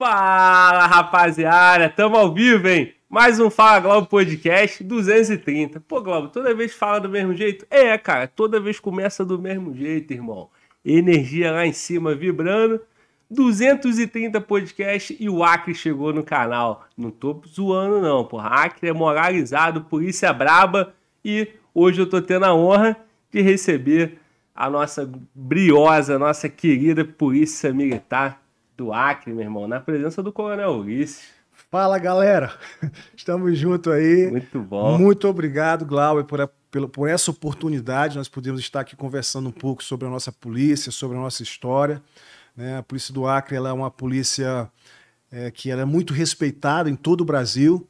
Fala, rapaziada! Tamo ao vivo, hein? Mais um Fala Globo Podcast 230. Pô, Globo, toda vez fala do mesmo jeito? É, cara, toda vez começa do mesmo jeito, irmão. Energia lá em cima vibrando. 230 podcast e o Acre chegou no canal. Não tô zoando, não, porra. Acre é moralizado, polícia braba. E hoje eu tô tendo a honra de receber a nossa briosa, nossa querida polícia militar do Acre, meu irmão, na presença do Coronel Ulisses. Fala, galera. Estamos juntos aí. Muito bom. Muito obrigado, Glauber, por, por, por essa oportunidade. Nós podemos estar aqui conversando um pouco sobre a nossa polícia, sobre a nossa história. Né? A polícia do Acre ela é uma polícia é, que ela é muito respeitada em todo o Brasil.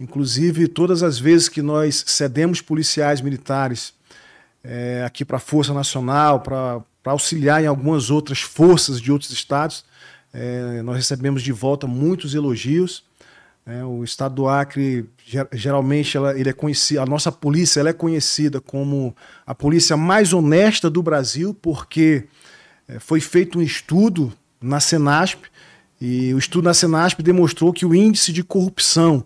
Inclusive, todas as vezes que nós cedemos policiais militares é, aqui para a Força Nacional, para auxiliar em algumas outras forças de outros estados, é, nós recebemos de volta muitos elogios. É, o estado do Acre, geralmente, ela, ele é conhecido, a nossa polícia ela é conhecida como a polícia mais honesta do Brasil, porque é, foi feito um estudo na Senasp, e o estudo na Senasp demonstrou que o índice de corrupção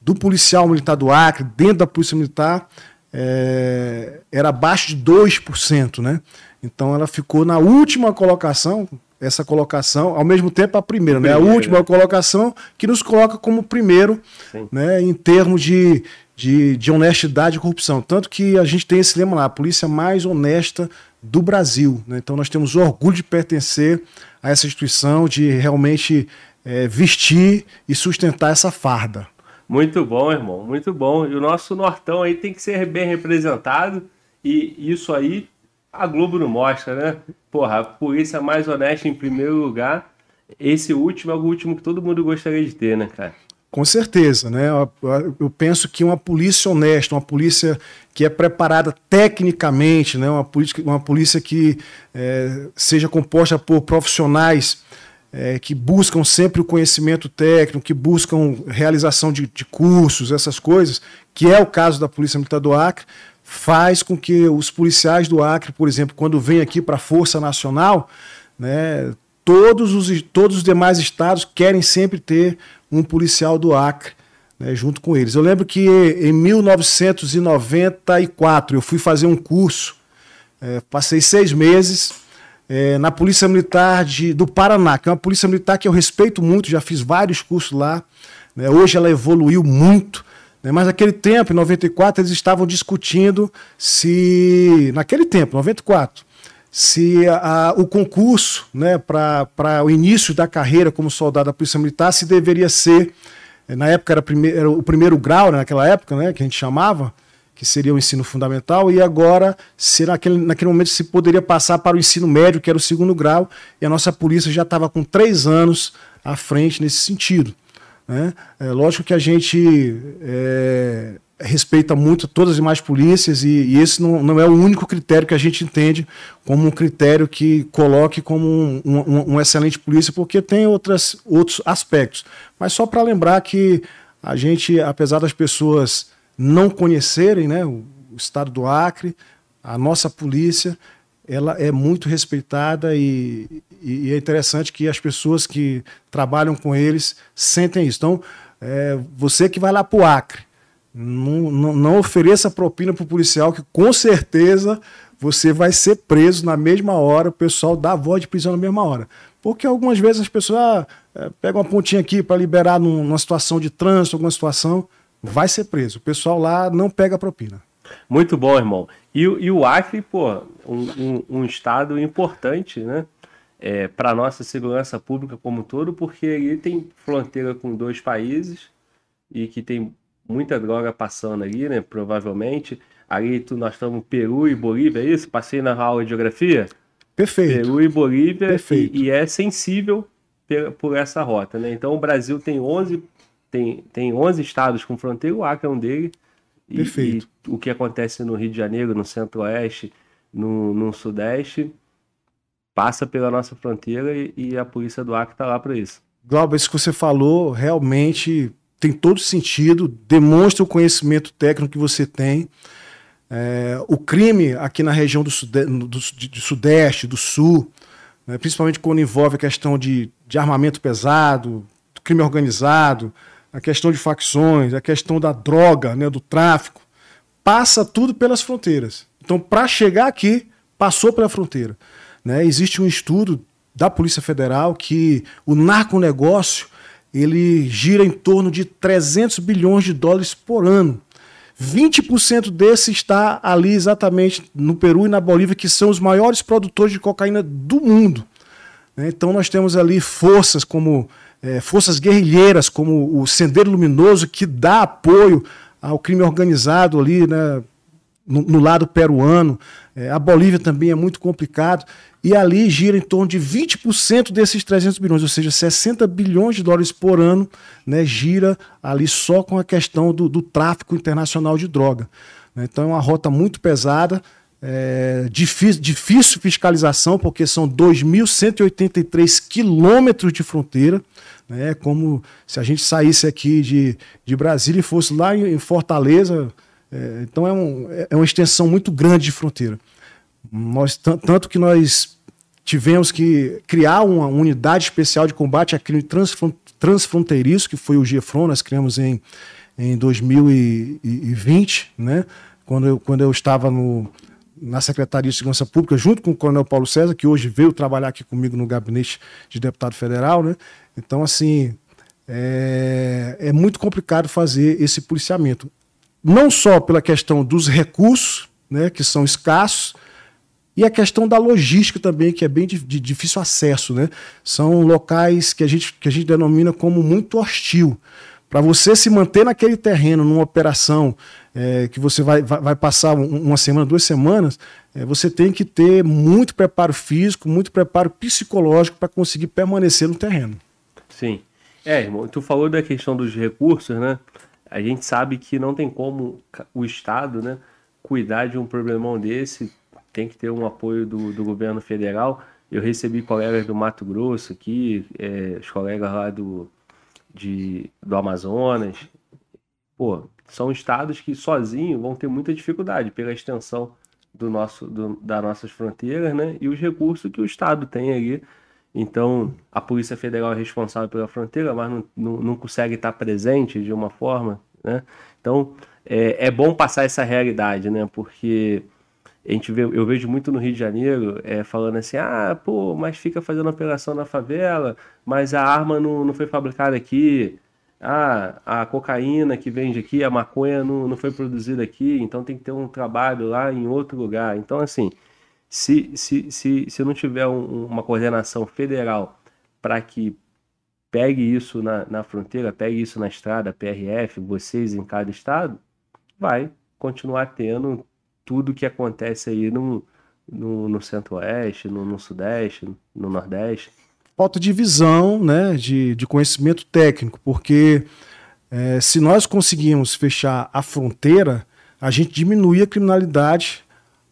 do policial militar do Acre, dentro da Polícia Militar, é, era abaixo de 2%. Né? Então ela ficou na última colocação, essa colocação, ao mesmo tempo a primeira, né? a última colocação que nos coloca como primeiro né? em termos de, de, de honestidade e corrupção. Tanto que a gente tem esse lema lá, a polícia mais honesta do Brasil. Né? Então nós temos orgulho de pertencer a essa instituição, de realmente é, vestir e sustentar essa farda. Muito bom, irmão, muito bom. E o nosso Nortão aí tem que ser bem representado e isso aí a Globo não mostra, né? Porra, a polícia mais honesta em primeiro lugar. Esse último é o último que todo mundo gostaria de ter, né, cara? Com certeza, né? Eu penso que uma polícia honesta, uma polícia que é preparada tecnicamente, né? uma, polícia, uma polícia que é, seja composta por profissionais é, que buscam sempre o conhecimento técnico, que buscam realização de, de cursos, essas coisas, que é o caso da Polícia Militar do Acre, faz com que os policiais do Acre, por exemplo, quando vêm aqui para a Força Nacional, né, todos, os, todos os demais estados querem sempre ter um policial do Acre né, junto com eles. Eu lembro que em 1994 eu fui fazer um curso, é, passei seis meses é, na Polícia Militar de, do Paraná, que é uma polícia militar que eu respeito muito, já fiz vários cursos lá. Né, hoje ela evoluiu muito. Né? Mas naquele tempo, em 94, eles estavam discutindo se, naquele tempo, 94, se a, o concurso né, para o início da carreira como soldado da Polícia Militar se deveria ser, eh, na época era, prime, era o primeiro grau, né, naquela época, né, que a gente chamava, que seria o ensino fundamental, e agora, se naquele, naquele momento se poderia passar para o ensino médio, que era o segundo grau, e a nossa polícia já estava com três anos à frente nesse sentido. Né? É, lógico que a gente é, respeita muito todas as demais polícias e, e, esse não, não é o único critério que a gente entende como um critério que coloque como um, um, um excelente polícia, porque tem outras, outros aspectos. Mas só para lembrar que a gente, apesar das pessoas não conhecerem né, o, o estado do Acre, a nossa polícia, ela é muito respeitada e, e, é interessante que as pessoas que trabalham com eles sentem isso. Então, é, você que vai lá para o Acre, não, não, não ofereça propina para o policial, que com certeza você vai ser preso na mesma hora, o pessoal dá voz de prisão na mesma hora. Porque algumas vezes as pessoas ah, é, pegam uma pontinha aqui para liberar numa situação de trânsito, alguma situação, vai ser preso. O pessoal lá não pega propina. Muito bom, irmão. E, e o Acre, pô, um, um, um estado importante, né? É, para a nossa segurança pública como um todo, porque ele tem fronteira com dois países e que tem muita droga passando ali, né? Provavelmente. Ali tu, nós estamos Peru e Bolívia, é isso? Passei na aula de geografia? Perfeito. Peru e Bolívia Perfeito. E, e é sensível por essa rota, né? Então o Brasil tem 11, tem, tem 11 estados com fronteira, o Acre é um deles. Perfeito. E, o que acontece no Rio de Janeiro, no Centro-Oeste, no, no Sudeste, passa pela nossa fronteira e, e a polícia do Acre está lá para isso. Glauber, isso que você falou realmente tem todo sentido, demonstra o conhecimento técnico que você tem. É, o crime aqui na região do, do, do Sudeste, do Sul, né, principalmente quando envolve a questão de, de armamento pesado, crime organizado, a questão de facções, a questão da droga, né, do tráfico, passa tudo pelas fronteiras. Então, para chegar aqui, passou pela fronteira. Né? Existe um estudo da Polícia Federal que o narconegócio ele gira em torno de 300 bilhões de dólares por ano. 20% desse está ali exatamente no Peru e na Bolívia, que são os maiores produtores de cocaína do mundo. Né? Então nós temos ali forças como é, forças guerrilheiras, como o Sendeiro Luminoso, que dá apoio ao crime organizado ali, né, no, no lado peruano. É, a Bolívia também é muito complicado. E ali gira em torno de 20% desses 300 bilhões, ou seja, 60 bilhões de dólares por ano, né, gira ali só com a questão do, do tráfico internacional de droga. Né. Então é uma rota muito pesada, é, difícil, difícil fiscalização, porque são 2.183 quilômetros de fronteira. Né, como se a gente saísse aqui de, de Brasília e fosse lá em Fortaleza. É, então é, um, é uma extensão muito grande de fronteira. Nós, tanto que nós tivemos que criar uma unidade especial de combate a crime transfronteiriço, que foi o GFRON, nós criamos em, em 2020, né? quando, eu, quando eu estava no, na Secretaria de Segurança Pública, junto com o Coronel Paulo César, que hoje veio trabalhar aqui comigo no gabinete de deputado federal. Né? Então, assim, é, é muito complicado fazer esse policiamento. Não só pela questão dos recursos, né, que são escassos, e a questão da logística também, que é bem de, de, difícil acesso, né? São locais que a gente, que a gente denomina como muito hostil. Para você se manter naquele terreno, numa operação é, que você vai, vai, vai, passar uma semana, duas semanas, é, você tem que ter muito preparo físico, muito preparo psicológico para conseguir permanecer no terreno. Sim. É, irmão, tu falou da questão dos recursos, né? A gente sabe que não tem como o Estado, né, cuidar de um problemão desse tem que ter um apoio do, do governo federal. Eu recebi colegas do Mato Grosso aqui, é, os colegas lá do, de, do Amazonas. Pô, são estados que sozinhos vão ter muita dificuldade pela extensão do nosso, do, das nossas fronteiras, né? E os recursos que o estado tem ali. Então, a Polícia Federal é responsável pela fronteira, mas não, não, não consegue estar presente de uma forma, né? Então, é, é bom passar essa realidade, né? Porque a gente vê, eu vejo muito no Rio de Janeiro é, falando assim, ah, pô, mas fica fazendo operação na favela, mas a arma não, não foi fabricada aqui, ah, a cocaína que vende aqui, a maconha não, não foi produzida aqui, então tem que ter um trabalho lá em outro lugar. Então, assim, se, se, se, se não tiver um, uma coordenação federal para que pegue isso na, na fronteira, pegue isso na estrada, PRF, vocês em cada estado, vai continuar tendo tudo que acontece aí no, no, no centro-oeste, no, no, sudeste, no nordeste. Falta de visão, né, de, de conhecimento técnico, porque é, se nós conseguimos fechar a fronteira, a gente diminui a criminalidade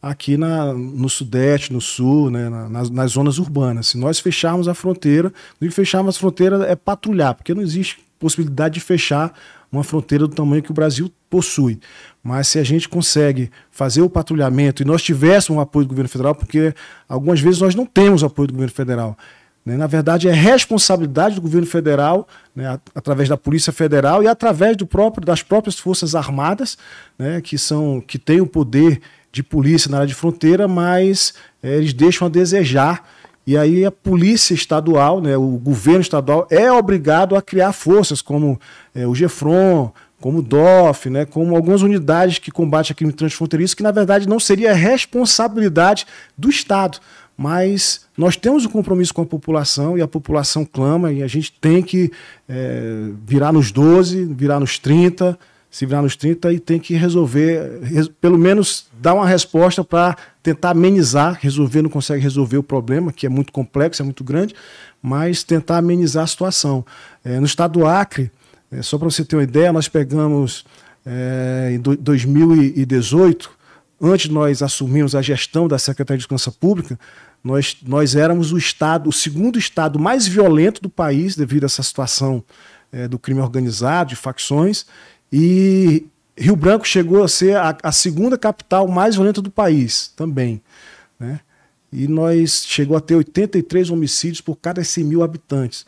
aqui na, no sudeste, no sul, né, nas, nas, zonas urbanas. Se nós fecharmos a fronteira, e fecharmos a fronteira é patrulhar, porque não existe possibilidade de fechar uma fronteira do tamanho que o Brasil possui. Mas se a gente consegue fazer o patrulhamento e nós tivéssemos o apoio do governo federal, porque algumas vezes nós não temos o apoio do governo federal. Né? Na verdade, é responsabilidade do governo federal, né, através da Polícia Federal e através do próprio, das próprias Forças Armadas, né, que, são, que têm o poder de polícia na área de fronteira, mas é, eles deixam a desejar. E aí a polícia estadual, né, o governo estadual, é obrigado a criar forças como é, o GEFRON, como o DOF, né, como algumas unidades que combatem a crime transfronteiriço, que na verdade não seria responsabilidade do Estado. Mas nós temos um compromisso com a população e a população clama e a gente tem que é, virar nos 12, virar nos 30, se virar nos 30 e tem que resolver, res, pelo menos dar uma resposta para tentar amenizar, resolver não consegue resolver o problema, que é muito complexo, é muito grande, mas tentar amenizar a situação. É, no estado do Acre, é, só para você ter uma ideia, nós pegamos é, em 2018, antes de nós assumirmos a gestão da Secretaria de Segurança Pública, nós, nós éramos o estado, o segundo estado mais violento do país devido a essa situação é, do crime organizado, de facções, e Rio Branco chegou a ser a, a segunda capital mais violenta do país também. Né? e nós chegou a ter 83 homicídios por cada 100 mil habitantes.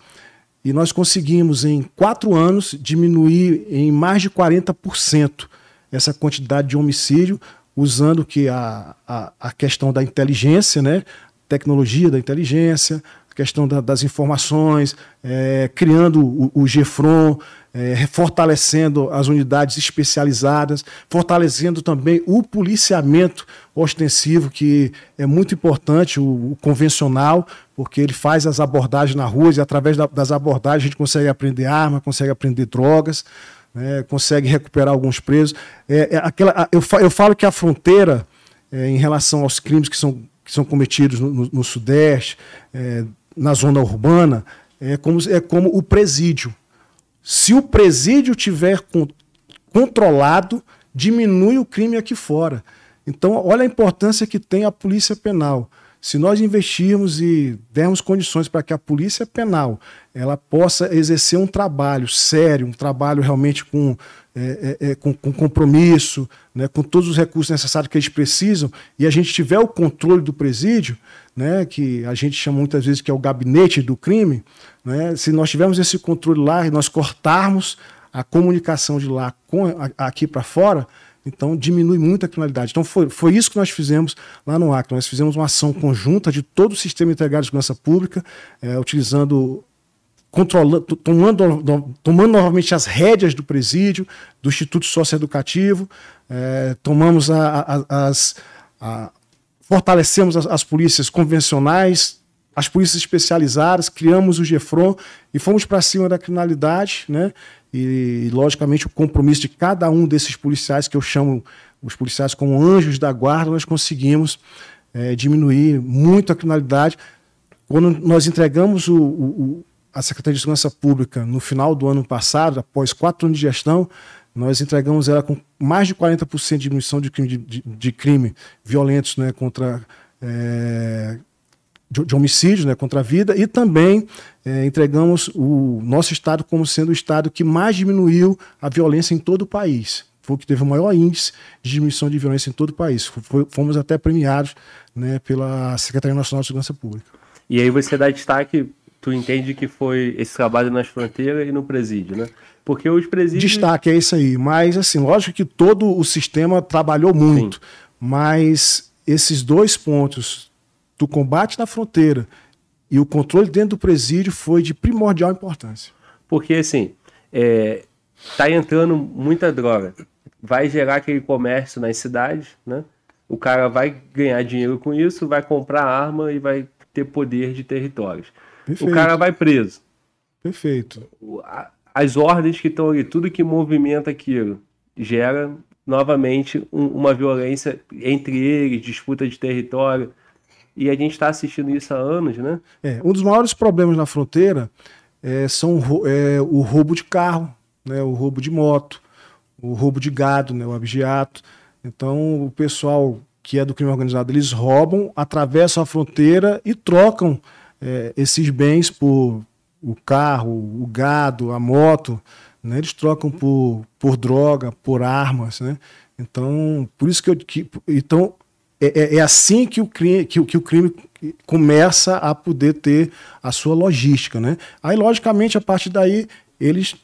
E nós conseguimos, em quatro anos, diminuir em mais de 40% essa quantidade de homicídio, usando que a, a, a questão da inteligência, né? tecnologia da inteligência, a questão da, das informações, é, criando o, o é, fortalecendo as unidades especializadas, fortalecendo também o policiamento ostensivo, que é muito importante, o, o convencional, porque ele faz as abordagens na rua e através da, das abordagens a gente consegue aprender arma, consegue aprender drogas, né, consegue recuperar alguns presos. É, é aquela, eu, eu falo que a fronteira, é, em relação aos crimes que são, que são cometidos no, no, no Sudeste, é, na zona urbana, é como, é como o presídio. Se o presídio tiver con controlado, diminui o crime aqui fora. Então, olha a importância que tem a polícia penal. Se nós investirmos e dermos condições para que a polícia penal ela possa exercer um trabalho sério, um trabalho realmente com, é, é, é, com, com, compromisso, né, com todos os recursos necessários que eles precisam, e a gente tiver o controle do presídio, né, que a gente chama muitas vezes que é o gabinete do crime, né, se nós tivermos esse controle lá e nós cortarmos a comunicação de lá com a, aqui para fora, então diminui muito a criminalidade. Então foi, foi isso que nós fizemos lá no Acre. Nós fizemos uma ação conjunta de todo o sistema integrado de segurança pública, é, utilizando controlando, tomando, tomando novamente as rédeas do presídio, do Instituto Socioeducativo, é, tomamos a, a, as, a, fortalecemos as, as, polícias convencionais, as polícias especializadas, criamos o GEFRON e fomos para cima da criminalidade, né? E, logicamente, o compromisso de cada um desses policiais, que eu chamo os policiais como anjos da guarda, nós conseguimos é, diminuir muito a criminalidade. Quando nós entregamos o, o, a Secretaria de Segurança Pública no final do ano passado, após quatro anos de gestão, nós entregamos ela com mais de 40% de diminuição de crime, de, de crime violentos né, contra. É, de, de homicídio né, contra a vida e também é, entregamos o nosso estado como sendo o estado que mais diminuiu a violência em todo o país. Foi o que teve o maior índice de diminuição de violência em todo o país. Foi, fomos até premiados né, pela Secretaria Nacional de Segurança Pública. E aí você dá destaque, tu entende que foi esse trabalho nas fronteiras e no presídio, né? Porque os presídios. Destaque é isso aí. Mas, assim, lógico que todo o sistema trabalhou muito. Sim. Mas esses dois pontos, do combate na fronteira e o controle dentro do presídio foi de primordial importância. Porque, assim, é, tá entrando muita droga. Vai gerar aquele comércio nas cidades, né? O cara vai ganhar dinheiro com isso, vai comprar arma e vai ter poder de territórios. Perfeito. O cara vai preso. Perfeito. As ordens que estão ali, tudo que movimenta aquilo, gera novamente um, uma violência entre eles, disputa de território. E a gente está assistindo isso há anos, né? É, um dos maiores problemas na fronteira é, são é, o roubo de carro, né, o roubo de moto, o roubo de gado, né, o abigeato. Então, o pessoal que é do crime organizado, eles roubam, atravessam a fronteira e trocam é, esses bens por o carro, o gado, a moto, né? eles trocam por, por droga, por armas, né? Então, por isso que eu que, então é, é, é, assim que o, crime, que, que o crime começa a poder ter a sua logística. Né? Aí, logicamente, a partir daí, eles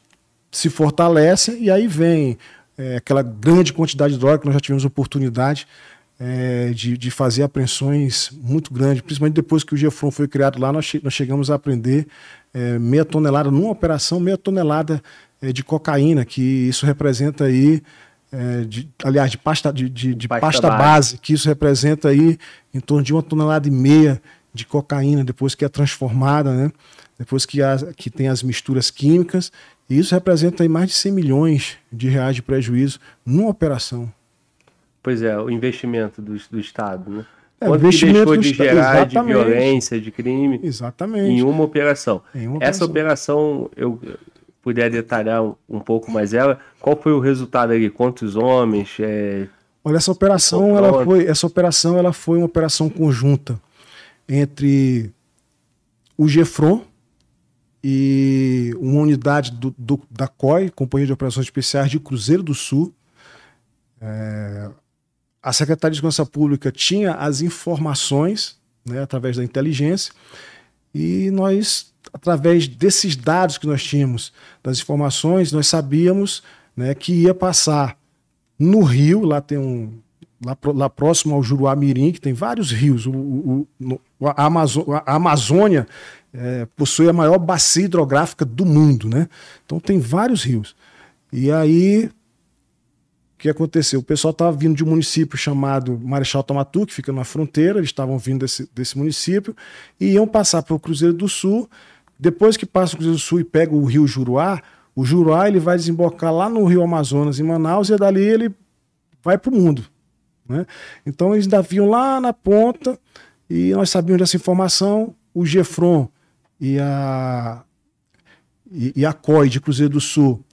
se fortalecem e aí vem é, aquela grande quantidade de droga que nós já tivemos oportunidade é, de, de fazer apreensões muito grandes, principalmente depois que o GEFRON foi criado lá, nós, che nós chegamos a apreender é, meia tonelada, numa operação, meia tonelada é, de cocaína, que isso representa aí é, de, aliás, de pasta, de, de, de pasta, pasta base. base. que isso representa aí em torno de uma tonelada e meia de cocaína, depois que é transformada, né? depois que, que tem as misturas químicas, e isso representa aí mais de 100 milhões de reais de prejuízo numa operação. Pois é, o investimento do, do Estado, né? É, Quanto investimento deixou de gerar de violência, de crime Exatamente. em uma operação. Em uma Essa operação, operação eu, puder detalhar um, pouco mais ela, qual foi o resultado ali? Quantos homens? É... Olha, essa operação, ela foi, essa operação, ela foi uma operação conjunta entre o GEFRON e uma unidade do, do, da COI, Companhia de Operações Especiais de Cruzeiro do Sul. É, a Secretaria de Segurança Pública tinha as informações né, através da inteligência, e nós, através desses dados que nós tínhamos, das informações, nós sabíamos né, que ia passar no rio, lá tem um. Lá, lá próximo ao Juruá Mirim, que tem vários rios. O, o, o a, a Amazônia é, possui a maior bacia hidrográfica do mundo, né? Então tem vários rios. E aí, o que aconteceu? O pessoal estava vindo de um município chamado Marechal Tamatu, que fica na fronteira, eles estavam vindo desse, desse município, e iam passar pelo Cruzeiro do Sul. Depois que passa o Cruzeiro do Sul e pega o rio Juruá, o Juruá ele vai desembocar lá no rio Amazonas, em Manaus, e dali ele vai para o mundo. Né? Então eles ainda vinham lá na ponta, e nós sabíamos dessa informação. O Gefron e a, e, e a COI de Cruzeiro do Sul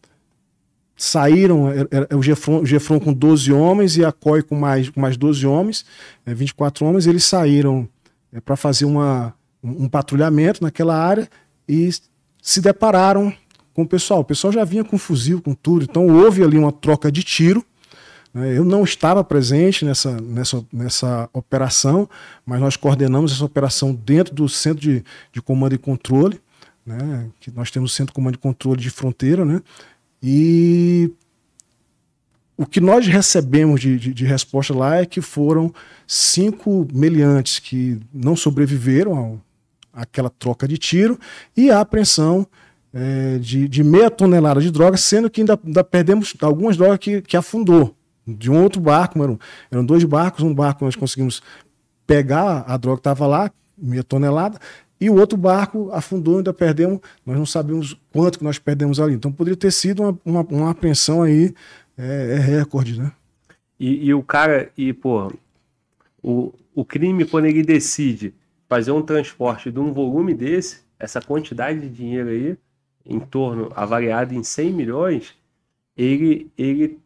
saíram, era, era o, Gefron, o Gefron com 12 homens e a COI com mais, com mais 12 homens, é, 24 homens, eles saíram é, para fazer uma, um, um patrulhamento naquela área e se depararam com o pessoal. O pessoal já vinha com fuzil, com tudo, então houve ali uma troca de tiro. Né? Eu não estava presente nessa, nessa, nessa operação, mas nós coordenamos essa operação dentro do Centro de, de Comando e Controle, né? que nós temos o Centro de Comando e Controle de Fronteira, né? E o que nós recebemos de, de, de, resposta lá é que foram cinco meliantes que não sobreviveram àquela troca de tiro e a apreensão é, de, de, meia tonelada de drogas, sendo que ainda, ainda perdemos algumas drogas que, que afundou. De um outro barco, eram, eram dois barcos, um barco nós conseguimos pegar a droga que estava lá, meia tonelada, e o outro barco afundou, ainda perdemos, nós não sabemos quanto que nós perdemos ali. Então poderia ter sido uma, uma, uma apreensão aí, é, é recorde, né? E, e, o cara, e pô, o, o crime, quando ele decide fazer um transporte de um volume desse, essa quantidade de dinheiro aí, em torno, avaliado em 100 milhões, ele, ele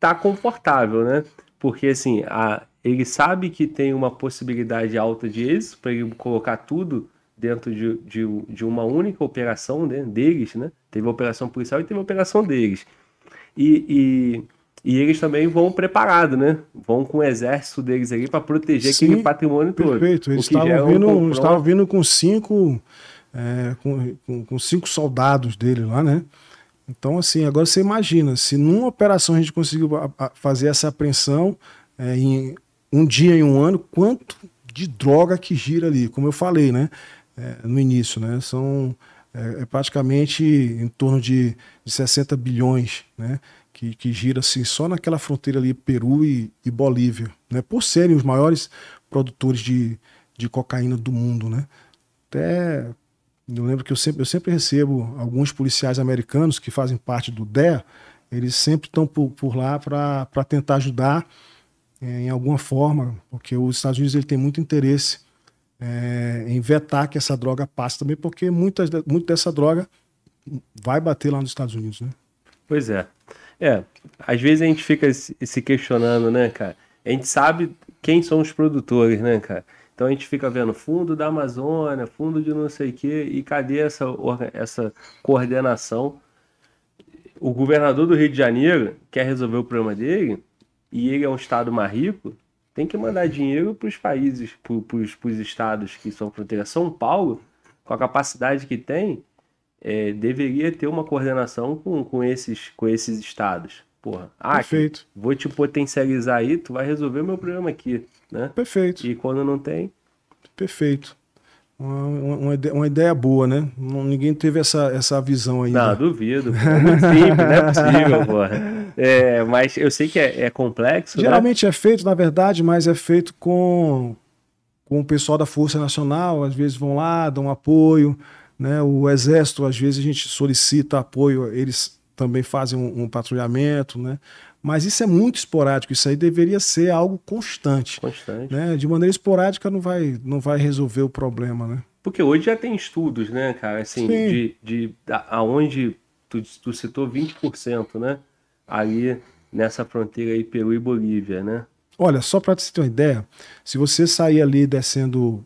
tá confortável, né? Porque assim, a, ele sabe que tem uma possibilidade alta de êxito para ele colocar tudo dentro de, de, de uma única operação né, deles, né? Teve a operação policial e teve a operação deles. E, e, e eles também vão preparados, né? Vão com o exército deles ali para proteger Sim, aquele patrimônio perfeito. todo. Perfeito. Eles estavam vindo, um estavam vindo com cinco, é, com, com, com cinco soldados dele lá, né? Então, assim, agora você imagina, se numa operação a gente conseguiu fazer essa apreensão é, em um dia em um ano, quanto de droga que gira ali, como eu falei, né? é, no início, né? São é, é, praticamente em torno de, de 60 bilhões, né? Que, que gira assim só naquela fronteira ali Peru e, e Bolívia, né? Por serem os maiores produtores de, de cocaína do mundo, né? Até eu lembro que eu sempre, eu sempre recebo alguns policiais americanos que fazem parte do DEA, eles sempre estão por, por lá para tentar ajudar é, em alguma forma, porque os Estados Unidos ele tem muito interesse é, em vetar que essa droga passe também, porque muitas, muito dessa droga vai bater lá nos Estados Unidos, né? Pois é. É, às vezes a gente fica se questionando, né, cara? A gente sabe quem são os produtores, né, cara? Então a gente fica vendo fundo da Amazônia, fundo de não sei o quê, e cadê essa, essa coordenação? O governador do Rio de Janeiro quer resolver o problema dele, e ele é um estado mais rico, tem que mandar dinheiro para os países, para os estados que são fronteira. São Paulo, com a capacidade que tem, é, deveria ter uma coordenação com, com, esses, com esses estados. Porra, ah, Perfeito. vou te potencializar aí, tu vai resolver o meu problema aqui, né? Perfeito. E quando não tem... Perfeito. Uma, uma, ideia, uma, ideia boa, né? Ninguém teve essa, essa visão aí. Não, duvido. É muito simples, não é possível, porra. É, mas eu sei que é, é complexo. Né? Geralmente né? é feito, na verdade, mas é feito com, com o pessoal da Força Nacional, às vezes vão lá, dão apoio. Né? O Exército, às vezes, a gente solicita apoio, eles também fazem um, um patrulhamento, né? Mas isso é muito esporádico, isso aí deveria ser algo constante. Constante. Né? De maneira esporádica não vai, não vai resolver o problema, né? Porque hoje já tem estudos, né, cara, assim, Sim. de, de aonde tu, tu citou 20%, né? Ali nessa fronteira aí Peru e Bolívia, né? Olha, só para você ter uma ideia, se você sair ali descendo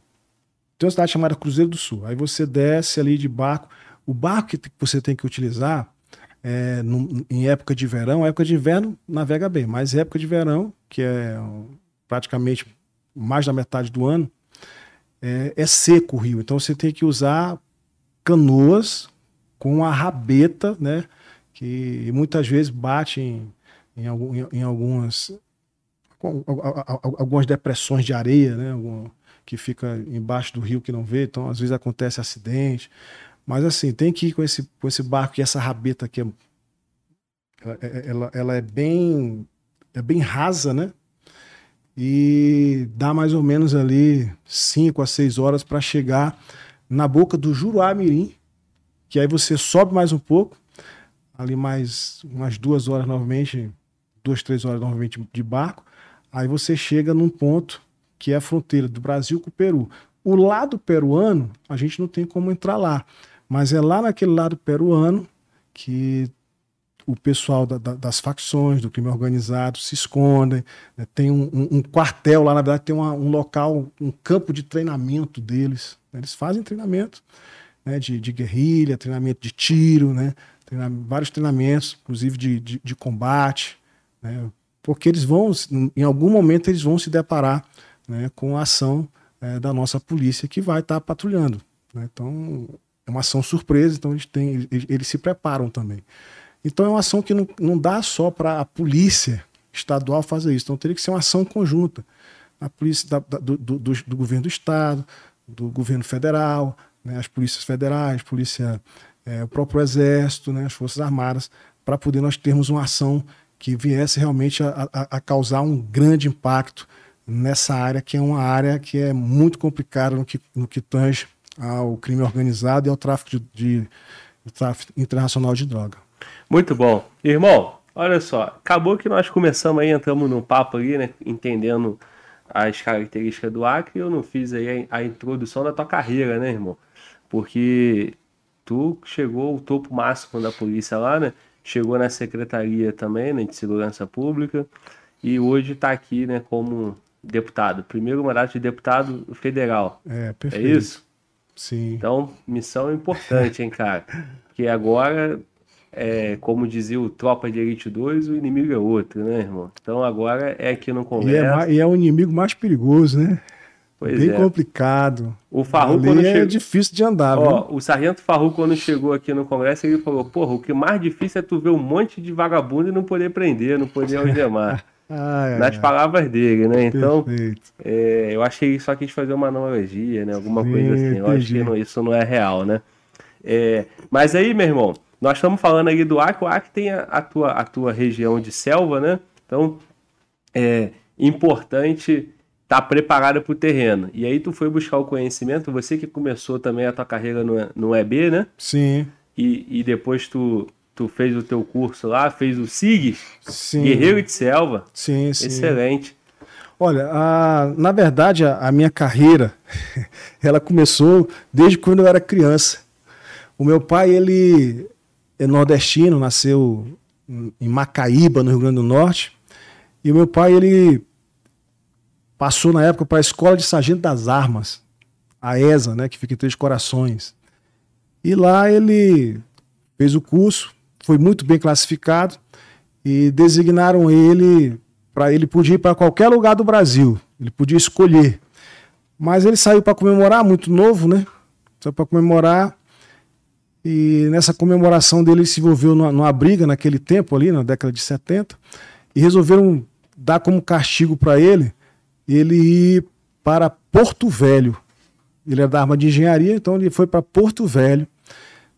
tem uma cidade chamada Cruzeiro do Sul. Aí você desce ali de barco. O barco que você tem que utilizar é, em época de verão, época de inverno navega bem, mas época de verão, que é praticamente mais da metade do ano, é, é seco o rio. Então você tem que usar canoas com a rabeta, né? Que muitas vezes bate em, em, algum, em algumas, algumas depressões de areia, né? Algum, que fica embaixo do rio que não vê, então às vezes acontece acidente. Mas assim, tem que ir com esse, com esse barco e essa rabeta aqui. É, ela, ela, ela é bem é bem rasa, né? E dá mais ou menos ali 5 a 6 horas para chegar na boca do Juruá-Mirim, que aí você sobe mais um pouco, ali mais umas duas horas novamente, duas, três horas novamente de barco, aí você chega num ponto que é a fronteira do Brasil com o Peru. O lado peruano, a gente não tem como entrar lá, mas é lá naquele lado peruano que o pessoal da, da, das facções, do crime organizado, se escondem. Né? Tem um, um, um, quartel lá, na verdade, tem uma, um local, um campo de treinamento deles. Né? Eles fazem treinamento né? de, de, guerrilha, treinamento de tiro, né? Vários treinamentos, inclusive de, de, de combate, né? porque eles vão, em algum momento, eles vão se deparar né, com a ação é, da nossa polícia que vai estar tá patrulhando. Né? Então, é uma ação surpresa, então eles, têm, eles, eles se preparam também. Então é uma ação que não, não dá só para a polícia estadual fazer isso, então teria que ser uma ação conjunta. A polícia da, da, do, do, do, governo do estado, do governo federal, né, as polícias federais, polícia, é, o próprio exército, né, as forças armadas, para poder nós termos uma ação que viesse realmente a, a, a, causar um grande impacto nessa área, que é uma área que é muito complicada no que, no que tange ao crime organizado e ao tráfico, de, de, de tráfico internacional de droga. Muito bom. Irmão, olha só, acabou que nós começamos aí, entramos num papo ali, né, entendendo as características do Acre, eu não fiz aí a, a introdução da tua carreira, né, irmão? Porque tu chegou ao topo máximo da polícia lá, né? Chegou na secretaria também, né, de segurança pública, e hoje está aqui, né, como deputado. Primeiro mandato de deputado federal. É, perfeito. É isso? Sim. Então, missão importante, hein, cara? Porque agora é, como dizia o Tropa de Elite 2, o inimigo é outro, né, irmão? Então agora é aqui no Congresso. E é, e é o inimigo mais perigoso, né? Pois Bem é. complicado. O Farru quando é difícil de andar, Ó, viu? O sargento Farru quando chegou aqui no Congresso, ele falou, porra, o que mais difícil é tu ver um monte de vagabundo e não poder prender, não poder algemar. Nas palavras dele, né? Então, é, eu achei só quis fazer uma analogia, né? Alguma Sim, coisa assim. Eu entendi. acho que não, isso não é real, né? É, mas aí, meu irmão, nós estamos falando aí do Acre, o Acre tem a, a, tua, a tua região de selva, né? Então, é importante estar tá preparado para o terreno. E aí tu foi buscar o conhecimento, você que começou também a tua carreira no, no EB, né? Sim. E, e depois tu, tu fez o teu curso lá, fez o SIGS, sim. Guerreiro de Selva. Sim, sim. Excelente. Olha, a, na verdade, a, a, minha carreira, ela começou desde quando eu era criança. O meu pai, ele é nordestino, nasceu em Macaíba, no Rio Grande do Norte. E o meu pai, ele passou na época para a Escola de Sargento das Armas, a ESA, né, que fica em Três Corações. E lá ele fez o curso, foi muito bem classificado e designaram ele para ele podia ir para qualquer lugar do Brasil, ele podia escolher. Mas ele saiu para comemorar, muito novo, né? Saiu para comemorar e nessa comemoração dele ele se envolveu numa, numa, briga naquele tempo ali, na década de 70, e resolveram dar como castigo para ele ele ir para Porto Velho. Ele era da arma de engenharia, então ele foi para Porto Velho,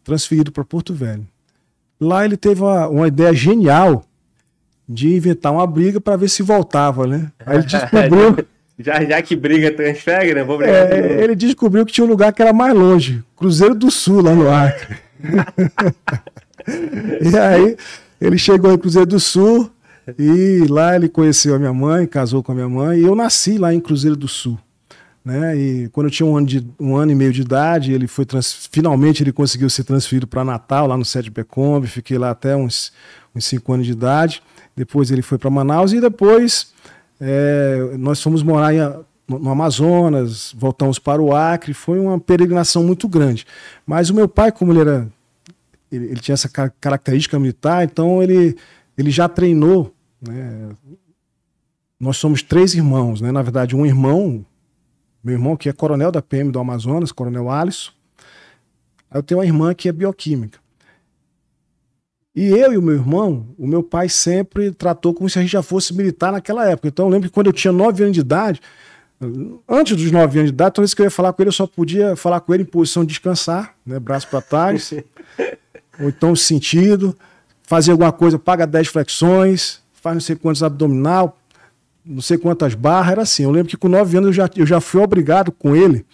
transferido para Porto Velho. Lá ele teve uma, uma ideia genial de inventar uma briga para ver se voltava, né? Aí ele descobriu Já, já que briga transfere, né? Vou brigar é, ele descobriu que tinha um lugar que era mais longe, Cruzeiro do Sul, lá no Acre. e aí ele chegou em Cruzeiro do Sul e lá ele conheceu a minha mãe, casou com a minha mãe, e eu nasci lá em Cruzeiro do Sul. Né? E quando eu tinha um ano, de, um ano e meio de idade, ele foi trans, finalmente ele conseguiu ser transferido para Natal, lá no Sede Becombe, fiquei lá até uns, uns cinco anos de idade. Depois ele foi para Manaus e depois é, nós fomos morar em, no Amazonas, voltamos para o Acre, foi uma peregrinação muito grande. Mas o meu pai, como ele era. Ele, ele tinha essa característica militar, então ele, ele já treinou. Né? Nós somos três irmãos, né? na verdade, um irmão meu irmão que é coronel da PM do Amazonas, coronel Alisson. Aí eu tenho uma irmã que é bioquímica. E eu e o meu irmão, o meu pai sempre tratou como se a gente já fosse militar naquela época. Então eu lembro que quando eu tinha nove anos de idade, antes dos nove anos de idade, toda vez que eu ia falar com ele, eu só podia falar com ele em posição de descansar, né, braço para trás, ou então sentido, fazer alguma coisa, paga 10 flexões, faz não sei quantos abdominal, não sei quantas barras, era assim. Eu lembro que com nove anos eu já, eu já fui obrigado com ele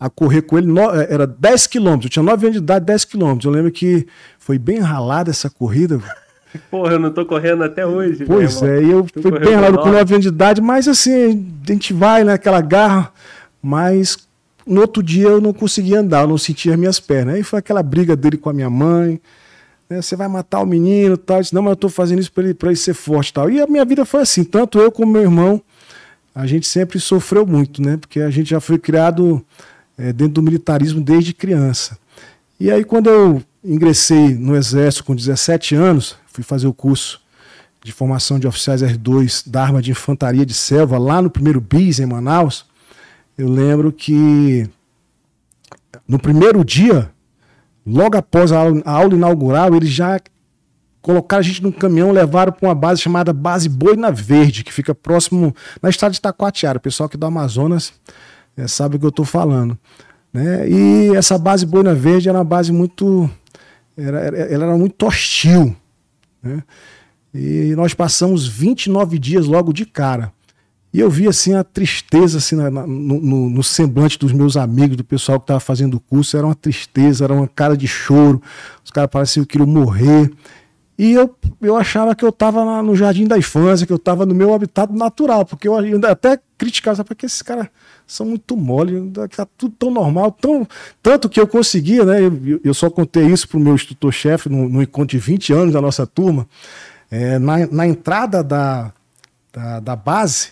a correr com ele, no, era 10 quilômetros, eu tinha 9 anos de idade, 10 quilômetros. Eu lembro que foi bem ralada essa corrida. Porra, eu não tô correndo até hoje. Pois é, e eu fui bem ralado com 9 anos de idade, mas assim, a gente vai naquela né, garra, mas no outro dia eu não conseguia andar, eu não sentia as minhas pernas. Aí foi aquela briga dele com a minha mãe, né, você vai matar o menino tal. Disse, não, mas eu tô fazendo isso para ele, ele ser forte tal. E a minha vida foi assim, tanto eu como meu irmão, a gente sempre sofreu muito, né? Porque a gente já foi criado é, dentro do militarismo desde criança. E aí, quando eu ingressei no Exército com 17 anos, fui fazer o curso de formação de oficiais R2 da Arma de Infantaria de Selva, lá no primeiro BIS, em Manaus, eu lembro que no primeiro dia, logo após a aula, inaugural, eles já colocaram a gente num caminhão, levaram para uma base chamada Base Boina Verde, que fica próximo na estrada de Taquatiara. O pessoal aqui do Amazonas é, sabe o que eu estou falando. Né? E essa base Boina Verde era uma base muito. Era, ela era muito hostil. Né? E nós passamos 29 dias logo de cara. E eu vi assim a tristeza assim, na, no, no, no, semblante dos meus amigos, do pessoal que estava fazendo o curso. Era uma tristeza, era uma cara de choro. Os caras pareciam que queriam morrer. E eu, eu achava que eu estava no jardim da infância, que eu estava no meu habitat natural, porque eu até criticava, porque esses caras são muito mole, tá tudo tão normal, tão, tanto que eu conseguia, né? Eu, eu só contei isso para o meu instrutor-chefe no, no, encontro de 20 anos da nossa turma. É, na, na entrada da, da, da base,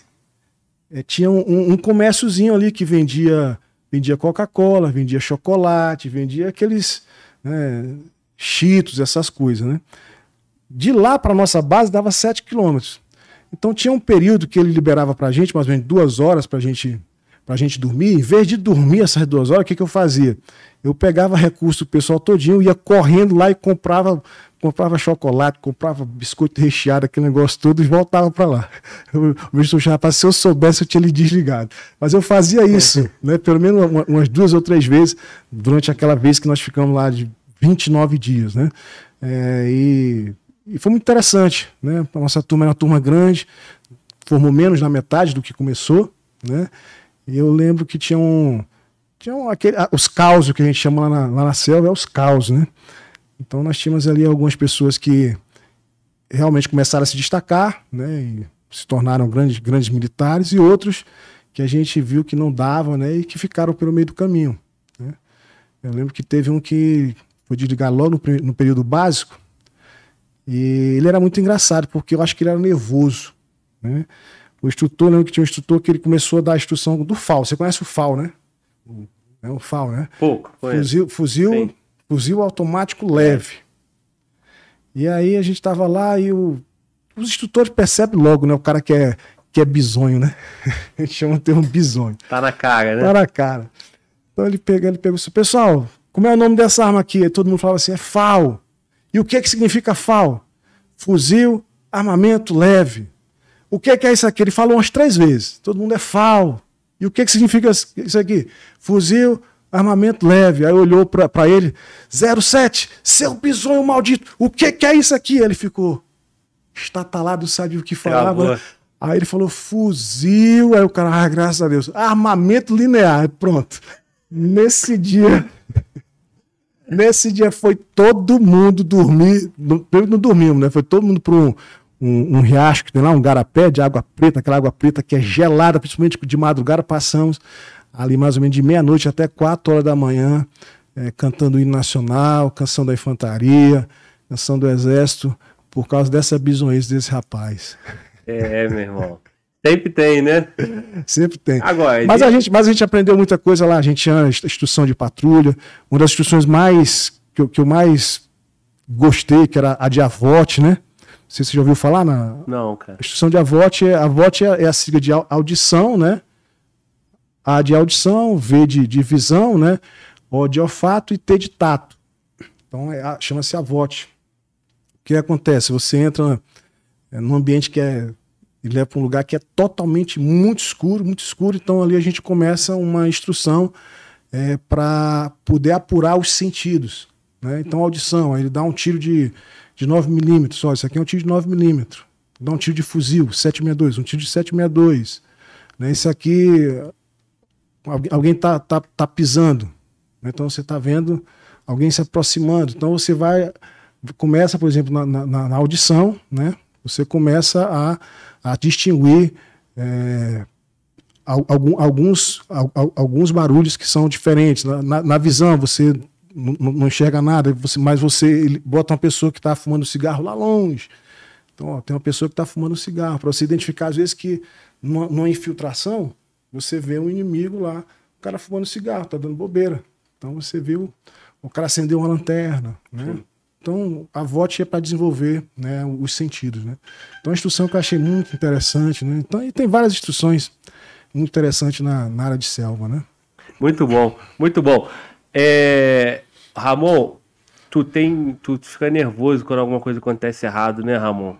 é, tinha um, um comérciozinho ali que vendia vendia Coca-Cola, vendia chocolate, vendia aqueles né, cheetos, essas coisas, né? De lá para nossa base dava 7 quilômetros. Então tinha um período que ele liberava para a gente, mais ou menos duas horas para gente, a gente dormir. Em vez de dormir essas duas horas, o que, que eu fazia? Eu pegava recurso do pessoal todinho, ia correndo lá e comprava comprava chocolate, comprava biscoito recheado, aquele negócio todo, e voltava para lá. O ministro rapaz, se eu soubesse, eu tinha lhe desligado. Mas eu fazia isso, né, pelo menos umas duas ou três vezes, durante aquela vez que nós ficamos lá de 29 dias. Né? É, e e foi muito interessante, né? A nossa turma era uma turma grande, formou menos da metade do que começou, né? E eu lembro que tinha um. Tinha um, aquele, os causos que a gente chama lá na, lá na selva, é os causos, né? Então nós tínhamos ali algumas pessoas que realmente começaram a se destacar, né? E se tornaram grandes, grandes militares, e outros que a gente viu que não davam, né? E que ficaram pelo meio do caminho. Né? Eu lembro que teve um que foi desligar logo no, no período básico, e ele era muito engraçado, porque eu acho que ele era nervoso. Né? O instrutor, lembro que tinha um instrutor que ele começou a dar a instrução do FAL. Você conhece o FAL, né? É o FAL, né? Pouco. Fuzil, fuzil, fuzil automático leve. E aí a gente tava lá e o, os instrutores percebem logo, né? O cara que é, que é bisonho, né? a gente chama de termo bisonho. Tá na cara, né? Tá na cara. Então ele pega, ele pegou assim, pessoal, como é o nome dessa arma aqui? Aí todo mundo falava assim, é FAL. E o que, é que significa FAL? Fuzil, armamento leve. O que é, que é isso aqui? Ele falou umas três vezes. Todo mundo é FAL. E o que, é que significa isso aqui? Fuzil, armamento leve. Aí olhou para ele, 07, seu bisonho maldito, o que, que é isso aqui? Ele ficou estatalado, sabe o que falava. Aí ele falou fuzil, aí o cara, ah, graças a Deus, armamento linear, pronto. Nesse dia, Nesse dia foi todo mundo dormir. Não, não dormimos, né? Foi todo mundo para um, um, um, riacho que tem lá, um garapé de água preta, aquela água preta que é gelada, principalmente de madrugada. Passamos ali mais ou menos de meia-noite até quatro horas da manhã, é, cantando o hino nacional, canção da infantaria, canção do exército, por causa dessa bisonhice desse rapaz. É, meu irmão. Sempre tem, né? Sempre tem. Agora, mas, a gente, mas a gente aprendeu muita coisa lá. A gente tinha a instrução de patrulha. Uma das instruções mais que eu, que eu mais gostei, que era a de AVOT, né? Não sei se você já ouviu falar na. Não, cara. A instrução de AVOT é, AVOT é, é a sigla de audição, né? A de audição, V de, de visão, né? O de olfato e T de tato. Então é, chama-se a VOT. O que acontece? Você entra é, num ambiente que é. Ele leva para um lugar que é totalmente muito escuro, muito escuro. Então ali a gente começa uma instrução é, para poder apurar os sentidos. Né? Então, audição, ele dá um tiro de, de 9mm. Olha, isso aqui é um tiro de 9mm. Dá um tiro de fuzil, 762, um tiro de 762. Né? Esse aqui, alguém está tá, tá pisando. Né? Então, você está vendo alguém se aproximando. Então, você vai, começa, por exemplo, na, na, na audição, né? você começa a, a distinguir. É, alguns, alguns barulhos que são diferentes. Na, na visão, você não, enxerga nada, você, mas você bota uma pessoa que está fumando cigarro lá longe. Então, ó, tem uma pessoa que está fumando cigarro. Para você identificar, às vezes, que numa, numa, infiltração, você vê um inimigo lá, o cara fumando cigarro, está dando bobeira. Então, você viu o cara acendeu uma lanterna. Né? Então, a VOT é para desenvolver né, os sentidos. Né? Então, a instrução que eu achei muito interessante. Né? Então, e tem várias instruções muito interessante na, na área de selva, né? Muito bom, muito bom. É, Ramon, tu tem, tu fica nervoso quando alguma coisa acontece errado, né, Ramon?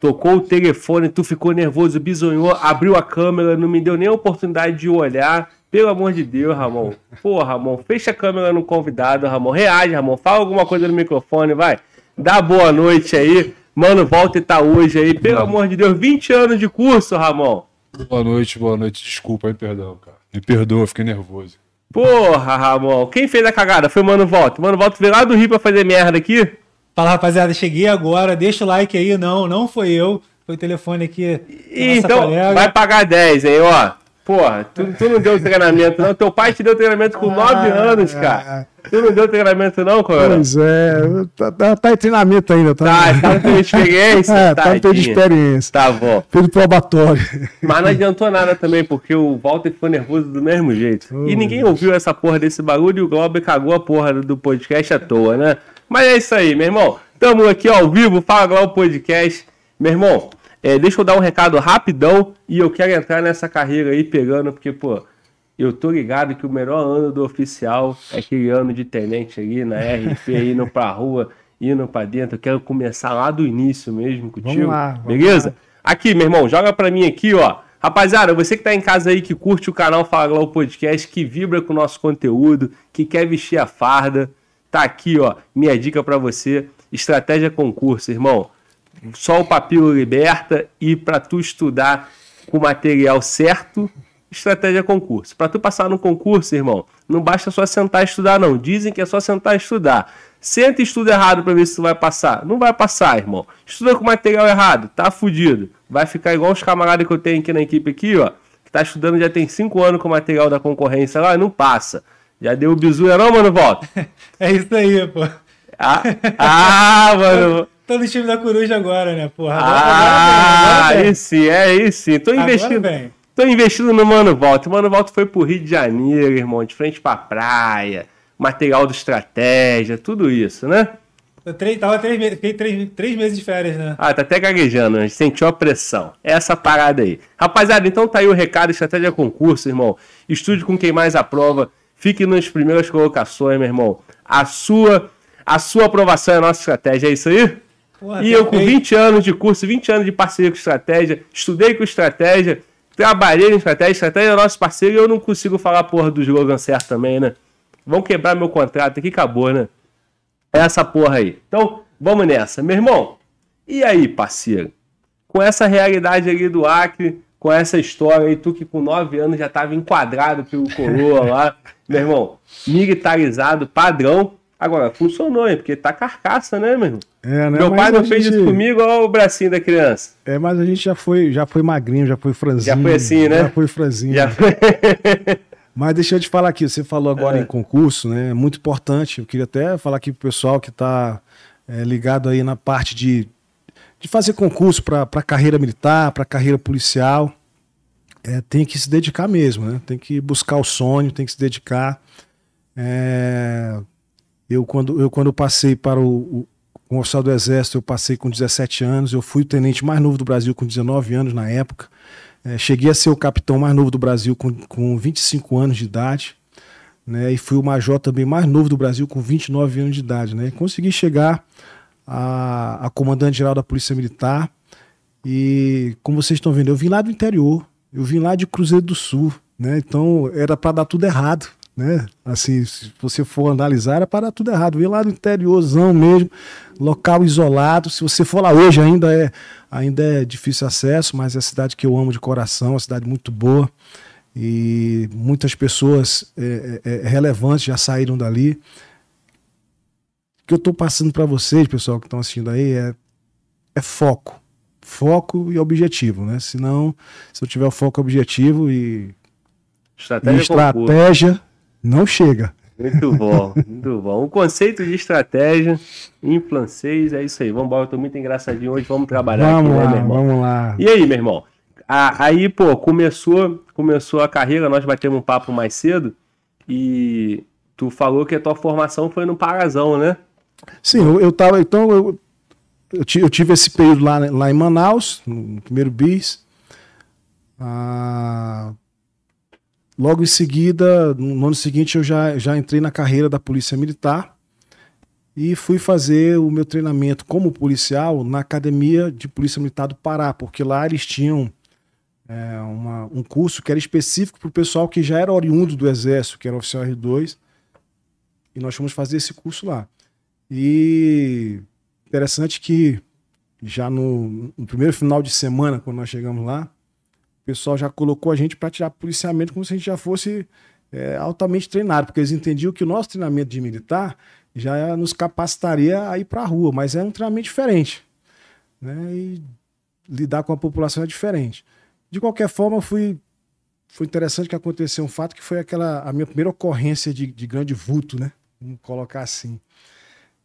Tocou o telefone, tu ficou nervoso, bisonhou, abriu a câmera, não me deu nem a oportunidade de olhar. Pelo amor de Deus, Ramon. Pô, Ramon, fecha a câmera no convidado, Ramon. Reage, Ramon. Fala alguma coisa no microfone, vai. Dá boa noite aí. Mano, volta e tá hoje aí. Pelo amor de Deus, 20 anos de curso, Ramon. Boa noite, boa noite. Desculpa, hein, perdão, cara. Me perdoa, fiquei nervoso. Porra, Ramon. Quem fez a cagada? Foi o Mano Volta. Mano Volta veio lá do Rio pra fazer merda aqui. Fala, rapaziada. Cheguei agora. Deixa o like aí. Não, não foi eu. Foi o telefone aqui. Então, colega. vai pagar 10, hein, ó. Porra, tu, tu, não deu treinamento, não. Teu pai te deu treinamento com 9 ah, anos, cara. Tu não deu treinamento, não, cara? Pois é, tá, tá, tá, em treinamento ainda, tá? Tá, tá no experiência? É, tá no experiência. Tá bom. Fez probatório. Mas não adiantou nada também, porque o Walter ficou nervoso do mesmo jeito. Oh, e ninguém ouviu essa porra desse bagulho e o Glauber cagou a porra do podcast à toa, né? Mas é isso aí, meu irmão. Tamo aqui ao vivo, Fala Glauber Podcast. Meu irmão, é, deixa eu dar um recado rapidão e eu quero entrar nessa carreira aí pegando, porque, pô, eu tô ligado que o melhor ano do oficial é aquele ano de tenente ali na RP, indo pra rua, indo pra dentro. Eu quero começar lá do início mesmo contigo. Vamos lá, vamos beleza? Lá. Aqui, meu irmão, joga pra mim aqui, ó. Rapaziada, você que tá em casa aí, que curte o canal Fala o Podcast, que vibra com o nosso conteúdo, que quer vestir a farda, tá aqui, ó, minha dica para você. Estratégia concurso, irmão só o papiro liberta e para tu estudar com o material certo, estratégia concurso. Para tu passar no concurso, irmão, não basta só sentar e estudar não. Dizem que é só sentar e estudar. Senta e estuda errado para ver se tu vai passar. Não vai passar, irmão. Estuda com material errado, tá fudido. Vai ficar igual os camaradas que eu tenho aqui na equipe aqui, ó, que tá estudando já tem 5 anos com material da concorrência lá, não passa. Já deu o bizu, não, mano, volta. é isso aí, pô. Ah, ah mano. Tô no time da Coruja agora, né, porra? Agora, ah, agora aí sim, é aí sim. Tô investindo. Tô investindo no Mano Volta. O Mano Volta foi pro Rio de Janeiro, irmão, de frente pra praia, material de estratégia, tudo isso, né? Três, tava três meses, fiquei três, três meses de férias, né? Ah, tá até gaguejando, a gente sentiu a pressão. Essa parada aí. Rapaziada, então tá aí o recado, estratégia concurso, irmão. Estude com quem mais aprova. Fique nas primeiras colocações, meu irmão. A sua, a sua aprovação é a nossa estratégia, é isso aí? Porra, e eu com 20 anos de curso, 20 anos de parceria com estratégia, estudei com estratégia, trabalhei em estratégia, estratégia é nosso parceiro e eu não consigo falar porra do slogan certo também, né? Vão quebrar meu contrato aqui, acabou, né? É essa porra aí. Então, vamos nessa. Meu irmão, e aí, parceiro? Com essa realidade ali do Acre, com essa história aí, tu que com 9 anos já estava enquadrado pelo coroa lá, meu irmão, militarizado, padrão, Agora, funcionou, hein? Porque tá carcaça, né, meu irmão? É, né? Meu pai não fez gente... isso comigo, olha o bracinho da criança. É, mas a gente já foi, já foi magrinho, já foi franzinho. Já foi assim, né? Já foi franzinho. Já foi... mas deixa eu te falar aqui, você falou agora é. em concurso, né? É muito importante. Eu queria até falar aqui pro pessoal que tá é, ligado aí na parte de, de fazer concurso para carreira militar, para carreira policial. É, tem que se dedicar mesmo, né? Tem que buscar o sonho, tem que se dedicar. É, eu, quando eu quando passei para o, o, oficial do Exército, eu passei com 17 anos. Eu fui o tenente mais novo do Brasil com 19 anos na época. É, cheguei a ser o capitão mais novo do Brasil com, com 25 anos de idade. Né, e fui o major também mais novo do Brasil com 29 anos de idade. Né, consegui chegar a, a comandante-geral da Polícia Militar. E como vocês estão vendo, eu vim lá do interior, eu vim lá de Cruzeiro do Sul, né? Então era para dar tudo errado, né? Assim, se você for analisar, era para dar tudo errado. Eu vim lá do interiorzão mesmo, local isolado. Se você for lá hoje, ainda é, ainda é difícil acesso, mas é a cidade que eu amo de coração, uma cidade muito boa. E muitas pessoas é, é, é relevantes já saíram dali que eu estou passando para vocês, pessoal que estão assistindo aí, é, é foco. Foco e objetivo, né? Senão, se eu tiver o foco objetivo e estratégia, e estratégia não chega. Muito bom, muito bom. O conceito de estratégia em francês é isso aí. Vamos embora, eu tô muito engraçadinho hoje, vamos trabalhar vamos aqui, né, lá, né, meu irmão? Vamos lá. E aí, meu irmão? aí, pô, começou, começou a carreira, nós batemos um papo mais cedo e tu falou que a tua formação foi no Parazão, né? Sim, eu, eu tava. Então, eu, eu, tive esse período lá, lá em Manaus, no primeiro bis. Ah, logo em seguida, no ano seguinte, eu já, já entrei na carreira da Polícia Militar e fui fazer o meu treinamento como policial na Academia de Polícia Militar do Pará, porque lá eles tinham é, uma, um curso que era específico para o pessoal que já era oriundo do Exército, que era oficial R2, e nós fomos fazer esse curso lá. E interessante que já no, no, primeiro final de semana, quando nós chegamos lá, o pessoal já colocou a gente para tirar policiamento como se a gente já fosse é, altamente treinado, porque eles entendiam que o nosso treinamento de militar já nos capacitaria a ir para a rua, mas é um treinamento diferente. Né? E lidar com a população é diferente. De qualquer forma, fui, foi interessante que aconteceu um fato que foi aquela a minha primeira ocorrência de, de grande vulto, né? Vamos colocar assim.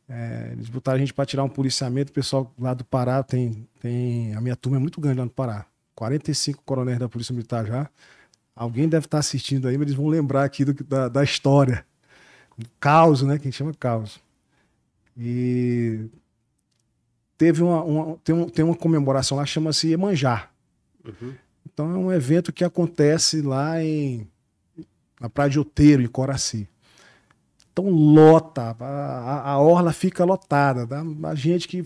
É, eles botaram a gente para tirar um policiamento. O pessoal lá do Pará tem, tem. A minha turma é muito grande lá no Pará. 45 coronéis da Polícia Militar já. Alguém deve estar tá assistindo aí, mas eles vão lembrar aqui do, da, da história. Caos, né? Que a gente chama caos. E teve uma, uma, tem, um, tem uma comemoração lá, chama-se Emanjá. Uhum. Então é um evento que acontece lá em na Praia de Outeiro, em Coraci. Então lota, a, a orla fica lotada. Tá? A gente que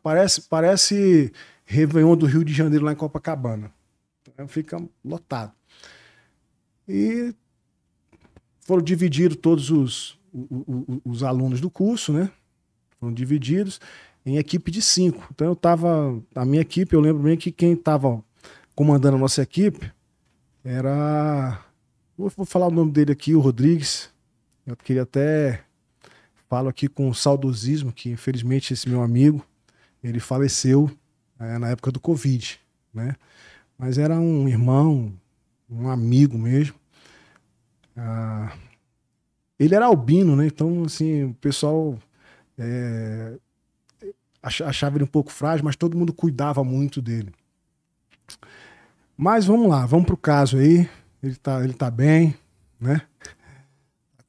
parece, parece Réveillon do Rio de Janeiro lá em Copacabana. Então, fica lotado. E foram divididos todos os, os, os, alunos do curso, né? Foram divididos em equipe de cinco. Então eu tava. A minha equipe, eu lembro bem que quem estava comandando a nossa equipe era. Vou falar o nome dele aqui, o Rodrigues. Eu queria até falo aqui com saudosismo que infelizmente esse meu amigo ele faleceu é, na época do Covid, né? Mas era um irmão, um amigo mesmo. Ah, ele era albino, né? Então, assim, o pessoal é, achava ele um pouco frágil, mas todo mundo cuidava muito dele. Mas vamos lá, vamos pro caso aí. Ele tá, ele tá bem, né?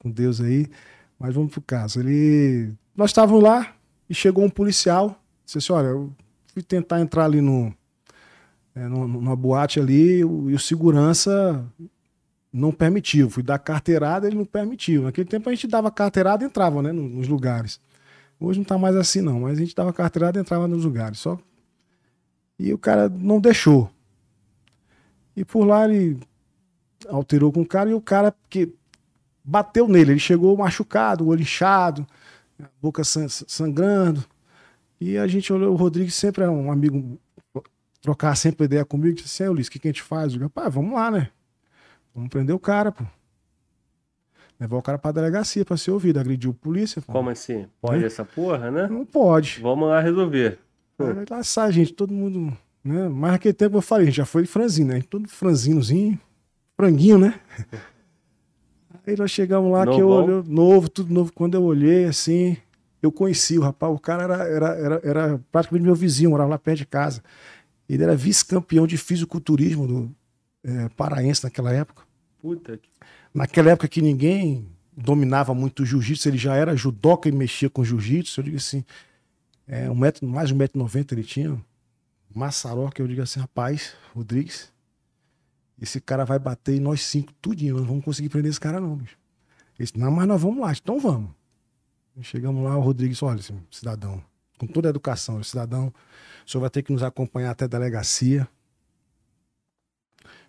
Com Deus aí. Mas vamos pro caso. Ele. Nós estávamos lá e chegou um policial. Disse assim: olha, eu fui tentar entrar ali no, é, numa boate ali e o, segurança não permitiu. Fui dar carteirada, ele não permitiu. Naquele tempo a gente dava carteirada e entrava né, nos lugares. Hoje não tá mais assim, não, mas a gente dava carteirada e entrava nos lugares. Só. E o cara não deixou. E por lá ele alterou com o cara e o cara, que bateu nele. Ele chegou machucado, o olho inchado, a boca sangrando. E a gente olhou, o Rodrigues sempre era um amigo, trocar sempre ideia comigo, disse assim, Ulisses, o que, que a gente faz? Eu pá, vamos lá, né? Vamos prender o cara, pô. Levar o cara pra delegacia pra ser ouvido, agrediu o polícia. Pô. Como assim? Pode é? essa porra, né? Não pode. Vamos lá resolver. Aí lá sai, gente, todo mundo. Né? Mas naquele tempo eu falei, a gente já foi franzino, né? Todo franzinozinho, franguinho, né? Aí nós chegamos lá, Novão. que eu olhei, novo, tudo novo. Quando eu olhei, assim, eu conheci o rapaz. O cara era, era, era, era praticamente meu vizinho, morava lá perto de casa. Ele era vice-campeão de fisiculturismo do é, paraense naquela época. Puta que... Naquela época que ninguém dominava muito o jiu-jitsu, ele já era judoca e mexia com jiu-jitsu. Eu digo assim, é, um metro, mais de 1,90m ele tinha. Massaró, que eu digo assim, rapaz, Rodrigues, esse cara vai bater em nós cinco, tudinho. Nós não vamos conseguir prender esse cara, não, bicho. Ele disse, não, mas nós vamos lá, então vamos. Chegamos lá, o Rodrigues, olha, cidadão, com toda a educação, cidadão, o senhor vai ter que nos acompanhar até a delegacia.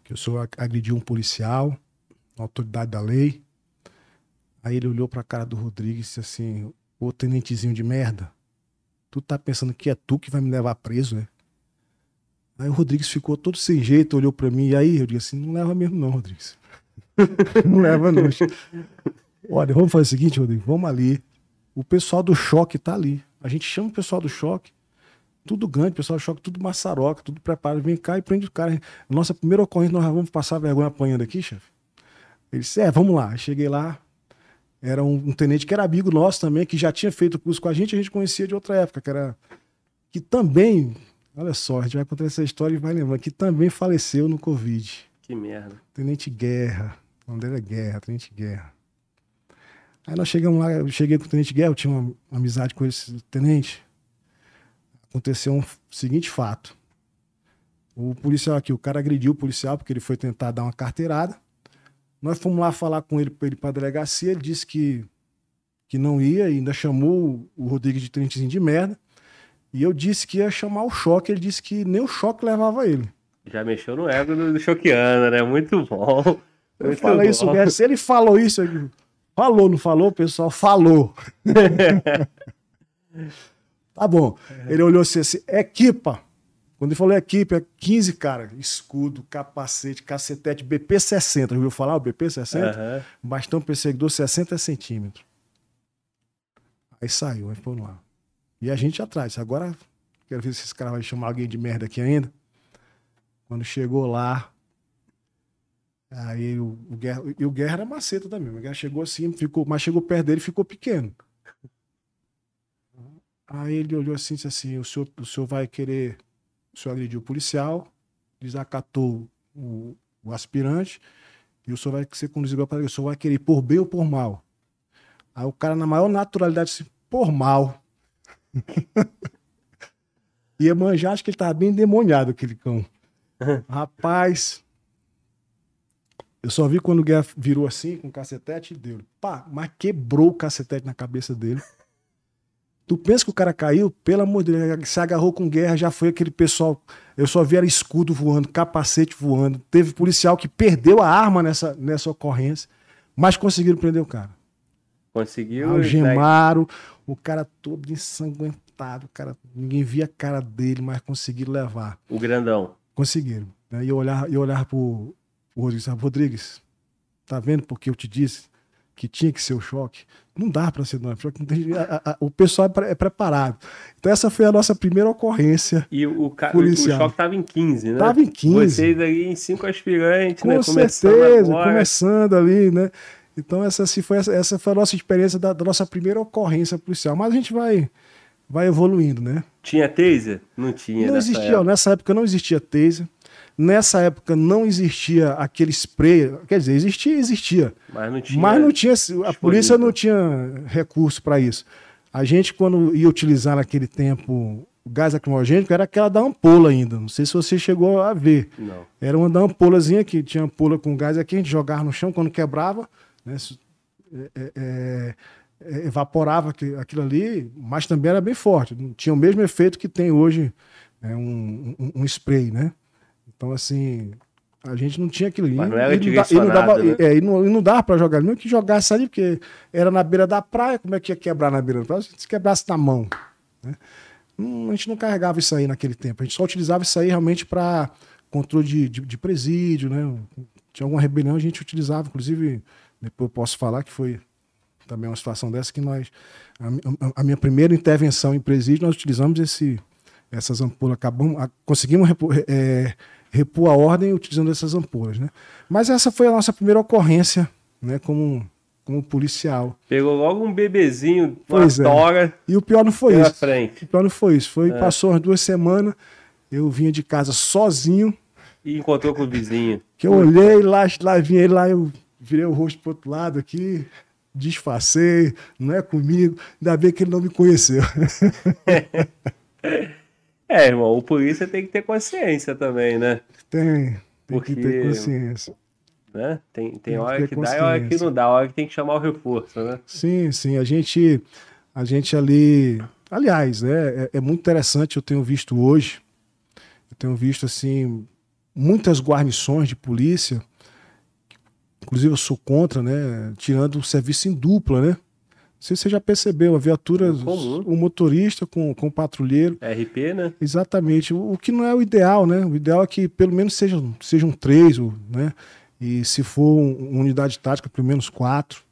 Que o senhor agrediu um policial, uma autoridade da lei. Aí ele olhou pra cara do Rodrigues e disse assim: Ô tenentezinho de merda, tu tá pensando que é tu que vai me levar preso, né? Aí o Rodrigues ficou todo sem jeito, olhou para mim, e aí eu disse assim, não leva mesmo não, Rodrigues. não leva não. Olha, vamos fazer o seguinte, Rodrigues, vamos ali. O pessoal do choque tá ali. A gente chama o pessoal do choque, tudo grande, pessoal do choque, tudo maçaroca, tudo preparado. Vem cá e prende o cara. Nossa primeira ocorrência, nós vamos passar vergonha apanhando aqui, chefe? Ele disse, é, vamos lá. Cheguei lá, era um, um, tenente que era amigo nosso também, que já tinha feito curso com a gente, a gente conhecia de outra época, que era... Que também Olha só, a gente vai contar essa história e vai lembrar que também faleceu no Covid. Que merda. Tenente Guerra. O nome dele é Guerra, Tenente Guerra. Aí nós chegamos lá, eu cheguei com o Tenente Guerra, eu tinha uma, uma amizade com esse tenente. Aconteceu um seguinte fato. O policial aqui, o cara agrediu o policial porque ele foi tentar dar uma carteirada. Nós fomos lá falar com ele para ele para a delegacia, ele disse que, que não ia e ainda chamou o Rodrigues de tenentezinho de merda. E eu disse que ia chamar o choque, ele disse que nem o choque levava ele. Já mexeu no ego do Choqueano, né? Muito bom. Muito eu falei isso, se ele falou isso, falou, não falou, pessoal? Falou. tá bom. Ele olhou assim, assim, equipa. Quando ele falou equipe, é 15 cara, escudo, capacete, cacetete, BP60. Já ouviu falar o BP60? Uhum. Bastão perseguidor 60 centímetros. Aí saiu, aí foram lá. E a gente atrás. Agora, quero ver se esse cara vai chamar alguém de merda aqui ainda. Quando chegou lá, aí o, o Guerra, e o Guerra era maceta também. O Guerra chegou assim, ficou, mas chegou perto dele e ficou pequeno. Aí ele olhou assim e disse assim: o senhor, o senhor vai querer. O senhor agrediu o policial, desacatou o, o aspirante, e o senhor vai ser conduzido para o senhor vai querer por bem ou por mal. Aí o cara, na maior naturalidade, disse: por mal. Iemanjá, acho que ele tava bem demoniado, aquele cão. Rapaz, eu só vi quando o Guerra virou assim, com o cacetete, e deu. Pá, mas quebrou o cacetete na cabeça dele. Tu pensa que o cara caiu? Pelo amor de Deus, se agarrou com guerra, já foi aquele pessoal. Eu só vi era escudo voando, capacete voando. Teve policial que perdeu a arma nessa, nessa ocorrência, mas conseguiram prender o cara. Conseguiu. Algemaram, o cara todo ensanguentado, cara, ninguém via a cara dele, mas conseguiram levar. O grandão. Conseguiram. Né? E eu olhar, eu olhar pro, pro Rodrigues, Rodrigues, tá vendo porque eu te disse que tinha que ser o choque? Não dá para ser não. A, a, o pessoal é, é, preparado. Então essa foi a nossa primeira ocorrência. E o, policial. o choque estava em 15, né? Tava em 15. Vocês aí em cinco aspirantes, Com né? certeza, começando, começando ali, né? Então essa, assim, foi, essa foi a nossa experiência da, da, nossa primeira ocorrência policial. Mas a gente vai, vai evoluindo, né? Tinha taser? Não tinha. Não existia, época. nessa época não existia taser. Nessa época não existia aquele spray. Quer dizer, existia, existia. Mas não tinha. Mas não tinha. A polícia não tinha recurso para isso. A gente, quando ia utilizar naquele tempo o gás lacrimogênico, era aquela da ampola ainda. Não sei se você chegou a ver. Não. Era uma da ampolazinha que tinha ampola com gás aqui, a gente jogava no chão, quando quebrava, né? É, é, é, é, evaporava aquilo ali, mas também era bem forte. Tinha o mesmo efeito que tem hoje né, um, um, um, spray, né? Então, assim, a gente não tinha aquilo ali. Mas não era e, não, não dava, né? é, e não, e não dava para jogar, não que jogasse ali, porque era na beira da praia, como é que ia quebrar na beira da praia? Se quebrasse na mão, né? a gente não carregava isso aí naquele tempo, a gente só utilizava isso aí realmente para controle de, de, de presídio, né? Tinha alguma rebelião, a gente utilizava, inclusive depois eu posso falar que foi também uma situação dessa que nós. A, a minha primeira intervenção em presídio, nós utilizamos esse, essas ampolas, acabamos, a, conseguimos repor, é, repor a ordem utilizando essas ampolas. Né? Mas essa foi a nossa primeira ocorrência né, como, como policial. Pegou logo um bebezinho, uma pois é. tora. É. E o pior não foi isso. Frente. O pior não foi isso. Foi, é. Passou umas duas semanas, eu vinha de casa sozinho. E encontrou com o vizinho. Que eu olhei lá, lá vinha ele lá, eu virei o rosto pro outro lado aqui, disfarcei, não é comigo, ainda bem que ele não me conheceu. é, irmão, o polícia tem que ter consciência também, né? Tem. Tem que Porque- ter consciência. Né? Tem, tem Tem que hora ter que dá e hora que não dá, hora que tem que chamar o reforço, né? Sim, sim. A gente, a gente ali. Aliás, né, é, é muito interessante. Eu tenho visto hoje, eu tenho visto assim muitas guarnições de polícia. Inclusive eu sou contra, né? Tirando o serviço em dupla, né? Não sei se você já percebeu, a viatura, Comum. o motorista com, com o patrulheiro. RP, né? Exatamente. O, o que não é o ideal, né? O ideal é que pelo menos sejam, sejam três, né? E se for um- uma unidade tática, pelo menos quatro.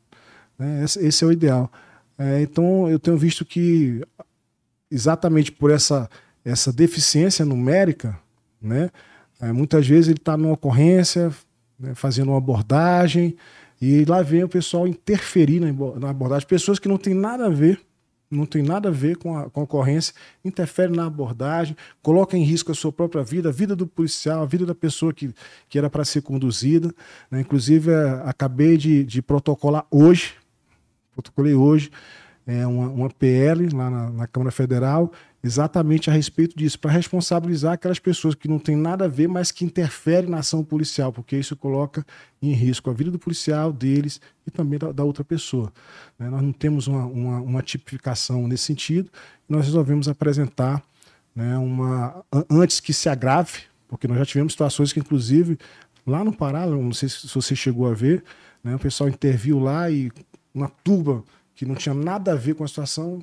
Né? Esse, esse é o ideal. É, então eu tenho visto que exatamente por essa, essa deficiência numérica, né? é, muitas vezes ele está numa ocorrência, né, fazendo uma abordagem, e lá vem o pessoal interferir na, abo- na abordagem. Pessoas que não têm nada a ver, não tem nada a ver com a, com a ocorrência, interferem na abordagem, colocam em risco a sua própria vida, a vida do policial, a vida da pessoa que, que era para ser conduzida. né? Inclusive, é, acabei de, de protocolar hoje, protocolei hoje, é, uma, uma PL lá na, na Câmara Federal, exatamente a respeito disso, para responsabilizar aquelas pessoas que não têm nada a ver, mas que interferem na ação policial, porque isso coloca em risco a vida do policial, deles e também da, da outra pessoa. né? Nós não temos uma, uma, uma tipificação nesse sentido, nós resolvemos apresentar né, uma, an- antes que se agrave, porque nós já tivemos situações que, inclusive, lá no Pará, não sei se se você chegou a ver, né, o pessoal interviu lá e uma turba que não tinha nada a ver com a situação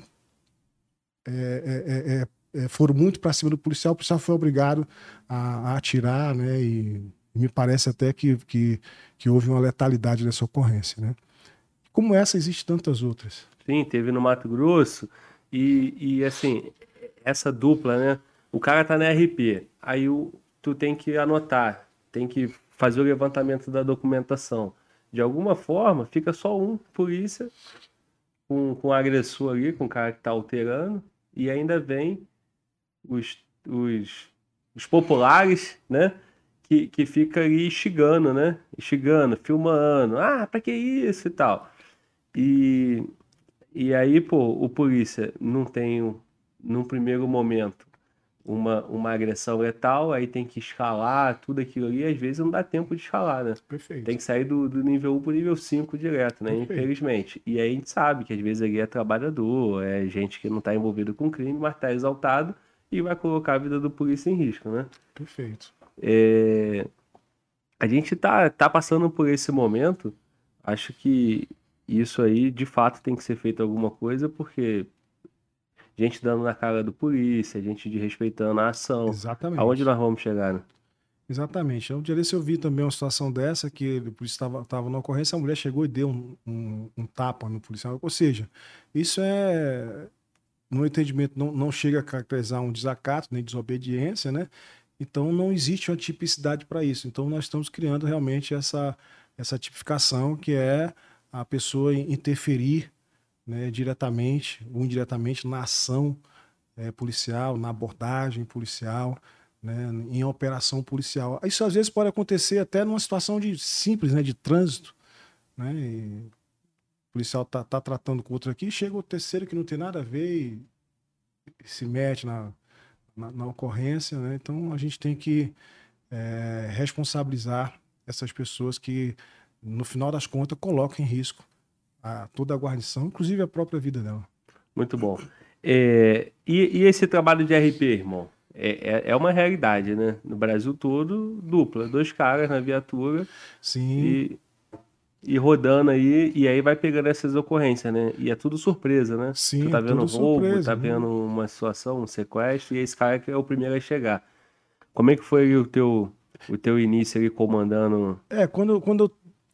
é, é, é, é, é, foram muito para cima do policial, o policial foi obrigado a, a atirar, né? E, me parece até que, que, que houve uma letalidade nessa ocorrência, né? Como essa, existem tantas outras. Sim, teve no Mato Grosso. E, e assim, essa dupla, né? O cara tá na RP, aí o, tu tem que anotar, tem que fazer o levantamento da documentação. De alguma forma, fica só um polícia com, com o agressor ali, com o cara que tá alterando, e ainda vem os, os, os populares, né? Que, que fica ali instigando, né? Instigando, filmando. Ah, pra que isso e tal. E, e aí, pô, o polícia não tem, um- num primeiro momento, uma, uma agressão letal, aí tem que escalar tudo aquilo ali, às vezes não dá tempo de escalar, né? Perfeito. Tem que sair do, do nível 1 pro nível 5 direto, né? Perfeito. Infelizmente. E aí a gente sabe que às vezes ali é trabalhador, é gente que não tá envolvido com crime, mas tá exaltado e vai colocar a vida do polícia em risco, né? Perfeito. É, a gente tá, tá passando por esse momento. Acho que isso aí, de fato, tem que ser feito alguma coisa, porque gente dando na cara do polícia, gente desrespeitando a ação. Exatamente. Aonde nós vamos chegar, né? Exatamente. Um dia desse eu vi também uma situação dessa, que o polícia estava na ocorrência, a mulher chegou e deu um, um- um tapa no policial. Ou seja, isso é, no meu entendimento, não, não chega a caracterizar um desacato, nem desobediência, né? Então não existe uma tipicidade para isso. Então nós estamos criando realmente essa, essa tipificação que é a pessoa interferir né, diretamente ou indiretamente na ação eh, policial, na abordagem policial, né, em operação policial. Isso às vezes pode acontecer até numa situação de simples, né, de trânsito, né, e o policial tá, tá tratando com outro aqui, chega o terceiro que não tem nada a ver e, se mete na, na, na ocorrência, né, então a gente tem que eh, responsabilizar essas pessoas que no final das contas colocam em risco a, toda a guarnição, inclusive a própria vida dela. Muito bom. É, e, e esse trabalho de RP, irmão? É, é, é uma realidade, né? No Brasil todo, dupla. Dois caras na viatura Sim, e, e rodando aí, e aí vai pegando essas ocorrências, né? E é tudo surpresa, né? Sim, tu tá vendo roubo, surpresa, tá né? vendo uma situação, um sequestro, e esse cara que é o primeiro a chegar. Como é que foi o teu, o teu início ali comandando é, quando, quando eu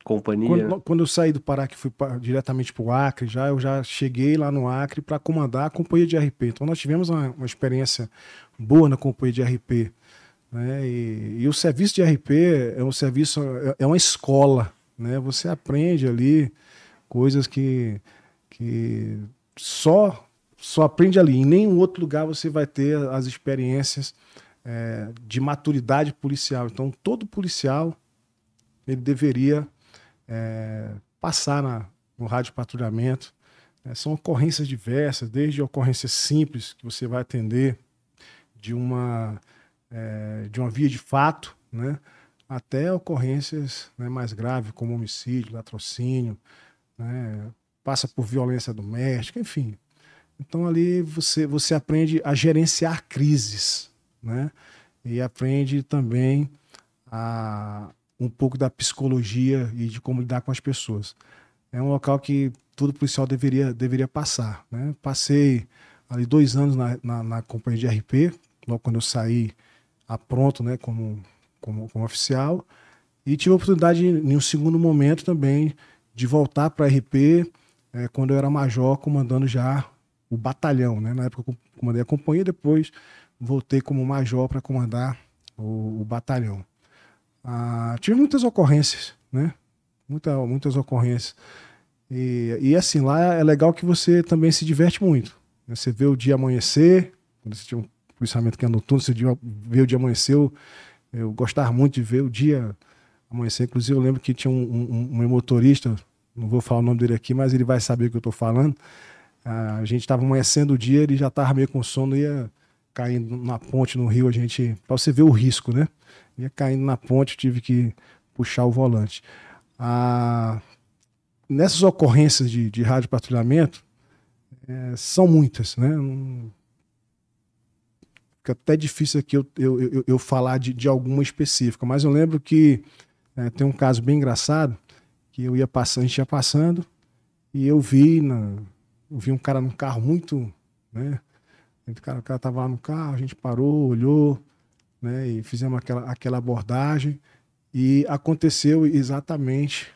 companhia? Quando, quando eu saí do Pará, que fui pa- diretamente para o Acre, já eu já cheguei lá no Acre para comandar a companhia de RP. Então nós tivemos uma, uma experiência boa na companhia de RP. Né? E, e o serviço de RP é um serviço, é- é uma escola. Né? Você aprende ali coisas que, que só, só aprende ali. Em nenhum outro lugar você vai ter as experiências é, de maturidade policial. Então todo policial ele deveria é, passar na, no rádio patrulhamento. né? são ocorrências diversas, desde ocorrências simples que você vai atender de uma, é, de uma via de fato, né? até ocorrências né, mais graves, como homicídio, latrocínio, né, passa por violência doméstica, enfim. Então ali você, você aprende a gerenciar crises, né? E aprende também a, um pouco da psicologia e de como lidar com as pessoas. É um local que todo policial deveria, deveria passar. Né? Passei ali dois anos na, na, na companhia de RP, logo quando eu saí a pronto né, como, como, como oficial, e tive a oportunidade, em um segundo momento também, de voltar para RP é, quando eu era major, comandando já o batalhão. Né? Na época eu comandei a companhia, depois voltei como major para comandar o, o batalhão. Ah, tive muitas ocorrências, né? Muita, muitas ocorrências. E, e assim, lá é legal que você também se diverte muito. Né? Você vê o dia amanhecer, quando você tinha um policiamento que é noturno, você vê o dia amanhecer. Eu, eu gostava muito de ver o dia amanhecer. Inclusive, eu lembro que tinha um, um, um motorista, não vou falar o nome dele aqui, mas ele vai saber o que eu estou falando. Ah, a gente estava amanhecendo o dia, ele já estava meio com sono, ia caindo na ponte no rio, a gente. para você ver o risco, né? Ia caindo na ponte, tive que puxar o volante. Ah, nessas ocorrências de, de rádio patrulhamento, é, são muitas, né? Fica até difícil aqui eu, eu, eu, eu falar de, de, alguma específica, mas eu lembro que é, tem um caso bem engraçado que eu ia passando, a gente ia passando e eu vi, na, eu vi um cara num carro muito, né? O cara, o cara tava lá no carro, a gente parou, olhou, né? E fizemos aquela, aquela abordagem e aconteceu exatamente,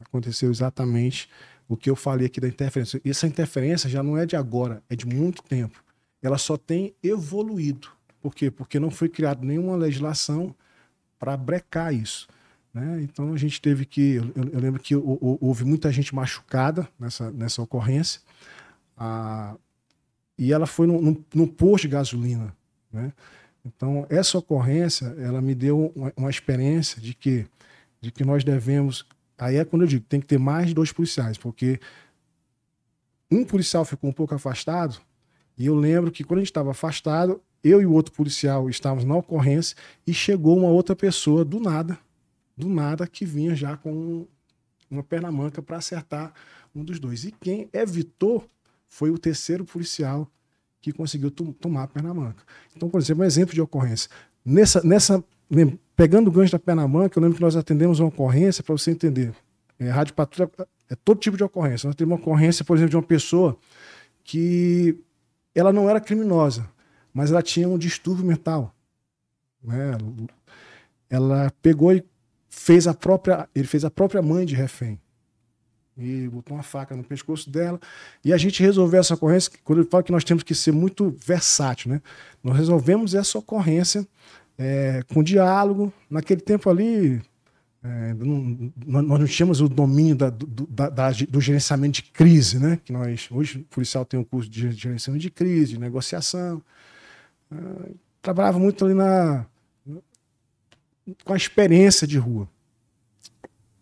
aconteceu exatamente o que eu falei aqui da interferência. Essa interferência já não é de agora, é de muito tempo. Ela só tem evoluído. Por quê? Porque não foi criada nenhuma legislação para brecar isso. Né? Então a gente teve que. Eu, eu lembro que houve muita gente machucada nessa, nessa ocorrência. E ela foi num, num posto de gasolina. Né? Então, essa ocorrência, ela me deu uma, uma, experiência de que, de que nós devemos. Aí é quando eu digo, tem que ter mais de dois policiais, porque um policial ficou um pouco afastado, e eu lembro que quando a gente estava afastado, eu e o outro policial estávamos na ocorrência e chegou uma outra pessoa do nada, do nada, que vinha já com uma perna manca para acertar um dos dois. E quem evitou foi o terceiro policial que conseguiu tomar a perna manca. Então, por exemplo, um exemplo de ocorrência. Nessa, nessa, pegando o gancho da perna manca, eu lembro que nós atendemos uma ocorrência, para você entender. É, rádio patrulha é todo tipo de ocorrência. Nós temos uma ocorrência, por exemplo, de uma pessoa que ela não era criminosa, mas ela tinha um distúrbio mental. Né? Ela pegou e fez a própria, ele fez a própria mãe de refém e botou uma faca no pescoço dela. E a gente resolveu essa ocorrência, quando eu falo que nós temos que ser muito versátil, né? Nós resolvemos essa ocorrência é, com diálogo. Naquele tempo ali, é, não, nós não tínhamos o domínio da, do, da, da, do, gerenciamento de crise, né? Que nós, hoje, o policial tem um curso de gerenciamento de crise, de negociação. É, trabalhava muito ali na, com a experiência de rua.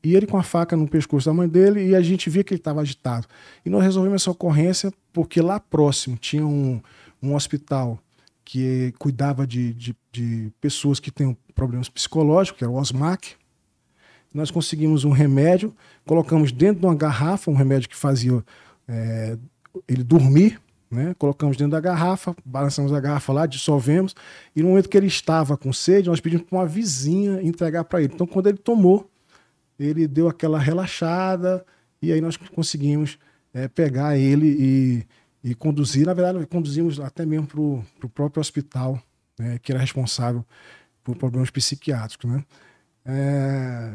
E ele com a faca no pescoço da mãe dele e a gente via que ele estava agitado. E nós resolvemos essa ocorrência porque lá próximo tinha um, um hospital que cuidava de, de, de pessoas que têm problemas psicológicos, que era o OSMAC. Nós conseguimos um remédio, colocamos dentro de uma garrafa, um remédio que fazia é, ele dormir, né? Colocamos dentro da garrafa, balançamos a garrafa lá, dissolvemos, e no momento que ele estava com sede, nós pedimos para uma vizinha entregar para ele. Então, quando ele tomou, ele deu aquela relaxada e aí nós conseguimos é, pegar ele e, e, conduzir. Na verdade, conduzimos até mesmo para o próprio hospital, né, que era responsável por problemas psiquiátricos. Né? É,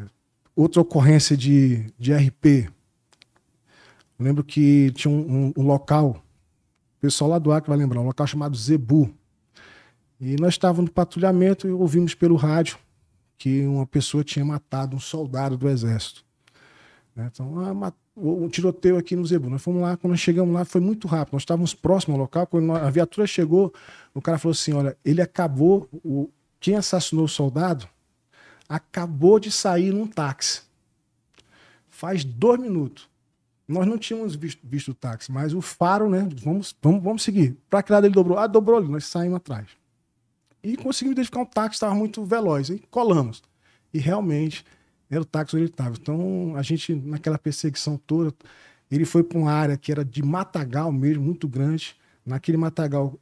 outra ocorrência de, de RP. Lembro que tinha um, um, um local, o pessoal lá do Acre vai lembrar, um local chamado Zebu. E nós estávamos no patrulhamento e ouvimos pelo rádio que uma pessoa tinha matado um soldado do exército. Né? Então, ah, um tiroteio aqui no Zebu. Nós fomos lá, quando nós chegamos lá, foi muito rápido. Nós estávamos próximos ao local. Quando a viatura chegou, o cara falou assim: olha, ele acabou, o, quem assassinou o soldado acabou de sair num táxi. Faz dois minutos. Nós não tínhamos visto, visto o táxi, mas o faro, né? Vamos, vamos, vamos seguir. Para que lado ele dobrou? Ah, dobrou ali, nós saímos atrás. E conseguimos identificar um táxi que estava muito veloz. E colamos. E realmente era o táxi onde ele estava. Então, a gente, naquela perseguição toda, ele foi para uma área que era de matagal mesmo, muito grande. Naquele matagal,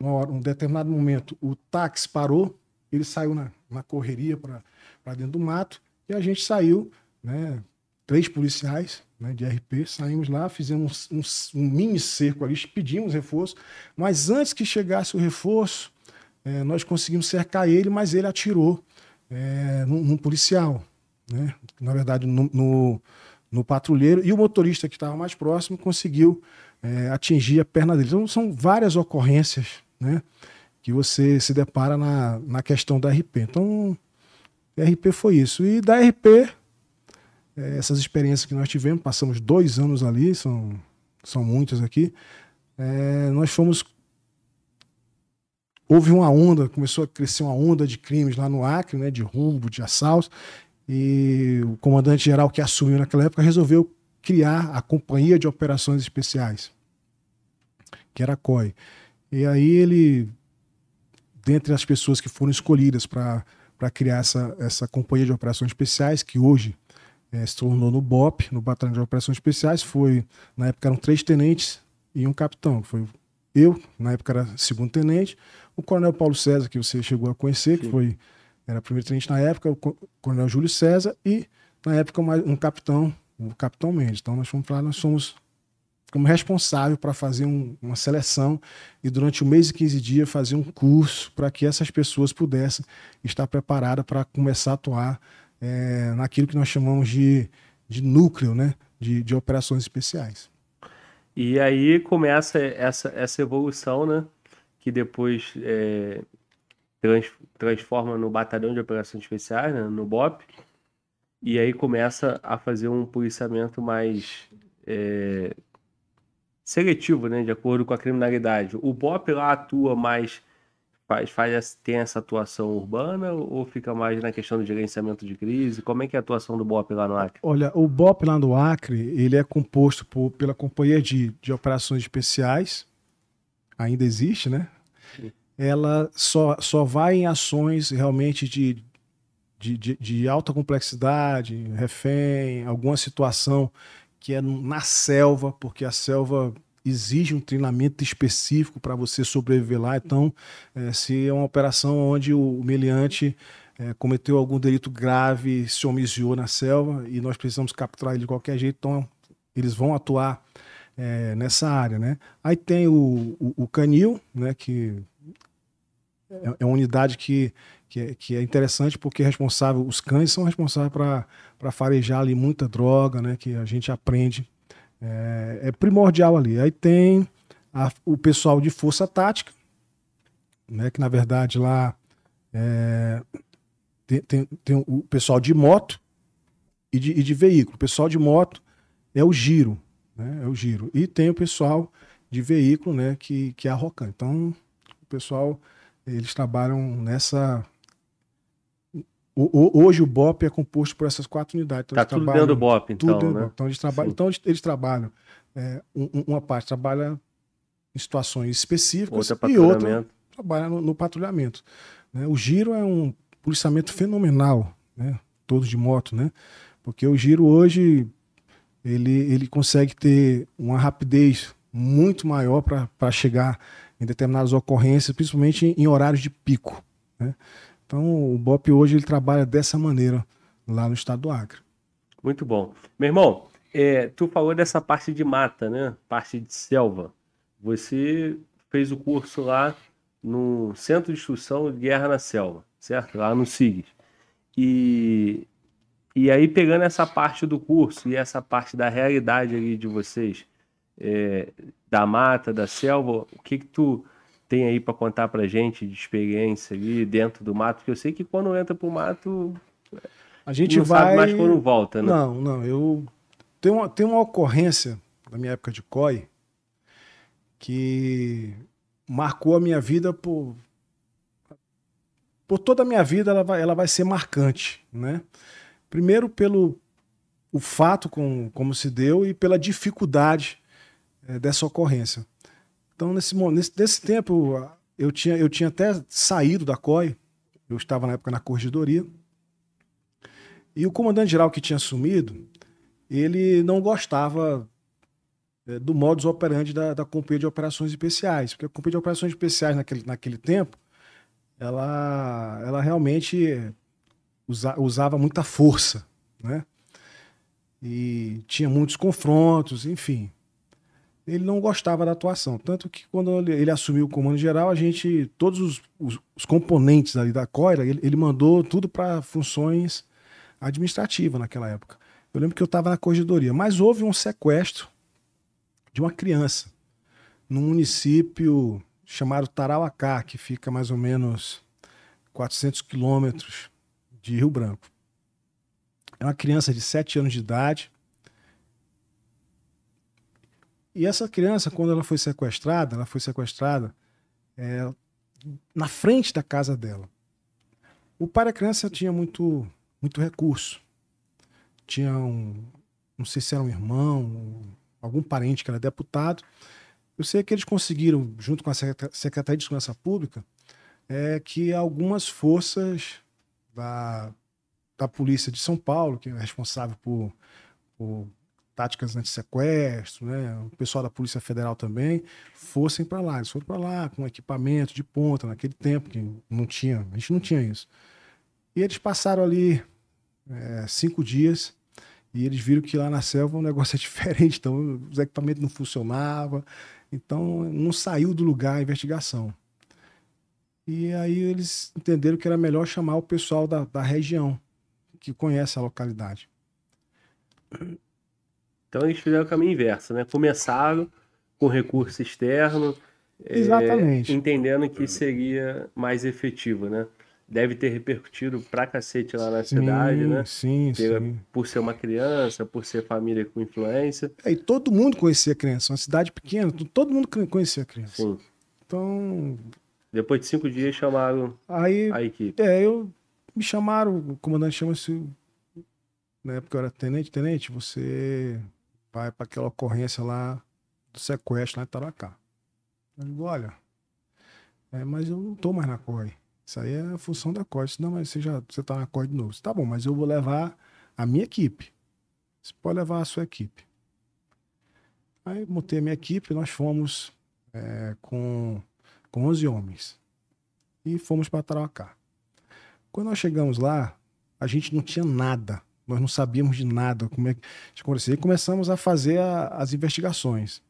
hora, um determinado momento, o táxi parou, ele saiu na, na correria para dentro do mato e a gente saiu, né? Três policiais né, de RP, saímos lá, fizemos um, um, um mini cerco ali, pedimos reforço, mas antes que chegasse o reforço, é, nós conseguimos cercar ele, mas ele atirou é, num, num policial, né? Na verdade, no, no, no, patrulheiro, e o motorista que estava mais próximo conseguiu é, atingir a perna dele. Então, são várias ocorrências né, que você se depara na, na questão da RP. Então, RP foi isso. E da RP, é, essas experiências que nós tivemos, passamos dois anos ali, são, são muitas aqui, é, nós fomos. Houve uma onda, começou a crescer uma onda de crimes lá no Acre, né, de roubo, de assaltos, e o comandante-geral que assumiu naquela época resolveu criar a Companhia de Operações Especiais, que era a COI. E aí ele, dentre as pessoas que foram escolhidas para criar essa, essa Companhia de Operações Especiais, que hoje é, se tornou no BOP, no Batalhão de Operações Especiais, foi, na época eram três tenentes e um capitão. Foi eu, na época era segundo tenente, o coronel Paulo César, que você chegou a conhecer, Sim. que foi era primeiro tenente na época, o coronel Júlio César, e na época um capitão, o capitão Mendes. Então nós fomos lá, nós somos como responsável para fazer um, uma seleção e durante o mês e 15 dias fazer um curso para que essas pessoas pudessem estar preparadas para começar a atuar é, naquilo que nós chamamos de, de núcleo né, de, de operações especiais. E aí começa essa, essa evolução, né? Que depois é, trans, transforma no Batalhão de Operações Especiais, né, no BOP. E aí começa a fazer um policiamento mais é, seletivo, né, de acordo com a criminalidade. O BOP lá atua mais, faz, faz, tem essa atuação urbana ou fica mais na questão do gerenciamento de crise? Como é que é a atuação do BOP lá no Acre? Olha, o BOP lá no Acre, ele é composto por, pela Companhia de, de Operações Especiais, ainda existe, né? Sim. Ela só, só vai em ações realmente de, de, de, de alta complexidade, refém, alguma situação que é na selva, porque a selva exige um treinamento específico para você sobreviver lá. Então, é, se é uma operação onde o meliante é, cometeu algum delito grave, se homiziou na selva e nós precisamos capturar ele de qualquer jeito, então eles vão atuar é, nessa área, né? Aí tem o, o, o canil, né, que é, é uma unidade que que é, que é interessante porque é responsável, os cães são responsáveis para farejar ali muita droga, né? Que a gente aprende. É, é primordial ali. Aí tem a, o pessoal de força tática, né? Que na verdade lá é, tem, tem, tem, o pessoal de moto e de, e de veículo. O pessoal de moto é o giro, né? É o giro. E tem o pessoal de veículo, né? Que, que é a Rocan. Então, o pessoal eles trabalham nessa o, hoje o BOP é composto por essas quatro unidades. Então, tá tudo dentro do BOP, então, tudo né? Então eles trabalham, então eles, trabalham é, um, uma parte trabalha em situações específicas outra e outra trabalha no, no patrulhamento. Né? O giro é um policiamento fenomenal, né? todos de moto, né? Porque o giro hoje ele, ele consegue ter uma rapidez muito maior para chegar em determinadas ocorrências, principalmente em, em horários de pico. Né? Então o BOP hoje ele trabalha dessa maneira lá no estado do Acre. Muito bom. Meu irmão, é, tu falou dessa parte de mata, né? Parte de selva. Você fez o curso lá no Centro de Instrução de Guerra na Selva, certo? Lá no SIGS. E, e aí, pegando essa parte do curso e essa parte da realidade ali de vocês, é, da mata, da selva, o que que tu tem aí para contar para gente de experiência ali dentro do mato? Porque eu sei que quando entra pro mato, a gente não vai sabe mais quando volta, né? Não, não. Eu tenho uma, tem uma ocorrência da minha época de COI que marcou a minha vida por por toda a minha vida ela vai, ela vai ser marcante, né? Primeiro pelo o fato com, como se deu e pela dificuldade é, dessa ocorrência. Então, nesse, nesse, nesse tempo, eu tinha, eu tinha até saído da COI, eu estava na época na corregedoria, E o comandante-geral que tinha assumido, ele não gostava é, do modus operandi da, da Companhia de Operações Especiais, porque a Companhia de Operações Especiais naquele, naquele tempo, ela, ela realmente usa, usava muita força, né? E tinha muitos confrontos, enfim. Ele não gostava da atuação, tanto que quando ele, assumiu o comando geral, a gente, todos os, os, os componentes ali da COIRA, ele, ele mandou tudo para funções administrativas naquela época. Eu lembro que eu estava na corregedoria, mas houve um sequestro de uma criança num município chamado Tarauacá, que fica mais ou menos 400 quilômetros de Rio Branco. É uma criança de 7 anos de idade. E essa criança, quando ela foi sequestrada, ela foi sequestrada é, na frente da casa dela. O pai da criança tinha muito, muito recurso. Tinha um, não sei se era um irmão, algum parente que era deputado. Eu sei que eles conseguiram, junto com a Secretaria de Segurança Pública, é que algumas forças da, da Polícia de São Paulo, que é responsável por, por táticas anti-sequestro, né? o pessoal da Polícia Federal também, fossem para lá. Eles foram para lá com equipamento de ponta, naquele tempo que não tinha, a gente não tinha isso. E eles passaram ali é, cinco dias e eles viram que lá na selva o negócio é diferente, então os equipamentos não funcionavam, então não saiu do lugar a investigação. E aí eles entenderam que era melhor chamar o pessoal da, da região, que conhece a localidade. Então eles fizeram o caminho inverso, né? Começaram com recurso externo, Exatamente. É, entendendo que seria mais efetivo, né? Deve ter repercutido pra cacete lá na sim, cidade, né? Sim, Pela, sim. Por ser uma criança, por ser família com influência. É, e todo mundo conhecia a criança, uma cidade pequena, todo mundo conhecia a criança. Sim. Então, Depois de cinco dias chamaram aí a equipe. É, eu me chamaram, o comandante chama-se. Na época eu era tenente, tenente, você vai para aquela ocorrência lá do sequestro lá em Taracá. Eu digo, olha, é, mas eu não tô mais na COI. Isso aí é a função da COI. Disse, não, mas você já você tá na COI de novo. Disse, tá bom, mas eu vou levar a minha equipe. Você pode levar a sua equipe. Aí montei a minha equipe, nós fomos é, com, com 11 homens. E fomos para Tarauacá. Quando nós chegamos lá, a gente não tinha nada. Nós não sabíamos de nada. Como é que acontecia. E começamos a fazer a, as investigações.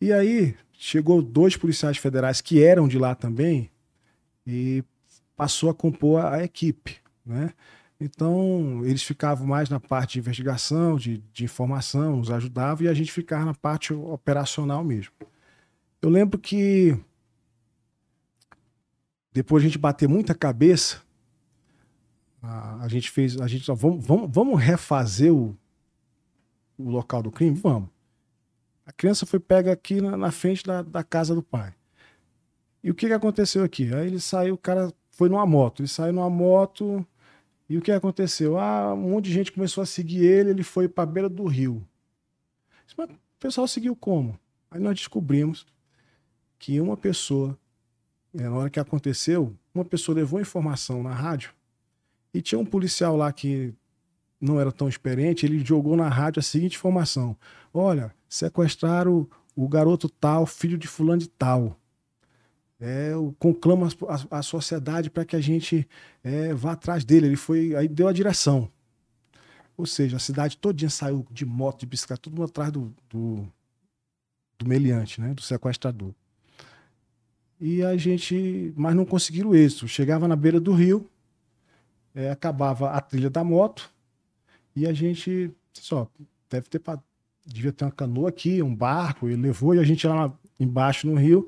E aí chegou dois policiais federais que eram de lá também e passou a compor a, a equipe, né? Então, eles ficavam mais na parte de investigação, de, de informação, nos ajudavam, e a gente ficava na parte operacional mesmo. Eu lembro que depois a gente bater muita cabeça, a, a gente fez, a gente só, vamos, vamos, vamos refazer o, o local do crime? Vamos. A criança foi pega aqui na, na frente da, da casa do pai. E o que, que aconteceu aqui? Aí ele saiu, o cara foi numa moto. Ele saiu numa moto. E o que aconteceu? Ah, um monte de gente começou a seguir ele, ele foi para a beira do rio. Mas o pessoal seguiu como? Aí nós descobrimos que uma pessoa, né, na hora que aconteceu, uma pessoa levou informação na rádio e tinha um policial lá que não era tão experiente, ele jogou na rádio a seguinte informação: Olha, sequestraram o, o garoto tal, filho de fulano de tal. É, conclama a, a, sociedade para que a gente é, vá atrás dele. Ele foi, aí deu a direção. Ou seja, a cidade todinha saiu de moto, de bicicleta, todo mundo atrás do, do, do meliante, né, do sequestrador. E a gente, mas não conseguiram êxito. Chegava na beira do rio, é, acabava a trilha da moto e a gente, só deve ter devia ter uma canoa aqui, um barco, ele levou e a gente lá embaixo no rio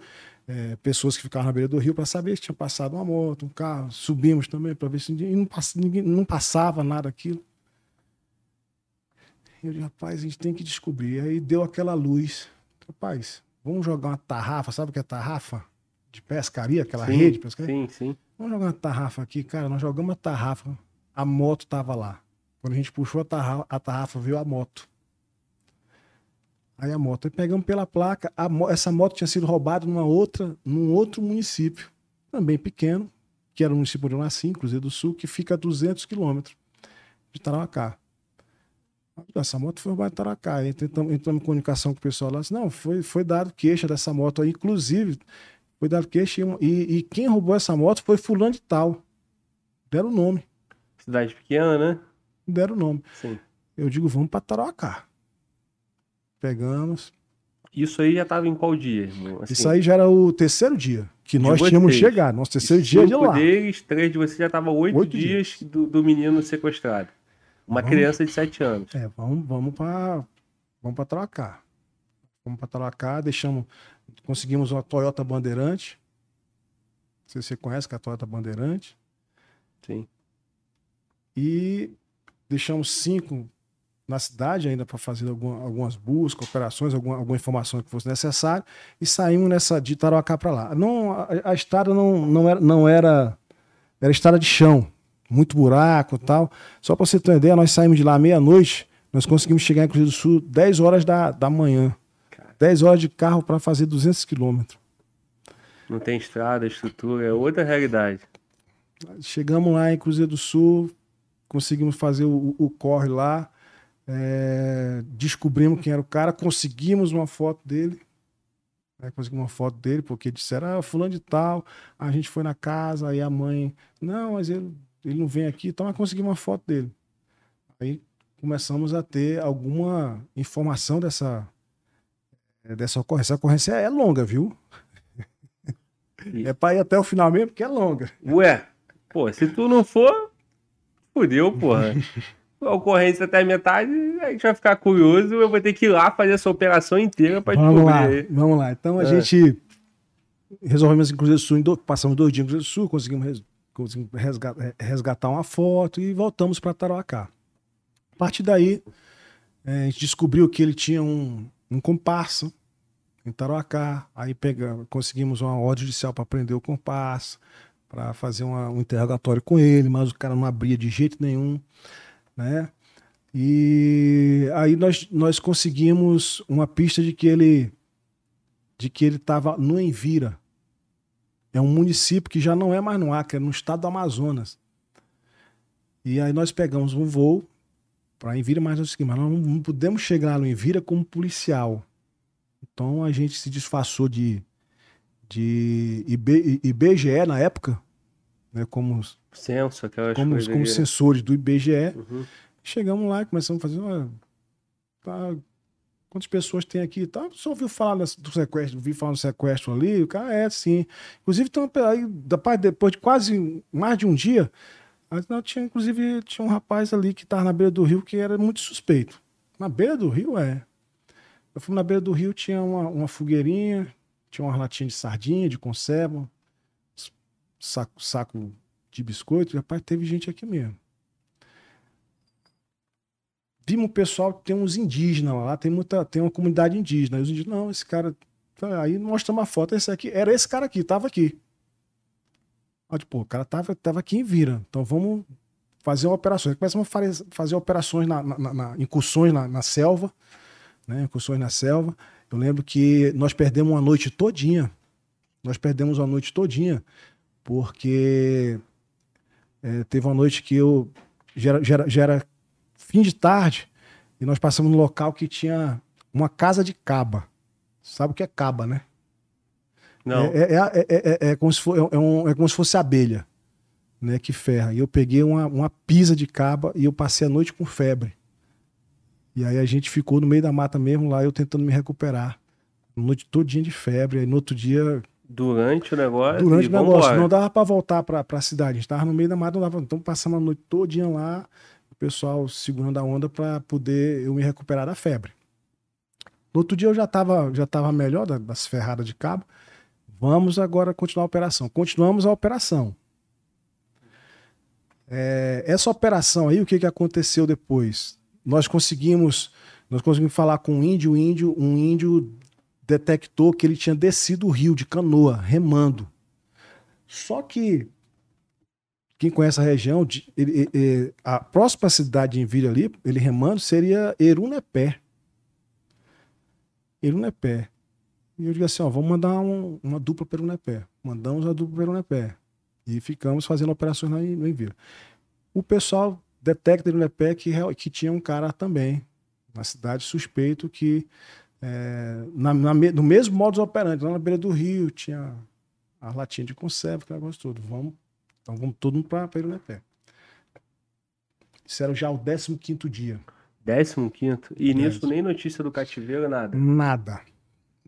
é, pessoas que ficavam na beira do rio para saber se tinha passado uma moto, um carro. Subimos também para ver se ninguém não, ninguém, não passava nada aquilo. E eu disse, rapaz, a gente tem que descobrir. Aí deu aquela luz. Rapaz, vamos jogar uma tarrafa, sabe o que é tarrafa? De pescaria, aquela Sim, rede de pescaria? Sim, sim. Vamos jogar uma tarrafa aqui, cara. Nós jogamos a tarrafa, a moto tava lá. Quando a gente puxou a tarrafa, a tarrafa veio a moto. Aí a moto, aí pegamos pela placa, mo- essa moto tinha sido roubada numa outra, num outro município, também pequeno, que era o município eu nasci, Cruzeiro do Sul, que fica a 200 quilômetros. de Tarauacá. Essa moto foi roubada em Tarauacá. Aí tentamos, entramos em comunicação com o pessoal lá. Disse, não, foi, foi dado queixa dessa moto aí. Inclusive, foi dado queixa e, e, e quem roubou essa moto foi fulano de tal. Deram o nome. Cidade pequena, né? Deram o nome. Sim. Eu digo, vamos para Tarauacá. Pegamos. Isso aí já tava em qual dia, irmão? Assim, Isso aí já era o terceiro dia que nós vocês. tínhamos chegado. Nosso terceiro dia de lá. deles, três de vocês já tava oito, Oito dias, Do, do menino sequestrado. Uma Vamos. criança de sete anos. É, vamos, vamos para vamos para Tarauacá. Vamos para Tarauacá, deixamos, conseguimos uma Toyota Bandeirante. Não sei se você conhece que é a Toyota Bandeirante. Sim. E deixamos cinco na cidade ainda para fazer alguma- algumas buscas, operações, alguma, alguma informação que fosse necessária. E saímos nessa de Tarauacá para lá. Não, a, a estrada não, não, era, não era. Era estrada de chão, muito buraco e tal. Só para você ter uma ideia, nós saímos de lá meia-noite, nós conseguimos chegar em Cruzeiro do Sul 10 horas da, da manhã. 10 horas de carro para fazer 200 quilômetros. Não tem estrada, estrutura, é outra realidade. Chegamos lá em Cruzeiro do Sul, conseguimos fazer o, o corre lá, é, descobrimos quem era o cara, conseguimos uma foto dele. né, conseguimos uma foto dele, porque disseram, ah, fulano de tal, a gente foi na casa, aí a mãe, não, mas ele, ele não vem aqui, então nós conseguimos uma foto dele. Aí começamos a ter alguma informação dessa, dessa ocorrência. Essa ocorrência é longa, viu? E- É para ir até o final mesmo, porque é longa. Ué, pô, se tu não for, fudeu, porra. A ocorrência até a metade, a gente vai ficar curioso, eu vou ter que ir lá fazer essa operação inteira pra Vamos lá, descobrir. vamos lá. Então a É. gente resolvemos em Cruzeiro do Sul, passamos dois dias em Cruzeiro do Sul, conseguimos, res- conseguimos resga- resgatar uma foto e voltamos para Tarauacá. A partir daí, eh, a gente descobriu que ele tinha um, um comparsa em Tarauacá, aí pega, conseguimos uma ordem judicial para prender o comparsa, para fazer uma- um interrogatório com ele, mas o cara não abria de jeito nenhum, né? E aí nós, nós conseguimos uma pista de que ele de que ele estava no Envira. É um município que já não é mais no Acre, é no estado do Amazonas. E aí nós pegamos um voo para Envira, mas nós, mas nós não pudemos chegar no Envira como policial. Então a gente se disfarçou de, de IB, IBGE na época, né, como, Censo, aquelas como, como aí. censores do IBGE. Uhum. Chegamos lá e começamos a fazer. Olha, tá, quantas pessoas tem aqui? Tá, só ouviu falar do sequestro, ouviu falar do sequestro ali? O cara é, sim. Inclusive, então, aí, depois de quase mais de um dia, aí, não, tinha, inclusive, tinha um rapaz ali que estava na beira do rio que era muito suspeito. Na beira do rio, é. Eu fui na beira do rio, tinha uma, uma fogueirinha, tinha uma latinha de sardinha, de conserva, saco, saco de biscoito. Rapaz, teve gente aqui mesmo vimos o pessoal, tem uns indígenas lá, tem muita, tem uma comunidade indígena. Aí os indígenas, não, esse cara. Aí mostra uma foto, esse aqui, era esse cara aqui, tava aqui. Aí, tipo, o cara tava, tava aqui em Vira. Então vamos fazer. Aí começamos a fazer operações na, na- na- na- incursões na, na selva, né? Incursões na selva. Eu lembro que nós perdemos uma noite todinha. Nós perdemos uma noite todinha, porque é, teve uma noite que eu já era, já era- já era fim de tarde e nós passamos no local que tinha uma casa de caba. Sabe o que é caba, né? Não, É, é, é, é- é como se for- é um- é como se fosse abelha, né? Que ferra. E eu peguei uma, uma pisa de caba e eu passei a noite com febre. E aí a gente ficou no meio da mata mesmo lá, eu tentando me recuperar. Noite todinha de febre. Aí no outro dia, durante o negócio. durante o negócio, não dava pra voltar pra, pra cidade. A gente tava no meio da mata, não dava. Então passamos a noite todinha lá, o pessoal segurando a onda pra poder eu me recuperar da febre. No outro dia eu já tava, já tava melhor da- das ferradas de cabo. Vamos agora continuar a operação. Continuamos a operação. É, essa operação aí, o que, que aconteceu depois? Nós conseguimos, nós conseguimos falar com um índio, o índio, um índio detectou que ele tinha descido o rio de canoa, remando. Só que quem conhece a região, ele- ele- a próxima cidade de Envira ali, ele remando, seria Erunepé. Erunepé. E eu digo assim, ó, vamos mandar um- uma dupla para Erunepé. Mandamos a dupla para Erunepé. E ficamos fazendo operações lá no Envira. O pessoal detecta no INEPE que, que tinha um cara também na cidade suspeito que é, na, na no mesmo modus operandi, lá na beira do rio, tinha as latinhas de conserva, aquele negócio todo. Vamos, então vamos todo mundo para Irunepé. Isso era já o 15 dia. 15 E nisso nem notícia do cativeiro, nada. Nada.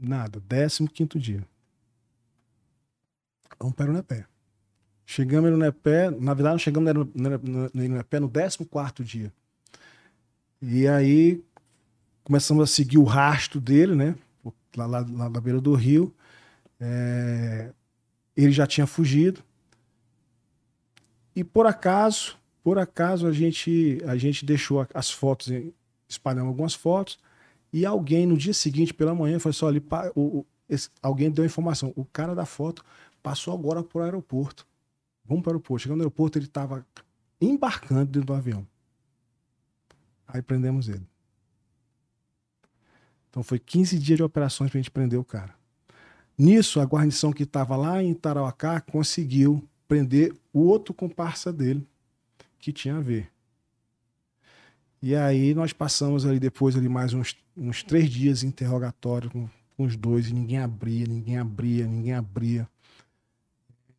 Nada. 15 dia. Vamos para Irunepé. Chegamos em Irunepé, na verdade, nós chegamos no, no, no, no Irunepé no 14 dia. E aí começamos a seguir o rastro dele, né? Lá, lá, lá na beira do rio. É, ele já tinha fugido. E por acaso, por acaso, a gente, a gente deixou as fotos, espalhamos algumas fotos. E alguém, no dia seguinte, pela manhã, só ali, pa- o, o- esse- alguém deu informação. O cara da foto passou agora para o aeroporto. Vamos para o aeroporto. Chegando no aeroporto, ele estava embarcando dentro do avião. Aí prendemos ele. Então foi 15 dias de operações para a gente prender o cara. Nisso, a guarnição que estava lá em Tarauacá conseguiu prender o outro comparsa dele, que tinha a ver. E aí nós passamos ali depois ali mais uns, uns três dias interrogatório com, com os dois e ninguém abria, ninguém abria, ninguém abria.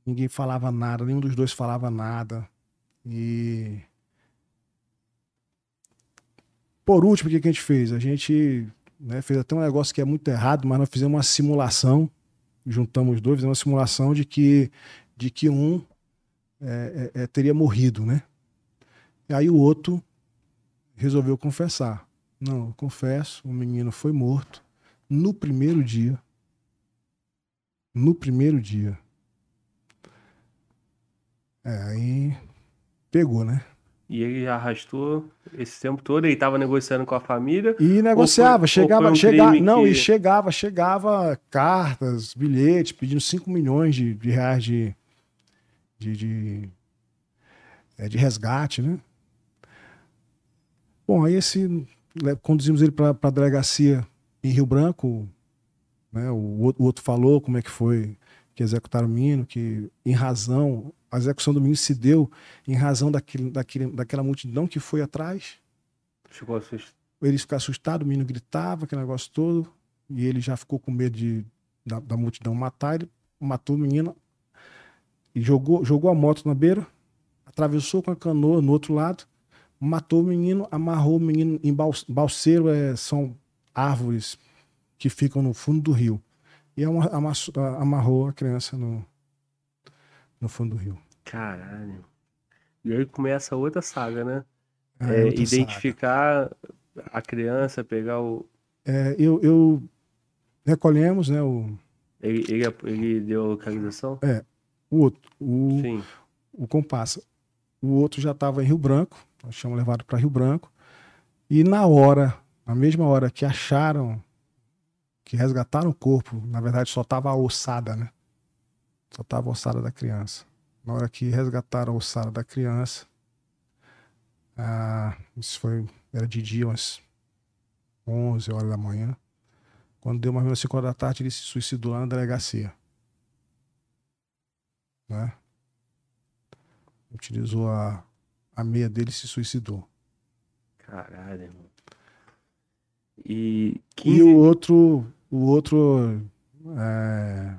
Ninguém falava nada, nenhum dos dois falava nada. E por último, o que que a gente fez? A gente né, fez até um negócio que é muito errado, mas nós fizemos uma simulação, juntamos os dois, fizemos uma simulação de que, de que um é, é, é, teria morrido, né? E aí o outro resolveu confessar. Não, eu confesso, o menino foi morto no primeiro dia. No primeiro dia. É, aí pegou, né? E ele arrastou esse tempo todo, ele tava negociando com a família. E negociava, foi- chegava, um chegava, não, que- e chegava, chegava cartas, bilhetes, pedindo 5 milhões de, de reais de, de, de, é, de resgate, né? Bom, aí esse, le- conduzimos ele para a delegacia em Rio Branco, né? O, outro- o outro falou como é que foi que executaram o menino, que em razão, a execução do menino se deu em razão daquele, daquele, daquela multidão que foi atrás, Ficou assustado. ele ficou assustado, o menino gritava, aquele negócio todo, e ele já ficou com medo de, da, da multidão matar, ele matou o menino e jogou, jogou a moto na beira, atravessou com a canoa no outro lado, matou o menino, amarrou o menino em bal- balseiro, é, são árvores que ficam no fundo do rio. E amarrou a criança no, no fundo do rio. Caralho. E aí começa outra saga, né? Ah, É, outra saga. identificar a criança, pegar o. É, eu, eu recolhemos, né, o, Ele, ele, ele deu a localização? o outro, o, Sim. o comparsa. O outro já estava em Rio Branco, nós tínhamos levado para Rio Branco. E na hora, na mesma hora que acharam, que resgataram o corpo, na verdade só estava a ossada, né? Só estava a ossada da criança. Na hora que resgataram a ossada da criança, ah, isso foi, era de dia, umas 11 horas da manhã. Quando deu mais ou menos 5 horas da tarde, ele se suicidou lá na delegacia. Né? Utilizou a, a meia dele e se suicidou. Caralho, irmão. E E 15. o outro, o outro é,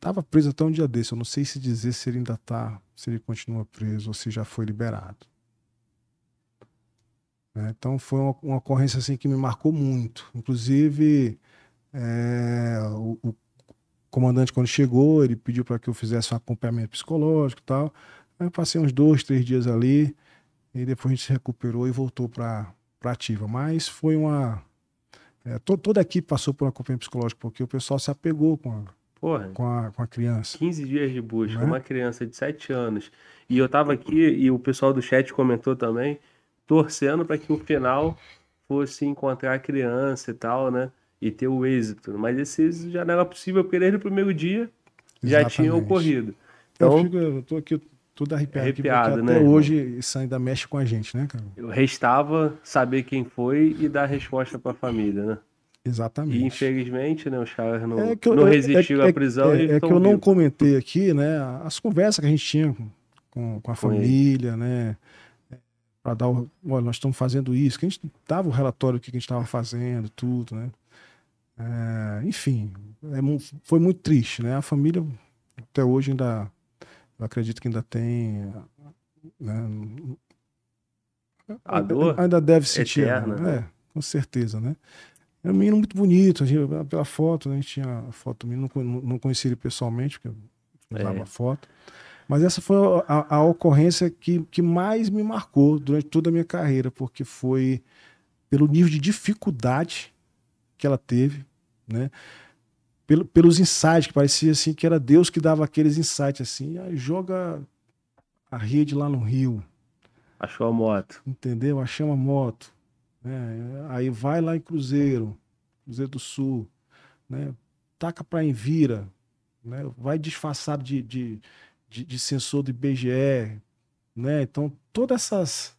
tava preso até um dia desse. Eu não sei se dizer se ele ainda tá, se ele continua preso ou se já foi liberado. Né, Então foi uma, uma ocorrência assim que me marcou muito. Inclusive é, o, o comandante quando chegou ele pediu para que eu fizesse um acompanhamento psicológico e tal. Aí eu passei uns dois, três dias ali e depois a gente se recuperou e voltou para ativa. Mas foi uma é, to- toda a equipe passou por um acompanhamento psicológico porque o pessoal se apegou com a, Porra, com a, com a criança. 15 dias de busca, Né? uma criança de 7 anos. E eu tava aqui e o pessoal do chat comentou também, torcendo para que o final fosse encontrar a criança e tal, né? E ter o êxito. Mas esse êxito já não era possível, porque desde o primeiro dia já tinha Exatamente. ocorrido. Eu, Então, fico, eu tô aqui todo arrepiado, Arrepiado, né, até hoje isso ainda mexe com a gente, né, cara? restava saber quem foi e dar resposta para a família, né? Exatamente. E infelizmente, né, os caras não, É eu- não é- resistiram é- à prisão é, é que eu não vivos. comentei aqui, né? As conversas que a gente tinha com, com, com a Com ele. família, né? Para dar o. Olha, nós estamos fazendo isso. Que a gente dava o relatório do que a gente estava fazendo, tudo, né? É, enfim, é foi muito triste, né? A família, até hoje, ainda. Eu acredito que ainda tem. Né? A dor ainda deve sentir. eterna, né? É, com certeza, né? É um menino muito bonito, a gente, pela foto, né? A gente tinha a foto não, não conheci ele pessoalmente, porque eu usava É. foto. Mas essa foi a, a ocorrência que, que mais me marcou durante toda a minha carreira, porque foi pelo nível de dificuldade que ela teve, né? Pelo, pelos insights, que parecia assim que era Deus que dava aqueles insights assim, ah, joga a rede lá no rio, achou a moto. entendeu? Achamos a moto. né? Aí vai lá em Cruzeiro, Cruzeiro do Sul, né? taca para Envira, né? vai disfarçado de, de, de, de sensor do IBGE. Né? Então, todas essas.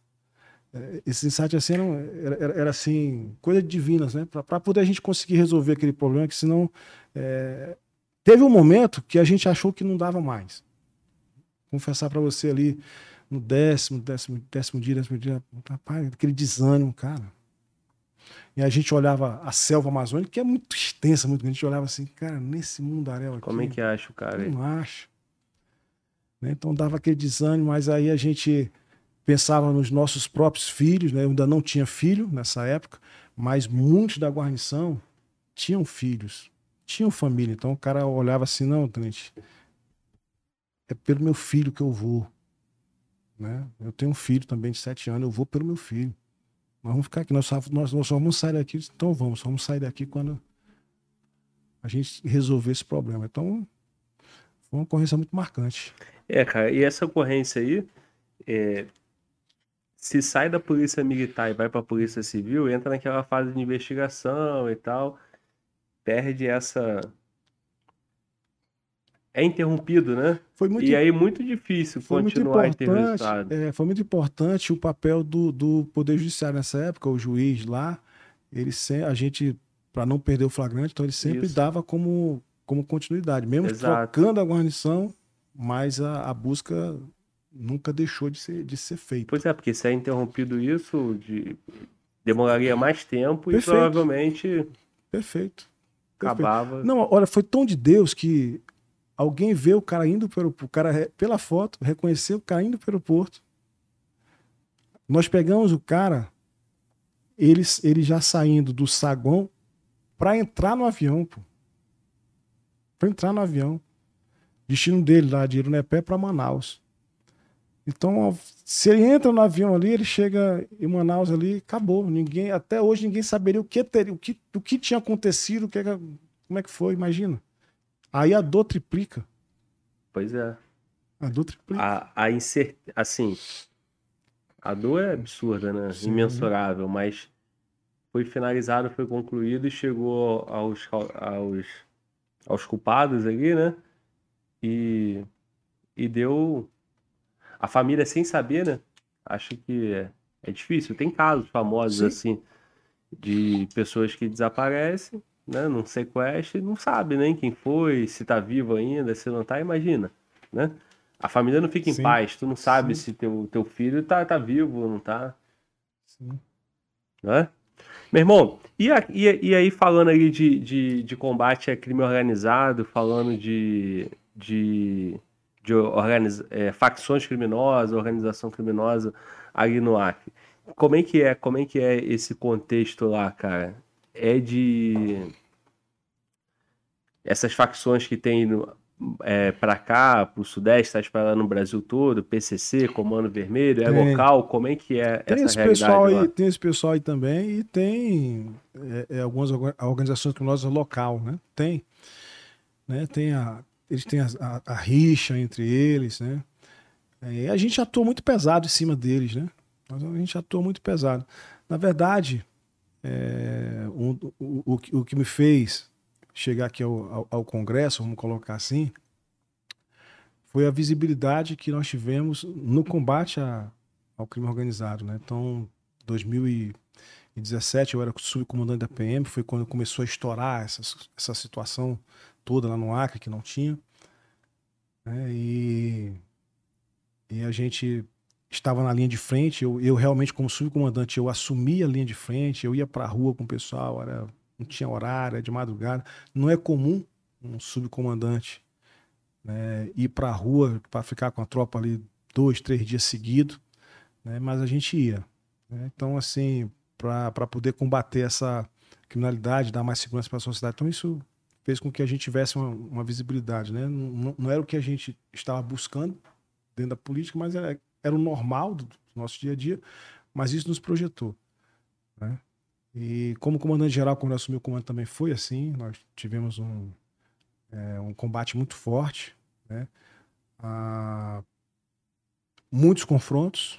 Eh, Esses insights assim era, era- era, assim, coisas divinas, né? Para poder a gente conseguir resolver aquele problema, que senão. eh, Teve um momento que a gente achou que não dava mais. Confessar para você ali, no décimo, décimo, décimo dia, décimo dia, rapaz, aquele desânimo, cara. E a gente olhava a selva amazônica, que é muito extensa, muito grande, a gente olhava assim, cara, nesse mundaréu aqui, Como é que acha o cara não acho. Né? Então dava aquele desânimo, mas aí a gente pensava nos nossos próprios filhos, né? Eu ainda não tinha filho nessa época, mas muitos da guarnição tinham filhos, tinham família. Então o cara olhava assim, não, tenente, é pelo meu filho que eu vou. Né? Eu tenho um filho também de sete anos, eu vou pelo meu filho. Nós vamos ficar aqui, nós só, nós, nós só vamos sair daqui, então vamos, vamos sair daqui quando a gente resolver esse problema. Então, foi uma ocorrência muito marcante. É, cara, e essa ocorrência aí, é, se sai da polícia militar e vai pra polícia civil, entra naquela fase de investigação e tal, perde essa. É interrompido, né? Foi muito, E aí muito difícil foi muito continuar a ter importante. é, foi muito importante o papel do, do Poder Judiciário nessa época, o juiz lá, ele a gente, para não perder o flagrante, então ele sempre Isso. dava como, como continuidade, mesmo Exato. trocando a guarnição, mas a, a busca nunca deixou de ser, de ser feita. Pois é, porque se é interrompido isso, de- demoraria mais tempo e Perfeito. provavelmente Perfeito. Acabava. Não, olha, foi tão de Deus que alguém vê o cara indo pelo o cara pela foto, reconheceu o cara indo pelo porto. Nós pegamos o cara, ele, ele já saindo do saguão para entrar no avião, pô. Para entrar no avião. Destino dele lá de Irunepé para Manaus. Então, se ele entra no avião ali, ele chega em Manaus ali, acabou. Ninguém, até hoje ninguém saberia o que teria, o que, o que tinha acontecido, o que, que- como é que foi, imagina. Aí a dor triplica. Pois é. A dor triplica. A, a incer... Assim, a dor é absurda, né? Sim. Imensurável, mas foi finalizado, foi concluído e chegou aos, aos, aos culpados ali, né? E, e deu. A família sem saber, né? Acho que é, é difícil. Tem casos famosos Sim. assim de pessoas que desaparecem, né? Num sequestro e não sabe nem quem foi, se tá vivo ainda, se não tá, imagina, né? A família não fica em Sim. paz, tu não sabe Sim. se teu, teu filho tá, tá vivo ou não tá, Sim. né? Meu irmão, e, a- e, e aí falando aí de, de, de combate a crime organizado, falando de, de, de organiz, é, facções criminosas, organização criminosa ali no Acre. Como é que é, como é que é esse contexto lá, cara? É de essas facções que tem no, é, para cá, pro Sudeste, tá espalhando no Brasil todo, PCC, Comando Vermelho, é Tem. local? Como é que é Tem essa esse, pessoal lá? aí, tem esse pessoal aí também e tem é, é, algumas orga- organizações criminosas local, né? Tem. Né? Tem a, eles têm a, a- a rixa entre eles, né? É, a gente atua muito pesado em cima deles, né? A gente atua muito pesado. Na verdade, é, o, o, que- o que me fez chegar aqui ao, ao, ao Congresso, vamos colocar assim, foi a visibilidade que nós tivemos no combate a, ao crime organizado, né? Então, 2017 eu era subcomandante da PM, foi quando começou a estourar essa, essa situação toda lá no Acre que não tinha, né? E e a gente estava na linha de frente. Eu, eu realmente, como subcomandante, eu assumi a linha de frente, eu ia para a rua com o pessoal, era, não tinha horário, era de madrugada. Não é comum um subcomandante né, ir para a rua para ficar com a tropa ali dois, três dias seguidos, né, mas a gente ia. Né? Então, assim, para poder combater essa criminalidade, dar mais segurança para a sociedade. Então, isso fez com que a gente tivesse uma, uma visibilidade. Né? Não, não, era o que a gente estava buscando dentro da política, mas era, era o normal do, do nosso dia a dia, mas isso nos projetou. Né? E como comandante-geral, quando eu assumi o comando também foi assim, nós tivemos um, é, um combate muito forte, né? Ah, muitos confrontos,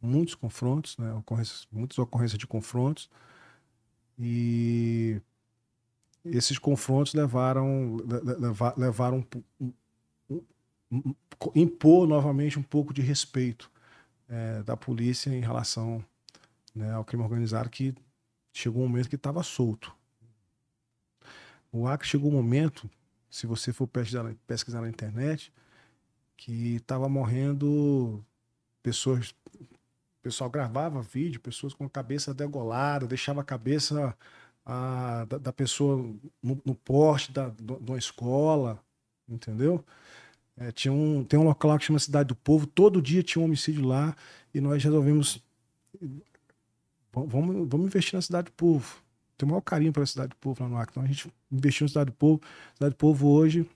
muitos confrontos, né? Ocorrências, muitas ocorrências de confrontos, e esses confrontos levaram, levaram impor novamente um pouco de respeito é, da polícia em relação né, ao crime organizado que chegou um momento que estava solto. O Acre chegou um momento, se você for pesquisar, pesquisar na internet, que estava morrendo pessoas. O pessoal gravava vídeo, pessoas com a cabeça degolada, deixava a cabeça a, da, da, pessoa no, no poste da, de uma escola, entendeu? É, tinha um, tem um local lá que chama Cidade do Povo, todo dia tinha um homicídio lá e nós resolvemos. Vamos, vamos investir na Cidade do Povo. Tem o maior carinho pela Cidade do Povo lá no Acre. Então a gente investiu na Cidade do Povo. Cidade do Povo hoje,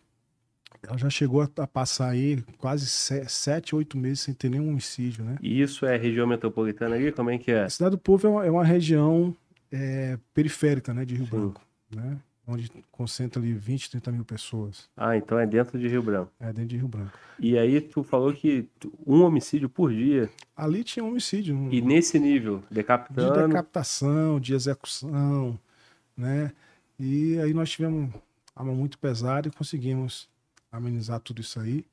ela já chegou a, passar aí quase sete, oito meses sem ter nenhum homicídio, né? E isso é região metropolitana ali? Como é que é? A Cidade do Povo é uma, é uma região é, periférica, né, de Rio Sim. Branco, né? Onde concentra ali 20, 30 mil pessoas. Ah, então é dentro de Rio Branco. É dentro de Rio Branco. E aí tu falou que um homicídio por dia. Ali tinha um homicídio. Um... E nesse nível, decapitando... De decapitação, de execução, né? E aí nós tivemos arma muito pesada e conseguimos amenizar tudo isso aí.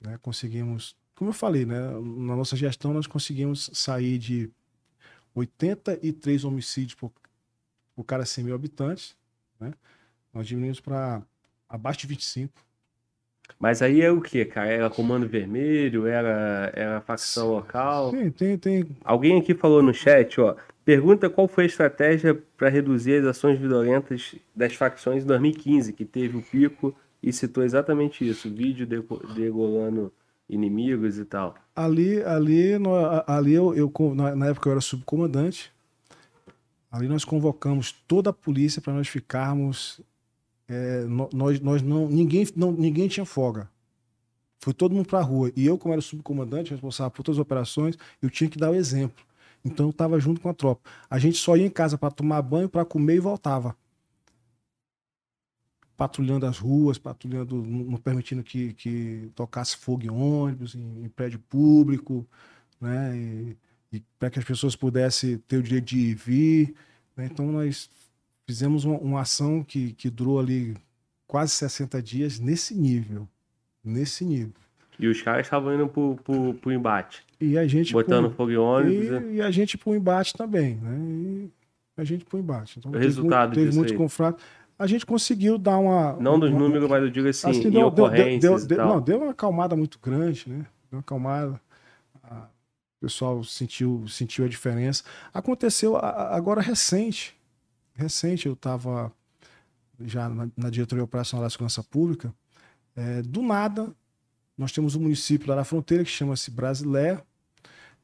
Né? Conseguimos, como eu falei, né? na nossa gestão nós conseguimos sair de 83 homicídios por, por cada 100 mil habitantes. Né? Nós diminuímos para abaixo de 25. Mas aí é o que, cara? Era Comando Vermelho? Era, era facção local? Sim, tem, tem. Alguém aqui falou no chat, ó. Pergunta qual foi a estratégia para reduzir as ações violentas das facções em 2015, que teve o pico e citou exatamente isso, vídeo degolando inimigos e tal. Ali, ali, no, ali eu, eu, na época eu era subcomandante. Ali nós convocamos toda a polícia para nós ficarmos. É, nós, nós não, ninguém, não, ninguém tinha folga. Foi todo mundo para a rua. E eu, como era subcomandante, responsável por todas as operações, eu tinha que dar o exemplo. Então eu estava junto com a tropa. A gente só ia em casa para tomar banho, para comer e voltava patrulhando as ruas, patrulhando, não permitindo que, que tocasse fogo em ônibus, em, em prédio público, né? E, e para que as pessoas pudessem ter o direito de ir e vir. Né? Então nós fizemos uma, uma, ação que, que durou ali quase 60 dias nesse nível. Nesse nível. E os caras estavam indo pro, pro, pro embate. E a gente. Botando pro, fogo em ônibus. E, né? e, a gente pro embate também, né? E a gente pro embate. Então, o resultado teve, teve muitos confrontos a gente conseguiu dar uma. Não dos uma, números, mas eu digo assim, assim deu, ocorrências deu, deu, Não, deu uma acalmada muito grande, né? Deu uma acalmada. O pessoal sentiu, sentiu a diferença. Aconteceu agora recente. Recente, eu estava já na, na, diretoria operacional da segurança pública. É, do nada, nós temos um município lá na fronteira que chama-se Brasilé.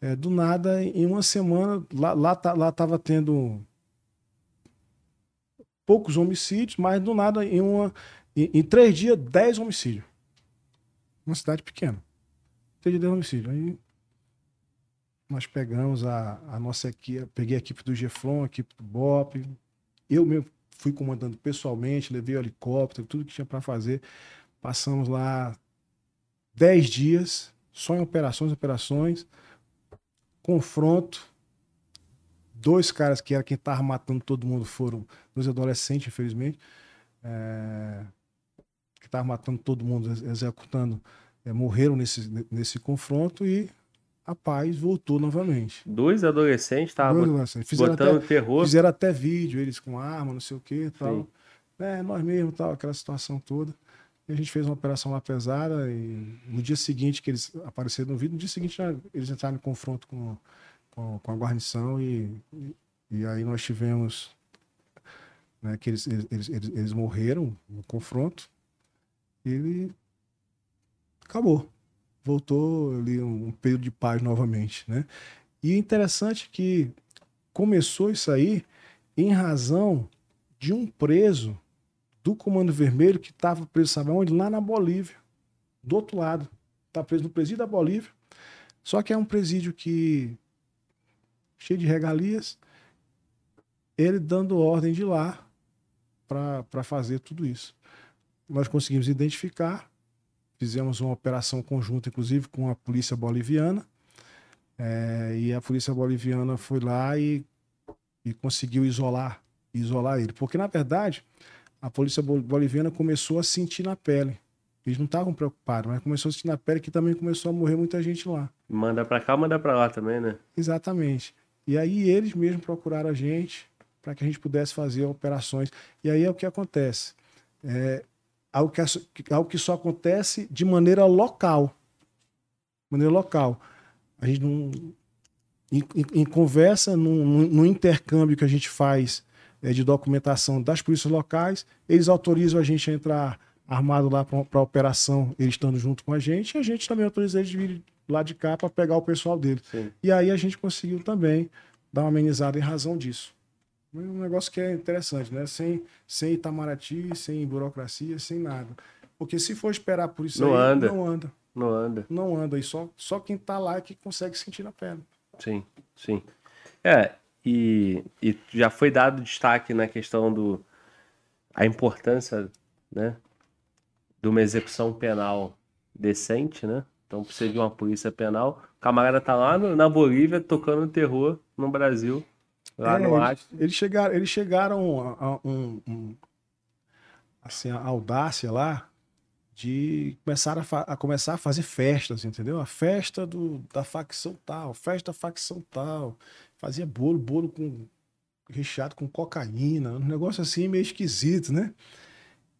É, do nada, em uma semana, lá, lá, tá, lá tava tendo poucos homicídios, mas do nada, em, uma, em, em três dias, dez homicídios. Uma cidade pequena. Três dias, dez homicídios. Aí nós pegamos a, a nossa equipe, peguei a equipe do Geflon, a equipe do BOP. Eu mesmo fui comandando pessoalmente, levei o helicóptero, tudo que tinha para fazer. Passamos lá dez dias, só em operações, operações, confronto, dois caras que era quem tava matando todo mundo foram dois adolescentes, infelizmente, é, que estavam matando todo mundo, executando, é, morreram nesse, nesse confronto e a paz voltou novamente. Dois adolescentes estavam botando até, terror. Fizeram até vídeo, eles com arma, não sei o que tal. É, nós mesmo, tal, aquela situação toda. E a gente fez uma operação lá pesada e no dia seguinte que eles apareceram no vídeo, no dia seguinte eles entraram em confronto com, com, com a guarnição e, e, e aí nós tivemos né, que eles, eles, eles, eles morreram no confronto ele acabou. Voltou ali um, um período de paz novamente, né? E é interessante que começou isso aí em razão de um preso do Comando Vermelho que estava preso, sabe onde? Lá na Bolívia, do outro lado. Está preso no presídio da Bolívia. Só que é um presídio que cheio de regalias. Ele dando ordem de lá para fazer tudo isso. Nós conseguimos identificar, fizemos uma operação conjunta, inclusive com a polícia boliviana. É, e a polícia boliviana foi lá e, e conseguiu isolar, isolar ele. Porque, na verdade, a polícia boliviana começou a sentir na pele. Eles não estavam preocupados, mas começou a sentir na pele que também começou a morrer muita gente lá. Manda pra cá, manda pra lá também, né? Exatamente. E aí eles mesmos procuraram a gente para que a gente pudesse fazer operações. E aí é o que acontece. É algo que, algo que só acontece de maneira local. maneira local. A gente não. Em, em, em conversa, no intercâmbio que a gente faz é, de documentação das polícias locais, eles autorizam a gente a entrar armado lá para a operação, eles estando junto com a gente, e a gente também autoriza eles de vir lá de cá para pegar o pessoal dele. Sim. E aí a gente conseguiu também dar uma amenizada em razão disso. Um negócio que é interessante, né? Sem, sem Itamaraty, sem burocracia, sem nada. Porque se for esperar por isso não aí, anda. não anda. Não anda. Não anda. E só, só quem tá lá é que consegue sentir na pele. Sim, sim. É, e, e já foi dado destaque na questão do a importância, né, de uma execução penal decente, né? Então precisa de uma polícia penal. O camarada tá lá no, na Bolívia tocando terror no Brasil, lá é, no Acre. Eles, eles chegaram, eles chegaram a, a um, um, assim, a audácia lá de começar a, a, começar a fazer festas, entendeu? A festa do, da facção tal, festa da facção tal. Fazia bolo, bolo com recheado com cocaína, um negócio assim meio esquisito, né?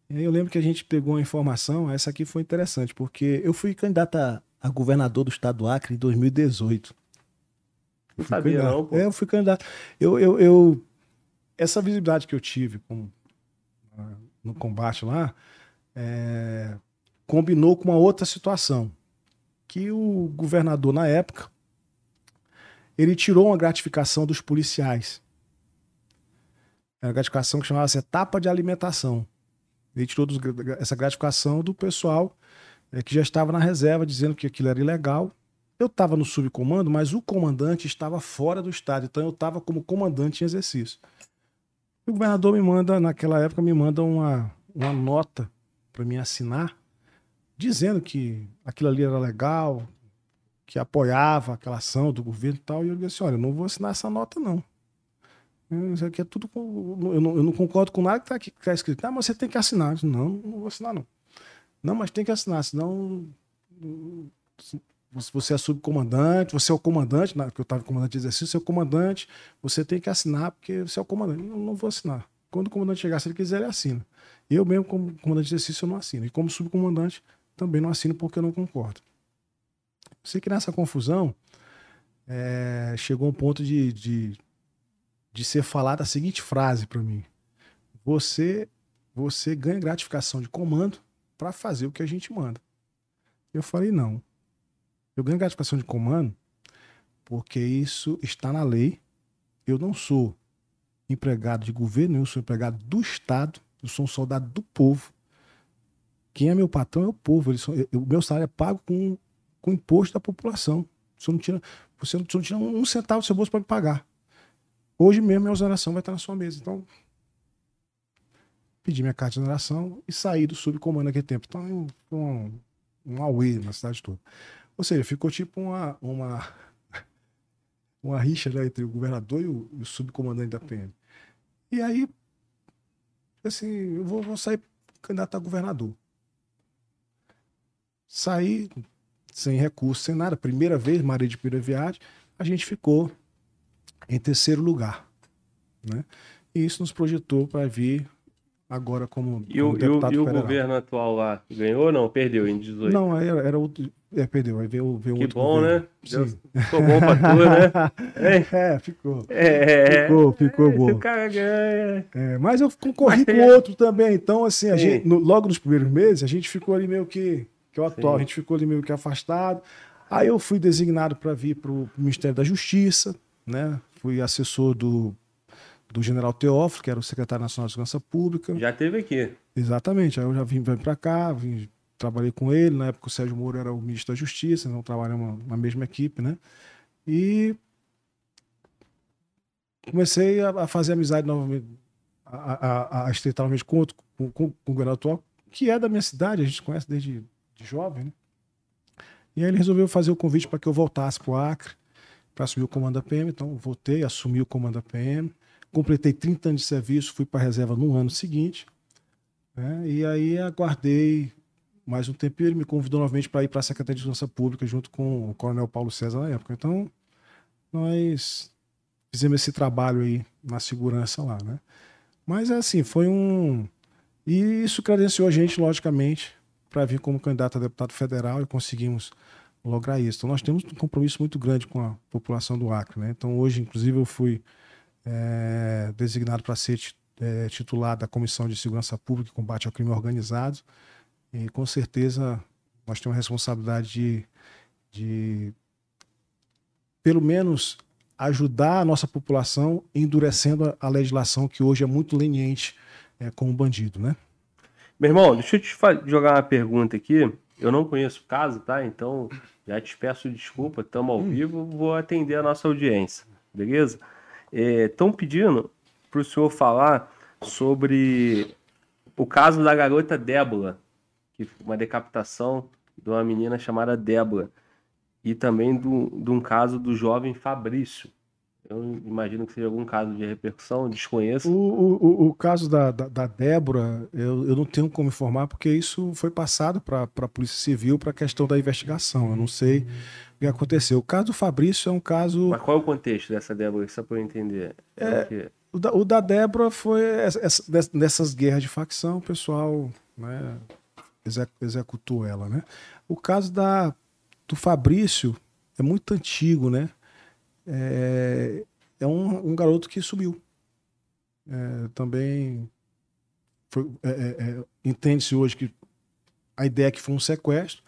Aí eu lembro que a gente pegou uma informação, essa aqui foi interessante, porque eu fui candidato a, a governador do estado do Acre em 2018. Não sabia candidato. não, pô. É, eu fui candidato. Eu, eu, eu, essa visibilidade que eu tive com, no combate lá, é, combinou com uma outra situação, que o governador na época, ele tirou uma gratificação dos policiais. Era uma gratificação que chamava-se etapa de alimentação. Ele tirou dos, essa gratificação do pessoal é, que já estava na reserva, dizendo que aquilo era ilegal. Eu estava no subcomando, mas o comandante estava fora do estado, então eu estava como comandante em exercício. O governador me manda, naquela época, me manda uma, uma nota para mim assinar, dizendo que aquilo ali era legal, que apoiava aquela ação do governo e tal, e eu disse olha, eu não vou assinar essa nota, não. Isso aqui é tudo. Eu, não, eu não concordo com nada que está tá escrito. Ah, mas você tem que assinar. Disse, não, não vou assinar, não. Não, mas tem que assinar, senão. Você é subcomandante, você é o comandante, que eu estava comandante de exercício, você é o comandante, você tem que assinar, porque você é o comandante. Não, não vou assinar. Quando o comandante chegar, se ele quiser, ele assina. Eu mesmo, como comandante de exercício, eu não assino. E como subcomandante, também não assino porque eu não concordo. Sei que nessa confusão é, chegou um ponto de, de, de ser falada a seguinte frase para mim: você, você ganha gratificação de comando para fazer o que a gente manda. Eu falei: não. Eu ganho gratificação de comando porque isso está na lei. Eu não sou empregado de governo, eu sou empregado do Estado, eu sou um soldado do povo. Quem é meu patrão é o povo. São, eu, o meu salário é pago com com imposto da população. Você não tira, você não, você não tira um centavo do seu bolso para me pagar. Hoje mesmo a exoneração vai estar na sua mesa. Então, pedi minha carta de exoneração e saí do subcomando naquele tempo. Então, um, um auê na cidade toda. Ou seja, ficou tipo uma, uma, uma rixa né, entre o governador e o, e o, subcomandante da PM. E aí, assim, eu vou, vou sair candidato a governador. Saí, sem recurso, sem nada. Primeira vez, Maria de Pira Viagem, a gente ficou em terceiro lugar. Né? E isso nos projetou para vir agora como, E o, como e o, deputado e o federal. governo atual lá ganhou ou não? Perdeu em 18. Não, era, era outro. É, perdeu. Aí veio, veio que outro bom, governo. né? Deu- Sim. Ficou bom pra tu, né? É, É, ficou. é, Ficou, ficou Se bom. o cara ganha. É, mas eu concorri Mas com outro também. Então, assim, a Sim. gente, no- logo nos primeiros meses, a gente ficou ali meio que. Que é o atual, Sim. a gente ficou ali meio que afastado. Aí eu fui designado para vir para o Ministério da Justiça, né? Fui assessor do, do general Teófilo, que era o secretário nacional de Segurança Pública. Já teve aqui. Exatamente. Aí eu já vim, vim para cá, vim, trabalhei com ele. Na época o Sérgio Moro era o ministro da Justiça, então trabalhamos na mesma equipe, né? E comecei a, a fazer amizade novamente, a, a, a- estreitar novamente com, outro, com, com, com o governador atual, que é da minha cidade, a gente conhece desde de jovem, né? E aí ele resolveu fazer o convite para que eu voltasse para o Acre, para assumir o comando da PM. Então, voltei, assumi o comando da PM, completei 30 anos de serviço, fui para a reserva no ano seguinte. né? E aí aguardei mais um tempo e ele me convidou novamente para ir para a Secretaria de Segurança Pública junto com o Coronel Paulo César na época. Então, nós fizemos esse trabalho aí na segurança lá, né? Mas assim, foi um. E isso credenciou a gente, logicamente, para vir como candidato a deputado federal e conseguimos lograr isso. Então, nós temos um compromisso muito grande com a população do Acre, né? Então, hoje, inclusive, eu fui eh, designado para ser eh, titular da Comissão de Segurança Pública e Combate ao Crime Organizado. E com certeza nós temos a responsabilidade de, de pelo menos, ajudar a nossa população endurecendo a, legislação que hoje é muito leniente eh, com o bandido, né? Meu irmão, deixa eu te jogar uma pergunta aqui. Eu não conheço o caso, tá? Então já te peço desculpa, estamos ao vivo, vou atender a nossa audiência, beleza? Estão pedindo para o senhor falar sobre o caso da garota Débora, que foi uma decapitação de uma menina chamada Débora, e também do, de um caso do jovem Fabrício. Eu imagino que seja algum caso de repercussão, desconheço. O, o, o- caso da, da, da Débora, eu, eu não tenho como informar, porque isso foi passado para a Polícia Civil para a questão da investigação. Eu não sei o que aconteceu. O caso do Fabrício é um caso. Mas qual é o contexto dessa Débora, só para eu entender? É, o quê? O da, o da Débora foi essa, nessas guerras de facção, o pessoal né, exec- executou ela, né? O caso da, do Fabrício é muito antigo, né? É, é um, um garoto que sumiu. É, também é, é, é, entende-se hoje que a ideia é que foi um sequestro,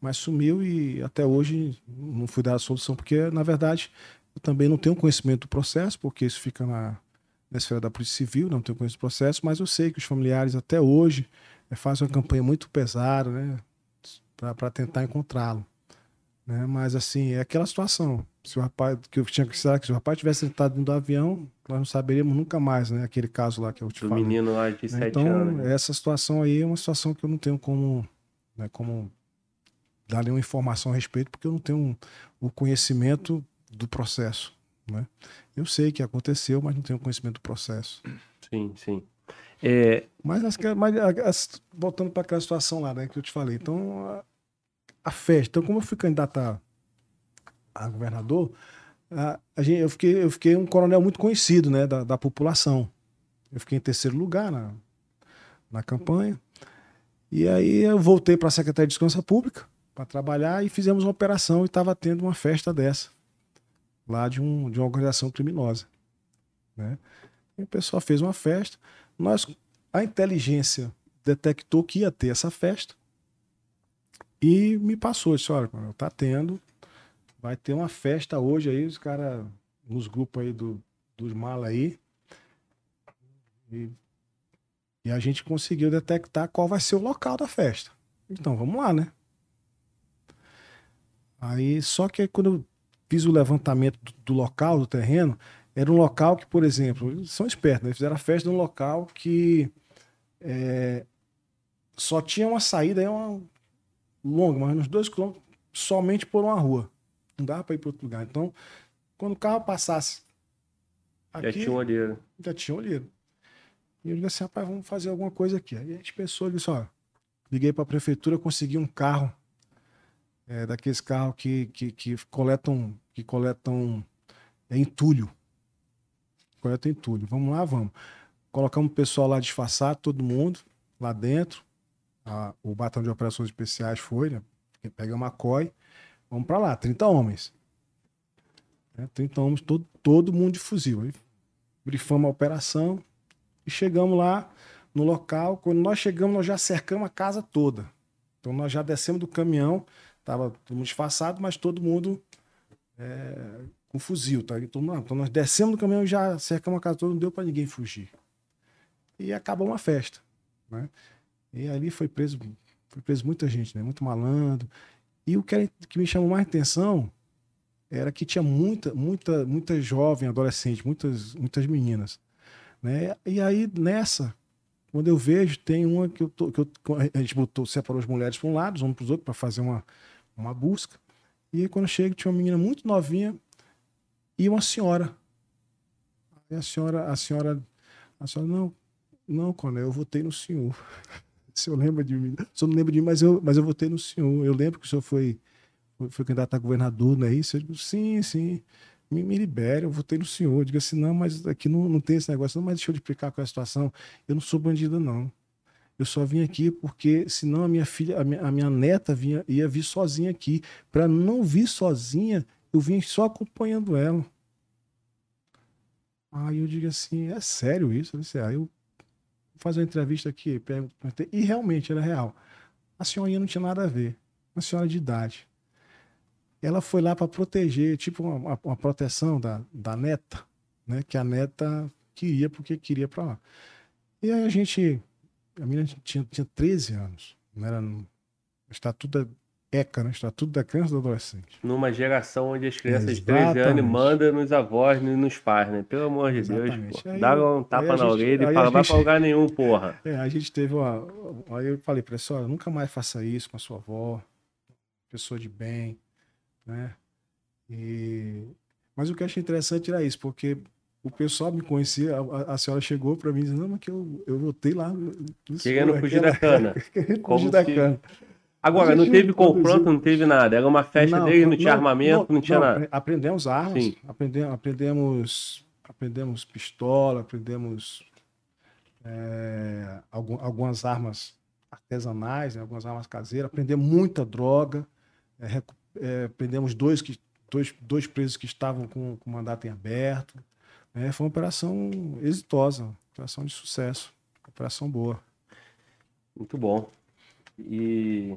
mas sumiu e até hoje não foi dada a solução, porque, na verdade, eu também não tenho conhecimento do processo, porque isso fica na, na esfera da Polícia Civil, não tenho conhecimento do processo, mas eu sei que os familiares até hoje eh, fazem uma campanha muito pesada, né, para tentar encontrá-lo. Né? Mas assim, é aquela situação. Se o rapaz, que eu tinha que será que se o rapaz tivesse sentado dentro do avião, nós não saberíamos nunca mais, né? Aquele caso lá que eu te falei. menino lá de Né? 7 Então, anos. né? essa situação aí é uma situação que eu não tenho como, né, como dar nenhuma informação a respeito, porque eu não tenho o conhecimento do processo. Né? Eu sei que aconteceu, mas não tenho conhecimento do processo. Sim, sim. É, Mas, as, mas a- as- voltando para aquela situação lá né, que eu te falei. Então, a, a festa. Então, como eu fui candidato a, governador, a, a gente, eu, fiquei, eu fiquei um coronel muito conhecido né, da, da população. Eu fiquei em terceiro lugar na, na campanha. E aí eu voltei para a Secretaria de Segurança Pública para trabalhar e fizemos uma operação e estava tendo uma festa dessa, lá de, um, de uma organização criminosa. Né? E o pessoal fez uma festa. Nós, a inteligência detectou que ia ter essa festa e me passou, disse, olha, tá tendo, vai ter uma festa hoje aí, os caras, nos grupos aí do, dos malas aí, e, e a gente conseguiu detectar qual vai ser o local da festa. Então, vamos lá, né? Aí, só que quando eu fiz o levantamento do, do local, do terreno, era um local que, por exemplo, eles são espertos, né? Eles fizeram a festa num local que é, só tinha uma saída aí, uma longa, mas uns dois quilômetros, somente por uma rua. Não dava para ir para outro lugar. Então, quando o carro passasse já tinha um olheiro. já tinha olheiro. E eu disse assim, rapaz, vamos fazer alguma coisa aqui. Aí a gente pensou, disse, ó, liguei para a prefeitura, consegui um carro, é, daqueles carros que, que, que coletam, que coletam é, entulho. Coletam entulho. Vamos lá, vamos. colocamos o pessoal lá disfarçado, todo mundo lá dentro. A- o batalhão de operações especiais foi, né? Pega uma COI, vamos pra lá, 30 homens. Né, 30 homens, todo, todo mundo de fuzil. Aí brifamos a operação e chegamos lá no local. Quando nós chegamos, nós já cercamos a casa toda. Então nós já descemos do caminhão, tava todo mundo disfarçado, mas todo mundo é, com fuzil, tá? Então, então nós descemos do caminhão e já cercamos a casa toda, não deu para ninguém fugir. E acabou uma festa, né? E ali foi preso, foi preso muita gente, né? Muito malandro. E o que, que me chamou mais atenção era que tinha muita, muita, muita jovem, adolescente, muitas, muitas meninas, né? E aí nessa, quando eu vejo, tem uma que eu tô, que eu, a gente botou, separou as mulheres para um lado, os homens para os outros para fazer uma, uma busca. E aí quando chega tinha uma menina muito novinha e uma senhora. E a senhora, a senhora, a senhora não, não, Coronel, eu votei no senhor. O senhor lembra de mim? O senhor não lembra de mim, mas eu, mas eu votei no senhor. Eu lembro que o senhor foi, foi, candidato a governador, não é isso? Eu digo, sim, sim. Me, me libere, eu votei no senhor. Eu digo assim, não, mas aqui não, não tem esse negócio. Não, mas deixa eu explicar qual é a situação. Eu não sou bandida, não. Eu só vim aqui porque senão a minha filha, a minha, a minha neta vinha, ia vir sozinha aqui. Para não vir sozinha, eu vim só acompanhando ela. Aí eu digo assim, é sério isso? Eu disse, aí eu vou fazer uma entrevista aqui, perguntei, e realmente era real. A senhorinha não tinha nada a ver, uma senhora de idade. Ela foi lá para proteger, tipo uma, uma- proteção da, da neta, né? Que a neta queria porque queria para lá. E aí a gente, a menina tinha, tinha 13 anos, não era no estatuto da ECA, né? Estatuto da criança e do adolescente. Numa geração onde as crianças de 13 anos mandam nos avós e nos pais, né? Pelo amor de Exatamente. Deus, pô. Aí Dá um tapa na orelha e fala, vai gente- pra lugar nenhum, porra. É, a gente teve uma. Aí eu falei pra ela, nunca mais faça isso com a sua avó, pessoa de bem, né? E... Mas o que eu achei interessante era isso, porque o pessoal me conhecia, a, a- senhora chegou pra mim e disse, não, mas que eu, eu voltei lá. Querendo fugir da cana. Querendo fugir da cana. Agora, não teve confronto, não teve nada. Era uma festa dele, não tinha armamento, não, tinha nada. apre- Aprendemos armas, Sim. aprendemos, aprendemos, aprendemos pistola, aprendemos é, algum- algumas armas artesanais, né, algumas armas caseiras, aprendemos muita droga, é, é, prendemos dois, que, dois, dois presos que estavam com, com mandato em aberto. né, foi uma operação exitosa, uma operação de sucesso, operação boa. Muito bom. E,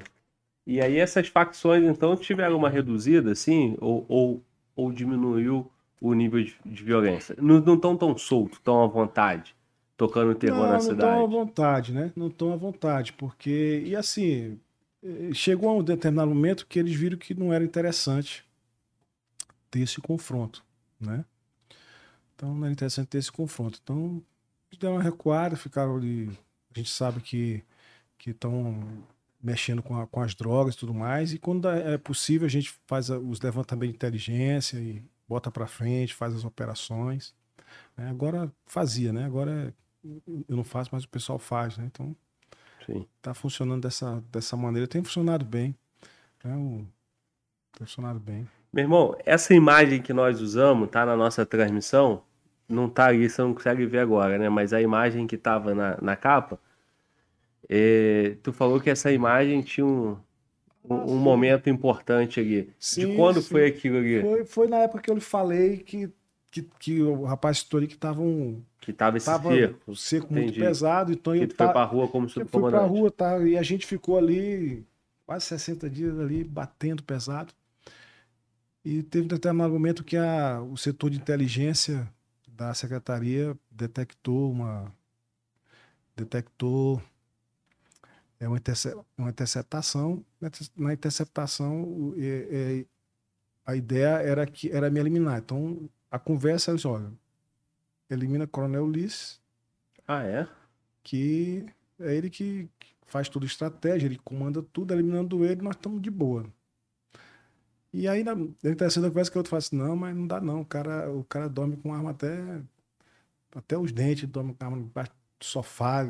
e aí essas facções, então, tiveram uma reduzida, assim, ou, ou, ou diminuiu o nível de, de violência? Não estão tão soltos, tão à vontade, tocando terror não, na não cidade? estão à vontade, né? Não estão à vontade, porque. E assim, eh, chegou a um determinado momento que eles viram que não era interessante ter esse confronto, né? Então não era interessante ter esse confronto. Então, deram uma recuada, ficaram ali. A gente sabe que que estão mexendo com, a- com as drogas e tudo mais. E quando é possível, a gente faz os levantamentos de inteligência e bota para frente, faz as operações. né? Agora fazia, né? Agora eu não faço, mas o pessoal faz, né? Então Sim. tá funcionando dessa, dessa maneira. Tem funcionado bem. Né? O- Tem funcionado bem. Meu irmão, essa imagem que nós usamos, tá na nossa transmissão, não tá ali, você não consegue ver agora, né? Mas a imagem que tava na, na capa, é, tu falou que essa imagem tinha um, um, Ah, um momento importante ali. De Sim, quando sim. foi aquilo ali? Foi, foi na época que eu lhe falei que, que, que o rapaz ali que tava um Que tava esse tava cerco, seco muito entendi. pesado, então que eu tu foi tá, pra rua como eu fui pra rua, tá? E a gente ficou ali quase 60 dias ali batendo pesado. E teve um determinado momento que a, o setor de inteligência da secretaria detectou uma detectou é uma, interce- uma interceptação. Na inter- Na interceptação, o- é- é- a ideia era que era me eliminar. Então a conversa era assim, olha, elimina Coronel Ulisses Ah, é? que é ele que faz toda a estratégia, ele comanda tudo, eliminando ele, nós estamos de boa. E aí, na, interessante conversa que eu falo assim, não, mas não dá não, o cara, o cara dorme com arma até, até os dentes, dorme com arma debaixo do sofá,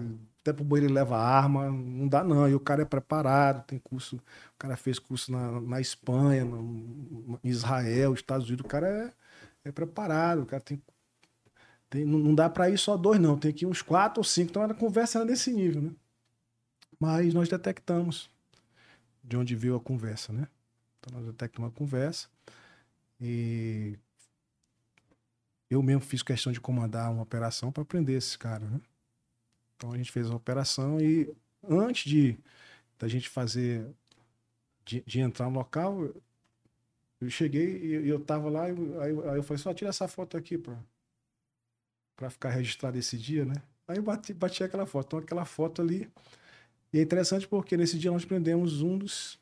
até pro banheiro ele leva arma, não dá não, e o cara é preparado, tem curso, o cara fez curso na, na Espanha, no, em Israel, Estados Unidos, o cara é, é preparado, o cara tem Tem- não, não dá para ir só dois, não. Tem ir uns quatro ou cinco. Então a conversa era desse nível, né? Mas nós detectamos de onde veio a conversa, né? Então nós detectamos a conversa e eu mesmo fiz questão de comandar uma operação para prender esses caras, né? Então a gente fez a operação e antes de da gente fazer de, de entrar no local, eu- cheguei e eu tava lá, aí, eu- aí eu falei, só tira essa foto aqui pra, pra ficar registrado esse dia, né? Aí eu bati, bati aquela foto. Então aquela foto ali. E é interessante porque nesse dia nós prendemos um dos.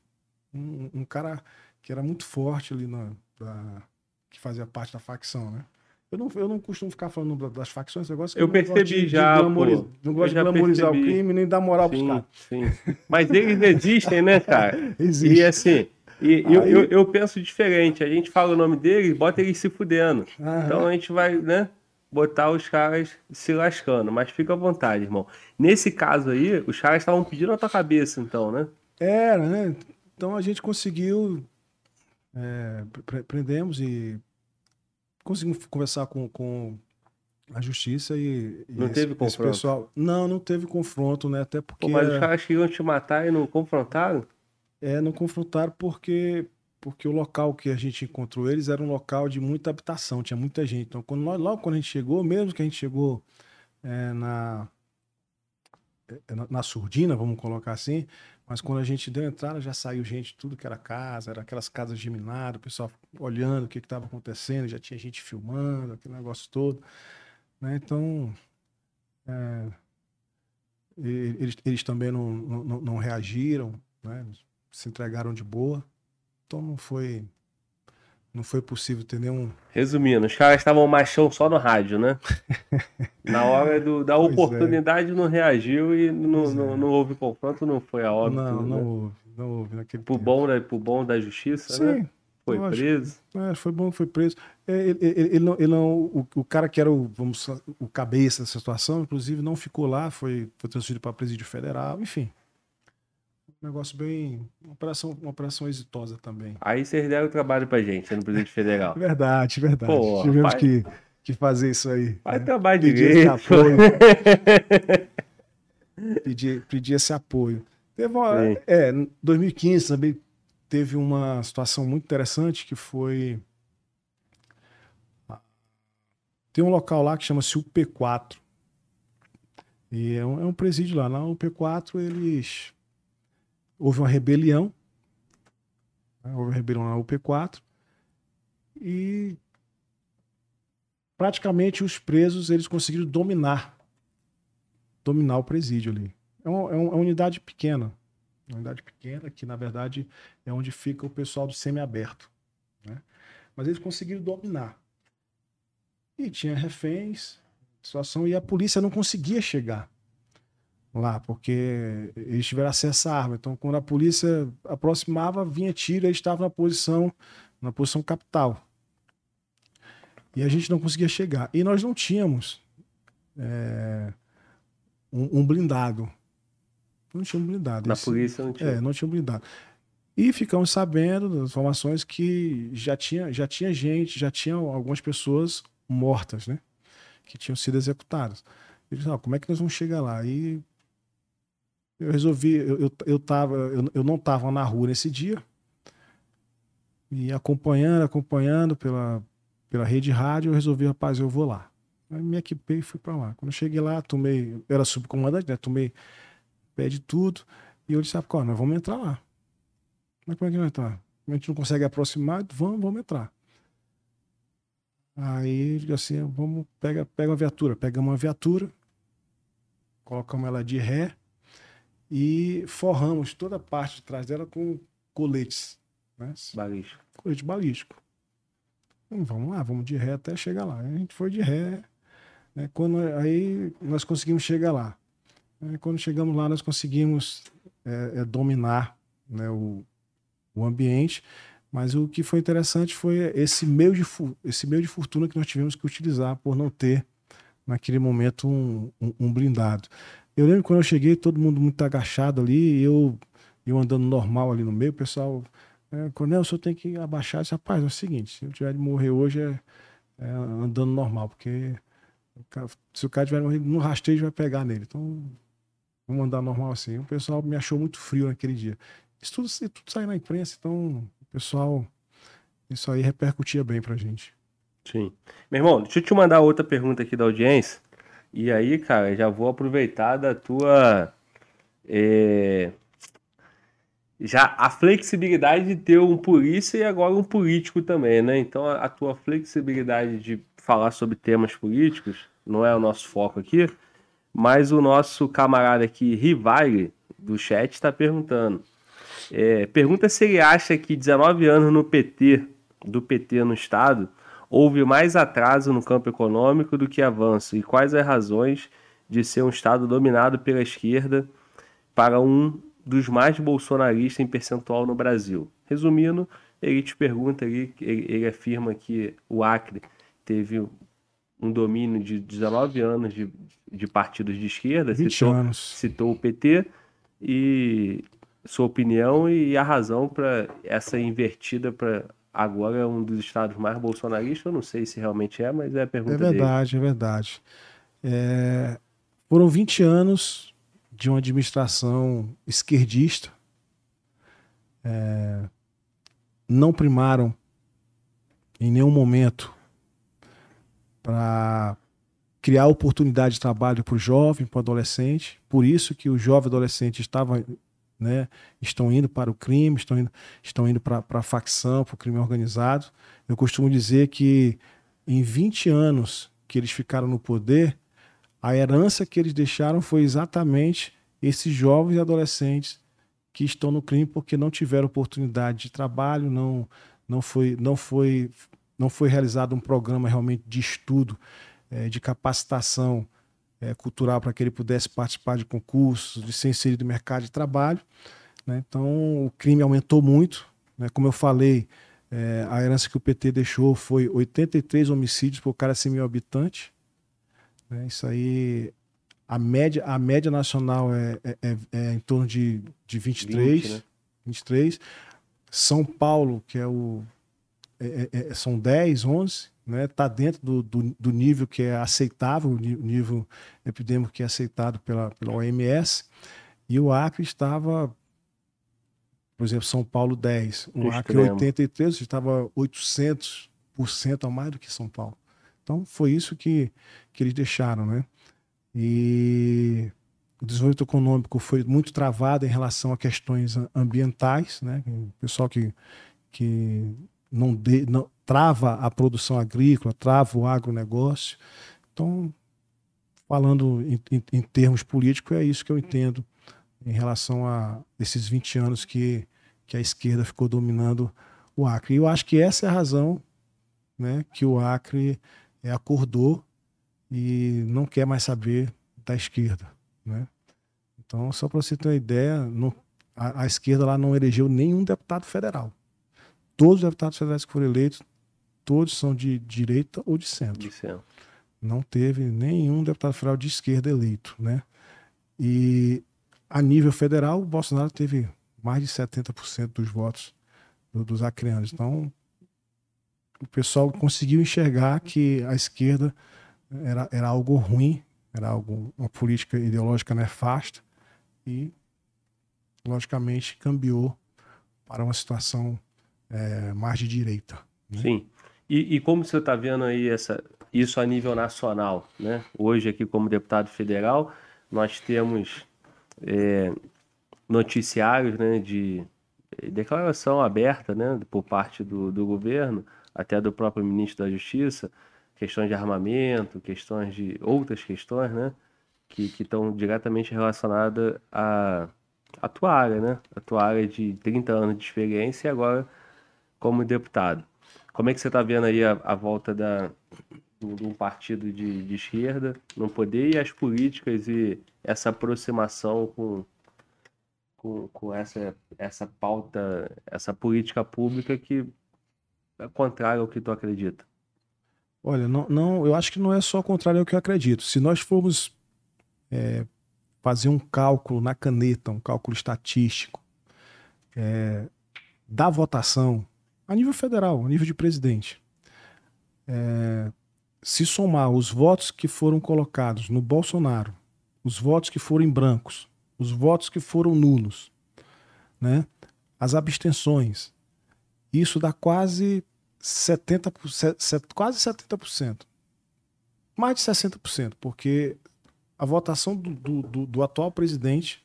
Um, um cara que era muito forte ali na. da- que fazia parte da facção, né? Eu não, eu não costumo ficar falando da- das facções, eu gosto Eu percebi já, glamoriz- pô. Não Eu gosto de já glamorizar percebi. o crime nem dar moral pros Sim, caras. sim. Mas eles existem, né, cara? Existe. E assim, e, eu, Aí- eu, eu penso diferente. A gente fala o nome deles, bota eles se fudendo. Aham. Então a gente vai, né, botar os caras se lascando. Mas fica à vontade, irmão. Nesse caso aí, os caras estavam pedindo a tua cabeça, então, né? Era, né? Então a gente conseguiu. é, pre- prendemos e conseguimos conversar com, com a justiça e. e Não esse- teve esse confronto? pessoal. Não, não teve confronto, né? Até porque Pô, mas os caras queriam te matar e não confrontaram? é, não confrontaram porque, porque o local que a gente encontrou eles era um local de muita habitação, tinha muita gente. Então, quando nós, logo quando a gente chegou, mesmo que a gente chegou é, na, é, na, na surdina, vamos colocar assim, mas quando a gente deu entrada, já saiu gente, tudo que era casa, era aquelas casas geminadas, o pessoal olhando o que estava acontecendo, já tinha gente filmando, aquele negócio todo. né? Então, é, eles, eles também não, não, não- não reagiram, né? se entregaram de boa. Então não foi não foi possível ter nenhum. Resumindo, os caras estavam machão só no rádio, né? Na hora do- da Pois é. oportunidade não reagiu e não, é. não houve confronto, não foi a óbito. não, né? não houve, não houve naquele Pro tempo. bom, da, pro bom da justiça, né? Sim, Foi lógico. preso. é, foi bom que foi preso. É, ele, ele- ele não, ele não- o, o cara que era o, vamos, o cabeça dessa situação, inclusive, não ficou lá, foi, foi transferido para presídio federal, enfim. Negócio bem. Uma operação, uma operação exitosa também. Aí vocês deram trabalho pra gente no Presidente Federal. Verdade, verdade. Pô, Tivemos faz- que, que fazer isso aí. Faz né? trabalho Pedir esse apoio. pedir, pedir esse apoio. Teve uma, Sim. é, em 2015 também teve uma situação muito interessante que foi. Tem um local lá que chama-se UP4. E é um, é um presídio lá. Na UP4 eles. Houve uma rebelião. né, Houve uma rebelião na UP4. E praticamente os presos eles conseguiram dominar dominar o presídio ali. É uma, é é uma unidade pequena. Uma unidade pequena que, na verdade, é onde fica o pessoal do semiaberto. Né? Mas eles conseguiram dominar. E tinha reféns, situação, e a polícia não conseguia chegar lá, porque eles tiveram acesso à arma. Então, quando a polícia aproximava, vinha tiro, eles estavam na posição, na posição capital. E a gente não conseguia chegar. E nós não tínhamos é, um, um blindado. Não tinha um blindado. Na Esse- polícia não tinha. é, não tinha um blindado. E ficamos sabendo das informações que já tinha, já tinha gente, já tinham algumas pessoas mortas, né? Que tinham sido executadas. Disse, "Ah, como é que nós vamos chegar lá? E eu resolvi, eu, eu, eu, tava, eu, eu não estava na rua nesse dia. E acompanhando, acompanhando pela, pela rede rádio, eu resolvi, rapaz, eu vou lá. Aí me equipei e fui para lá. Quando eu cheguei lá, tomei, era subcomandante, né? Tomei pé de tudo. E eu disse, ah, nós vamos entrar lá. Mas como é que nós entrar? A gente não consegue aproximar, vamos, vamos entrar. Aí digo assim, vamos, pega, pega uma viatura. Pegamos uma viatura, colocamos ela de ré e forramos toda a parte de trás dela com coletes, né? Balístico. colete balístico. Hum, vamos lá, vamos de ré até chegar lá. A gente foi de ré, né? Quando, aí nós conseguimos chegar lá. Aí quando chegamos lá, nós conseguimos é, é, dominar né, o, o ambiente. Mas o que foi interessante foi esse meio, de, esse meio de fortuna que nós tivemos que utilizar por não ter, naquele momento, um, um- um blindado. Eu lembro quando eu cheguei, todo mundo muito agachado ali, eu, eu andando normal ali no meio, o pessoal é, Coronel, o senhor tem que abaixar. Eu disse, rapaz, é o seguinte, se eu tiver de morrer hoje é, é andando normal, porque se o cara tiver no, no rastejo, vai pegar nele. Então, vamos andar normal assim. O pessoal me achou muito frio naquele dia. Isso tudo, isso tudo saiu na imprensa, então o pessoal. Isso aí repercutia bem pra gente. Sim. Meu irmão, deixa eu te mandar outra pergunta aqui da audiência. E aí, cara, já vou aproveitar da tua. é, Já a flexibilidade de ter um polícia e agora um político também, né? Então a, tua flexibilidade de falar sobre temas políticos não é o nosso foco aqui, mas o nosso camarada aqui, Rivale, do chat, está perguntando. É, pergunta se ele acha que 19 anos no PT, do PT no Estado, houve mais atraso no campo econômico do que avanço, e quais as razões de ser um Estado dominado pela esquerda para um dos mais bolsonaristas em percentual no Brasil. Resumindo, ele te pergunta ele, ele afirma que o Acre teve um domínio de 19 anos de, de partidos de esquerda, 20 citou, anos. citou o PT e sua opinião e a razão para essa invertida para agora um dos estados mais bolsonaristas. Eu não sei se realmente é, mas é a pergunta É dele. verdade, é verdade. É, foram 20 anos de uma administração esquerdista. É, não primaram em nenhum momento para criar oportunidade de trabalho para o jovem, para o adolescente. Por isso que o jovem adolescente estava, né, estão indo para o crime, estão indo, estão indo para a facção, para o crime organizado. Eu costumo dizer que em 20 anos que eles ficaram no poder, a herança que eles deixaram foi exatamente esses jovens e adolescentes que estão no crime porque não tiveram oportunidade de trabalho, não, não, foi, não, foi, não foi realizado um programa realmente de estudo, eh, de capacitação eh, cultural para que ele pudesse participar de concursos, de ser inserido no mercado de trabalho. né? Então o crime aumentou muito. né? Como eu falei, eh, a herança que o PT deixou foi 83 homicídios por cada 100 mil habitantes. né? Isso aí, a média, a média nacional é, é- é- é em torno de, de 23, 20, né? 23. São Paulo, que é o. é- é- é- são 10, 11, né? Está dentro do, do, do nível que é aceitável, o nível epidêmico que é aceitado pela, pela OMS. E o Acre estava, por exemplo, São Paulo 10, o No Acre extremo. 83 estava 800% a mais do que São Paulo. Então foi isso que, que eles deixaram, né? E o desenvolvimento econômico foi muito travado em relação a questões ambientais, né? O pessoal que, que não, de, não trava a produção agrícola, trava o agronegócio. Então, falando em, em- em termos políticos, é isso que eu entendo em relação a esses 20 anos que, que a esquerda ficou dominando o Acre. E eu acho que essa é a razão né, que o Acre é, acordou e não quer mais saber da esquerda. Né? Então, só para você ter uma ideia, não- a, a esquerda lá não elegeu nenhum deputado federal. Todos os deputados federais que foram eleitos, todos são de direita ou de centro Disse, não teve nenhum deputado federal de esquerda eleito, né? E a nível federal, o Bolsonaro teve mais de 70% dos votos do- dos acreanos. Então, o pessoal conseguiu enxergar que a esquerda era, era algo ruim, era algo, uma política ideológica nefasta e, logicamente, cambiou para uma situação eh, mais de direita. né? Sim. E, e como você está vendo aí essa, isso a nível nacional, né? Hoje aqui como deputado federal, nós temos é, noticiários, né, de declaração aberta, né, por parte do, do governo, até do próprio ministro da Justiça, questões de armamento, questões de outras questões, né, que estão diretamente relacionadas à, à tua área, né, a tua área de 30 anos de experiência e agora como deputado. Como é que você está vendo aí a, a volta da, de um partido de, de esquerda no poder e as políticas e essa aproximação com, com, com essa, essa pauta, essa política pública que é contrária ao que tu acredita? Olha, não, não, eu acho que não é só contrário ao que eu acredito. Se nós formos é, fazer um cálculo na caneta, um cálculo estatístico é, da votação a nível federal, a nível de presidente, é, se somar os votos que foram colocados no Bolsonaro, os votos que foram em brancos, os votos que foram nulos, né? as abstenções, isso dá quase 70%, quase 70%. Mais de 60%, porque a votação do, do, do, atual presidente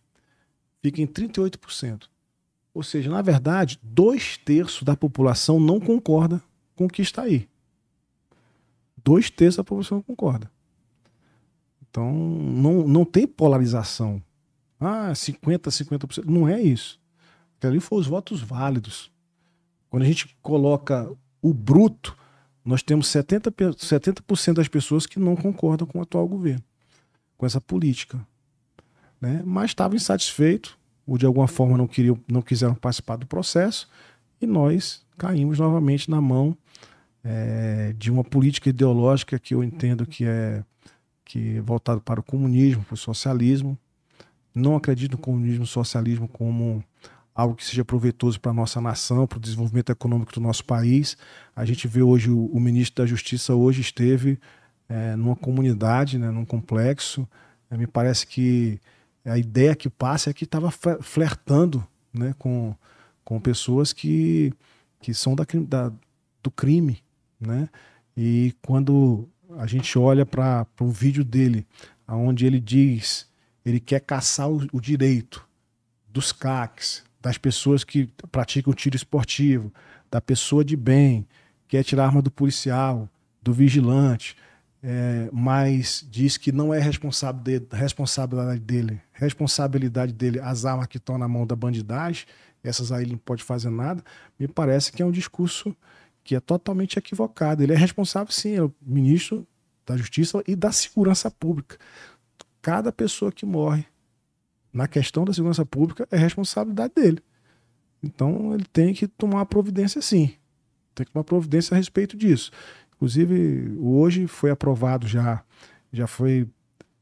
fica em 38%. Ou seja, na verdade, dois terços da população não concorda com o que está aí. Dois terços da população concorda. Então, não, não tem polarização. Ah, 50%, 50%. Não é isso. Ali foram os votos válidos. Quando a gente coloca o bruto, nós temos 70%, 70 das pessoas que não concordam com o atual governo, com essa política. Né? Mas estavam insatisfeitos, ou de alguma forma não, queriam, não quiseram participar do processo, e nós caímos novamente na mão é, de uma política ideológica que eu entendo que é que é voltado para o comunismo, para o socialismo. Não acredito no comunismo e socialismo como algo que seja proveitoso para a nossa nação, para o desenvolvimento econômico do nosso país. A gente vê hoje o, o ministro da Justiça hoje esteve é, numa comunidade, né, num complexo. É, me parece que a ideia que passa é que estava flertando né, com, com pessoas que, que são da, da, do crime. Né? E quando a gente olha para um vídeo dele, onde ele diz ele quer caçar o, o direito dos CACs, das pessoas que praticam tiro esportivo, da pessoa de bem, quer tirar a arma do policial, do vigilante, é, mas diz que não é responsável de, responsabilidade dele, responsabilidade dele as armas que estão na mão da bandidagem, essas aí ele não pode fazer nada, me parece que é um discurso que é totalmente equivocado. Ele é responsável, sim, é o ministro da Justiça e da Segurança Pública. Cada pessoa que morre na questão da segurança pública é responsabilidade dele. Então ele tem que tomar providência sim. Tem que tomar providência a respeito disso. Inclusive, hoje foi aprovado já, já foi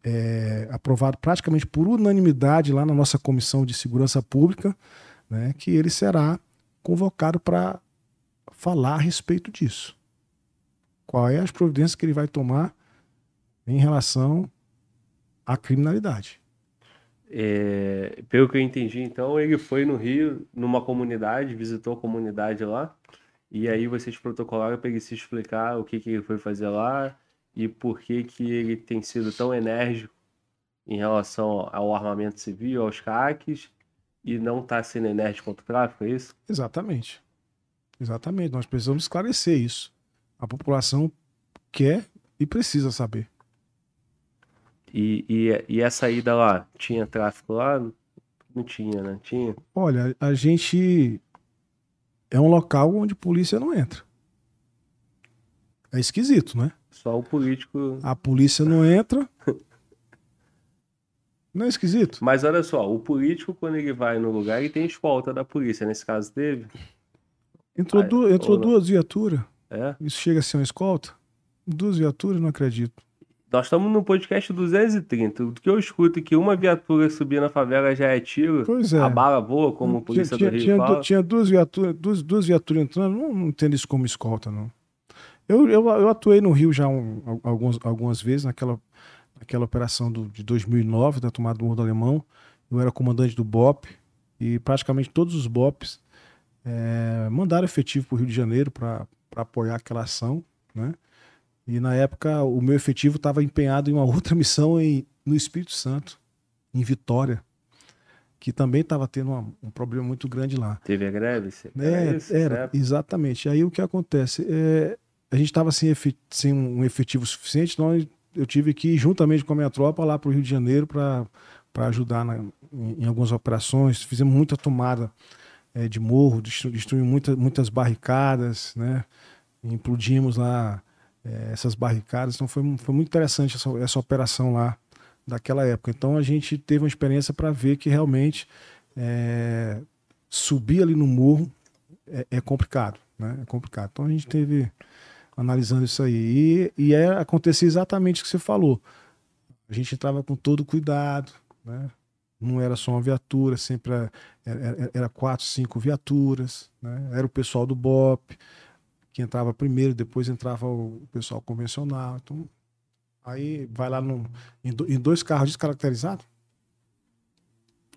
é, aprovado praticamente por unanimidade lá na nossa Comissão de Segurança Pública, né, que ele será convocado para falar a respeito disso. Qual é as providências que ele vai tomar em relação à criminalidade. É, pelo que eu entendi, então, ele foi no Rio, numa comunidade, visitou a comunidade lá, e aí vocês protocolaram para ele se explicar o que, que ele foi fazer lá e por que, que ele tem sido tão enérgico em relação ao armamento civil, aos CACs, e não está sendo enérgico contra o tráfico, é isso? Exatamente. Exatamente. Nós precisamos esclarecer isso. A população quer e precisa saber. E, e, e essa ida lá, tinha tráfico lá? Não tinha, né? Tinha? Olha, a gente é um local onde polícia não entra. É esquisito, né? Só o político. A polícia não entra. Não é esquisito? Mas olha só, o político, quando ele vai no lugar, ele tem escolta da polícia. Nesse caso, teve? Entrou, Aí, du entrou duas viaturas. É? Isso chega a ser uma escolta? Duas viaturas, não acredito. Nós estamos no podcast 230. O que eu escuto é que uma viatura subir na favela já é tiro. Pois é. A bala voa, como a polícia tinha, do Rio tinha, fala. tinha duas viaturas, duas, duas viaturas entrando. Não, não entendo isso como escolta, não. Eu, eu, eu atuei no Rio já um, alguns, algumas vezes, naquela, naquela operação do, de 2009, da tomada do Morro do Alemão. Eu era comandante do BOP e praticamente todos os BOPs é, mandaram efetivo para o Rio de Janeiro para apoiar aquela ação, né? E na época o meu efetivo estava empenhado em uma outra missão em, no Espírito Santo, em Vitória, que também estava tendo uma, um problema muito grande lá. Teve a greve? É, isso, era, exatamente. Aí o que acontece? É, a gente estava sem, sem, um efetivo suficiente, então eu tive que ir juntamente com a minha tropa lá para o Rio de Janeiro para ajudar na, em, em, algumas operações. Fizemos muita tomada é, de morro, destruímos muita, muitas barricadas, né? Implodimos lá é, essas barricadas. Então foi, foi muito interessante essa, essa operação lá daquela época. Então a gente teve uma experiência para ver que realmente é, subir ali no morro é, é, complicado, né? É complicado. Então a gente teve analisando isso aí e, e é, acontecia exatamente o que você falou. A gente entrava com todo cuidado, né? Não era só uma viatura, sempre era, era, era quatro, cinco viaturas, né? Era o pessoal do BOP, que entrava primeiro, depois entrava o pessoal convencional. Então, aí vai lá no, em, do- em dois carros descaracterizados.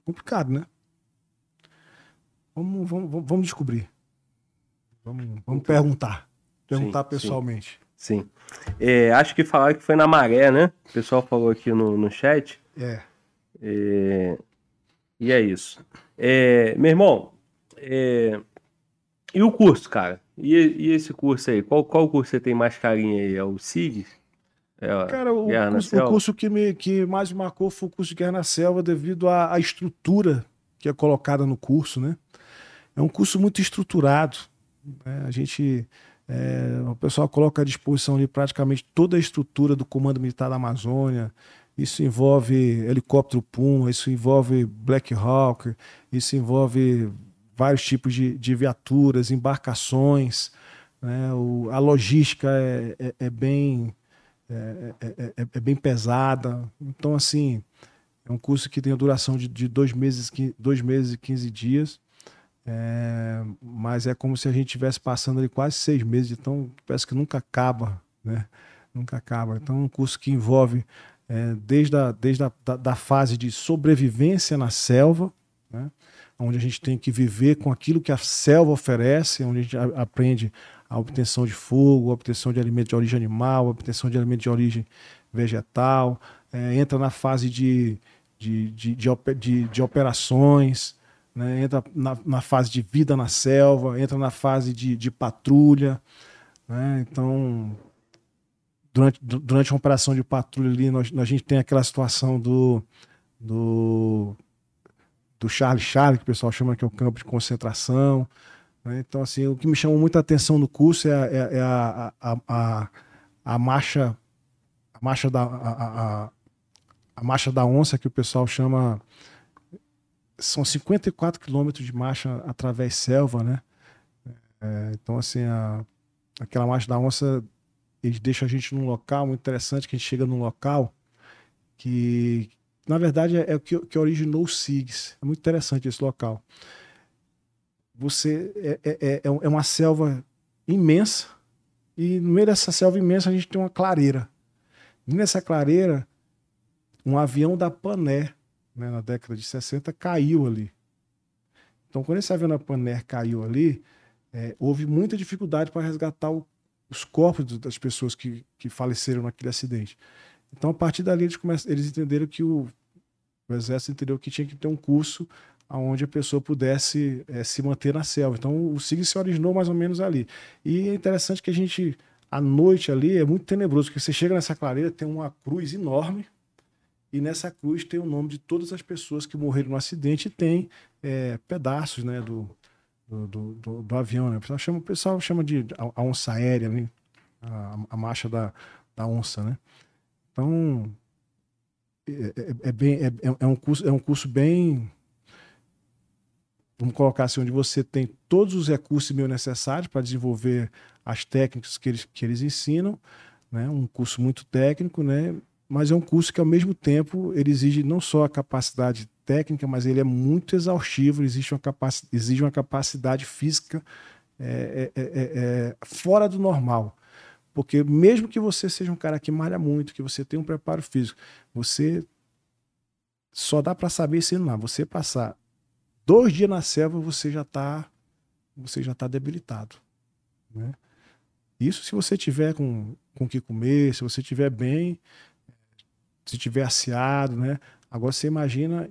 Complicado, né? Vamos, vamos, vamos- descobrir. Vamos, vamos perguntar. Perguntar Sim, pessoalmente. Sim. É, acho que falaram que foi na maré, né? O pessoal falou aqui no, no chat. É. É, E é isso. É, meu irmão, é, e o curso, cara? E, e esse curso aí? Qual, qual curso você tem mais carinho aí? É o SIG? É, Cara, o, curso, o curso que, me, que mais me marcou foi o curso de Guerra na Selva devido à, à estrutura que é colocada no curso, né? É um curso muito estruturado. né? A gente, é, o pessoal coloca à disposição ali praticamente toda a estrutura do Comando Militar da Amazônia. Isso envolve helicóptero Puma, isso envolve Black Hawk, isso envolve vários tipos de, de viaturas, embarcações. né? O- a logística é- é- é bem é, é- é- é bem pesada. Então, assim, é um curso que tem a duração de, de dois, meses, dois meses e 15 dias. É, mas é como se a gente estivesse passando ali quase seis meses, então parece que nunca acaba, né? Nunca acaba. Então, é um curso que envolve desde, a, desde a da, da fase de sobrevivência na selva, né? Onde a gente tem que viver com aquilo que a selva oferece, onde a gente aprende a obtenção de fogo, a obtenção de alimentos de origem animal, a obtenção de alimentos de origem vegetal, é, entra na fase de, de, de, de, de- de operações, né, entra na, na fase de vida na selva, entra na fase de, de patrulha. né, então, durante, du- durante uma operação de patrulha ali, nós, a gente tem aquela situação do, do, do Charlie Charlie, que o pessoal chama que é o campo de concentração. né? Então, assim, o que me chamou muita atenção no curso é, é- é a, a, a, a marcha, a marcha da a, a- marcha da onça que o pessoal chama são 54 quilômetros de marcha através selva, né? É, então, assim, aquela marcha da onça eles deixam a gente num local muito interessante, que a gente chega num local que, na verdade, é, é o que, que originou o SIGS. É muito interessante esse local. Você é, é, é, é uma selva imensa e no meio dessa selva imensa a gente tem uma clareira. E nessa clareira, um avião da Pané, né, na década de 60, caiu ali. Então, quando esse avião da Pané caiu ali, é, houve muita dificuldade para resgatar o- os corpos das pessoas que, que faleceram naquele acidente. Então, a partir dali, eles, começam, eles entenderam que o, o Exército entendeu que tinha que ter um curso onde a pessoa pudesse eh, se manter na selva. Então, o SIG se originou mais ou menos ali. E é interessante que a gente, à noite ali, é muito tenebroso, porque você chega nessa clareira, tem uma cruz enorme, e nessa cruz tem o nome de todas as pessoas que morreram no acidente e tem eh, pedaços né, do, do, do, do- do avião. Né? O, pessoal chama, o pessoal chama de a, a onça aérea, né? a, a marcha da, da onça. Né? Então, é, é- é bem, é, é- é um curso, é um curso bem. Vamos colocar assim, onde você tem todos os recursos meio necessários para desenvolver as técnicas que eles, que eles ensinam, né? um curso muito técnico, né? mas é um curso que, ao mesmo tempo, ele exige não só a capacidade técnica, mas ele é muito exaustivo, existe uma exige uma capacidade física é, é, é, é, fora do normal. Porque mesmo que você seja um cara que malha muito, que você tenha um preparo físico, você só dá para saber se lá. Você passar dois dias na selva, você já está você já tá debilitado. Né? Isso se você tiver com com que comer, se você tiver bem, se tiver aciado, né? Agora você imagina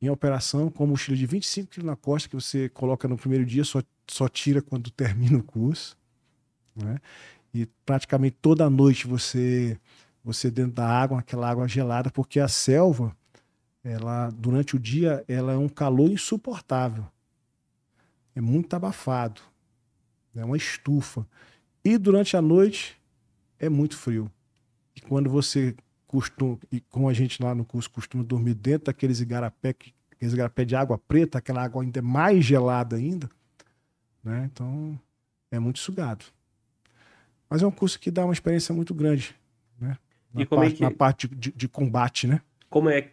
em operação com mochila de 25 kg na costa que você coloca no primeiro dia, só, só tira quando termina o curso, né? E praticamente toda noite você você dentro da água, aquela água gelada, porque a selva, ela durante o dia, ela é um calor insuportável. É muito abafado. É uma estufa. E durante a noite é muito frio. E quando você costuma, e como a gente lá no curso costuma dormir dentro daqueles igarapé, que- aqueles igarapé de água preta, aquela água ainda mais gelada ainda, né? Então é muito sugado. Mas é um curso que dá uma experiência muito grande, né? Na E como é parte, que- na parte de, de combate, né? Como é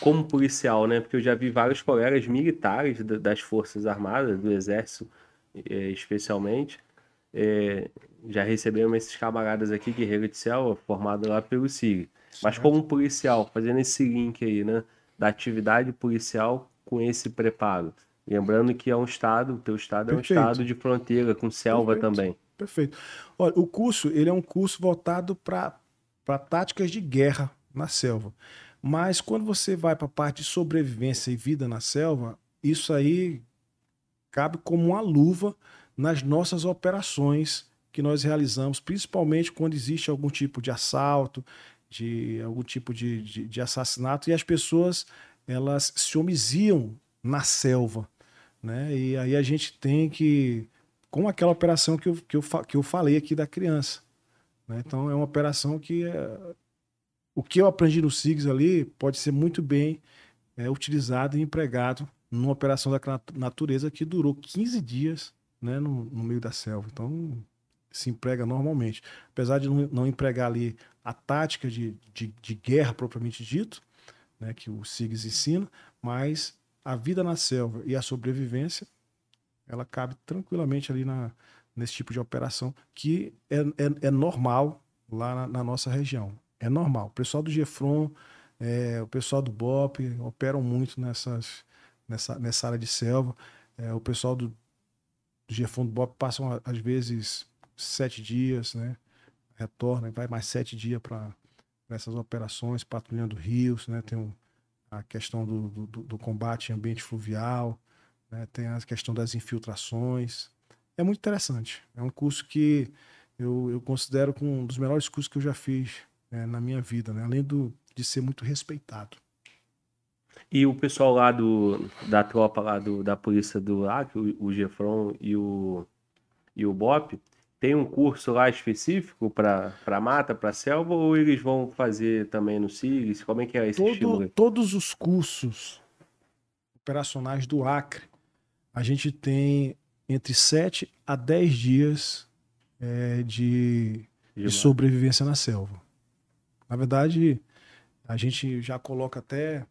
como policial, né? Porque eu já vi vários colegas militares da- das Forças Armadas, do Exército eh, especialmente, é, já recebemos esses camaradas aqui, guerreiro de selva, formado lá pelo SIG. Mas como policial, fazendo esse link aí, né? Da atividade policial com esse preparo. Lembrando que é um estado, o teu estado Perfeito. é um estado de fronteira, com selva Perfeito. também. Perfeito. Olha, o curso ele é um curso voltado para táticas de guerra na selva. Mas quando você vai para a parte de sobrevivência e vida na selva, isso aí cabe como uma luva nas nossas operações que nós realizamos, principalmente quando existe algum tipo de assalto, de algum tipo de, de, de assassinato, e as pessoas elas se homiziam na selva. Né? E aí a gente tem que. Com aquela operação que eu, que eu, que eu falei aqui da criança. né? Então é uma operação que. é, o que eu aprendi no SIGS ali pode ser muito bem é, utilizado e empregado numa operação daquela nat- natureza que durou 15 dias né, no, no meio da selva. Então se emprega normalmente. Apesar de não, não empregar ali a tática de, de, de guerra propriamente dito, né, que o SIGS ensina, mas a vida na selva e a sobrevivência, ela cabe tranquilamente ali na, nesse tipo de operação, que é, é, é normal lá na, na nossa região. É normal. O pessoal do GEFRON, é, o pessoal do BOP operam muito nessas, nessa, nessa área de selva. É, o pessoal do, do GEFRON do BOP passam, às vezes, sete dias, né? Retorna e vai mais sete dias para essas operações, patrulhando rios, né? Tem um, a questão do, do, do combate em ambiente fluvial, né? tem a questão das infiltrações. É muito interessante. É um curso que eu, eu considero como um dos melhores cursos que eu já fiz né, na minha vida, né? além do, de ser muito respeitado. E o pessoal lá do, da tropa lá do, da polícia do Acre, o, o Gefron e o, e o BOP, tem um curso lá específico para mata, para selva, ou eles vão fazer também no SIGS? Como é que é esse? Todo, todos os cursos operacionais do Acre, a gente tem entre 7 a 10 dias é, de, De sobrevivência na selva. Na verdade, a gente já coloca até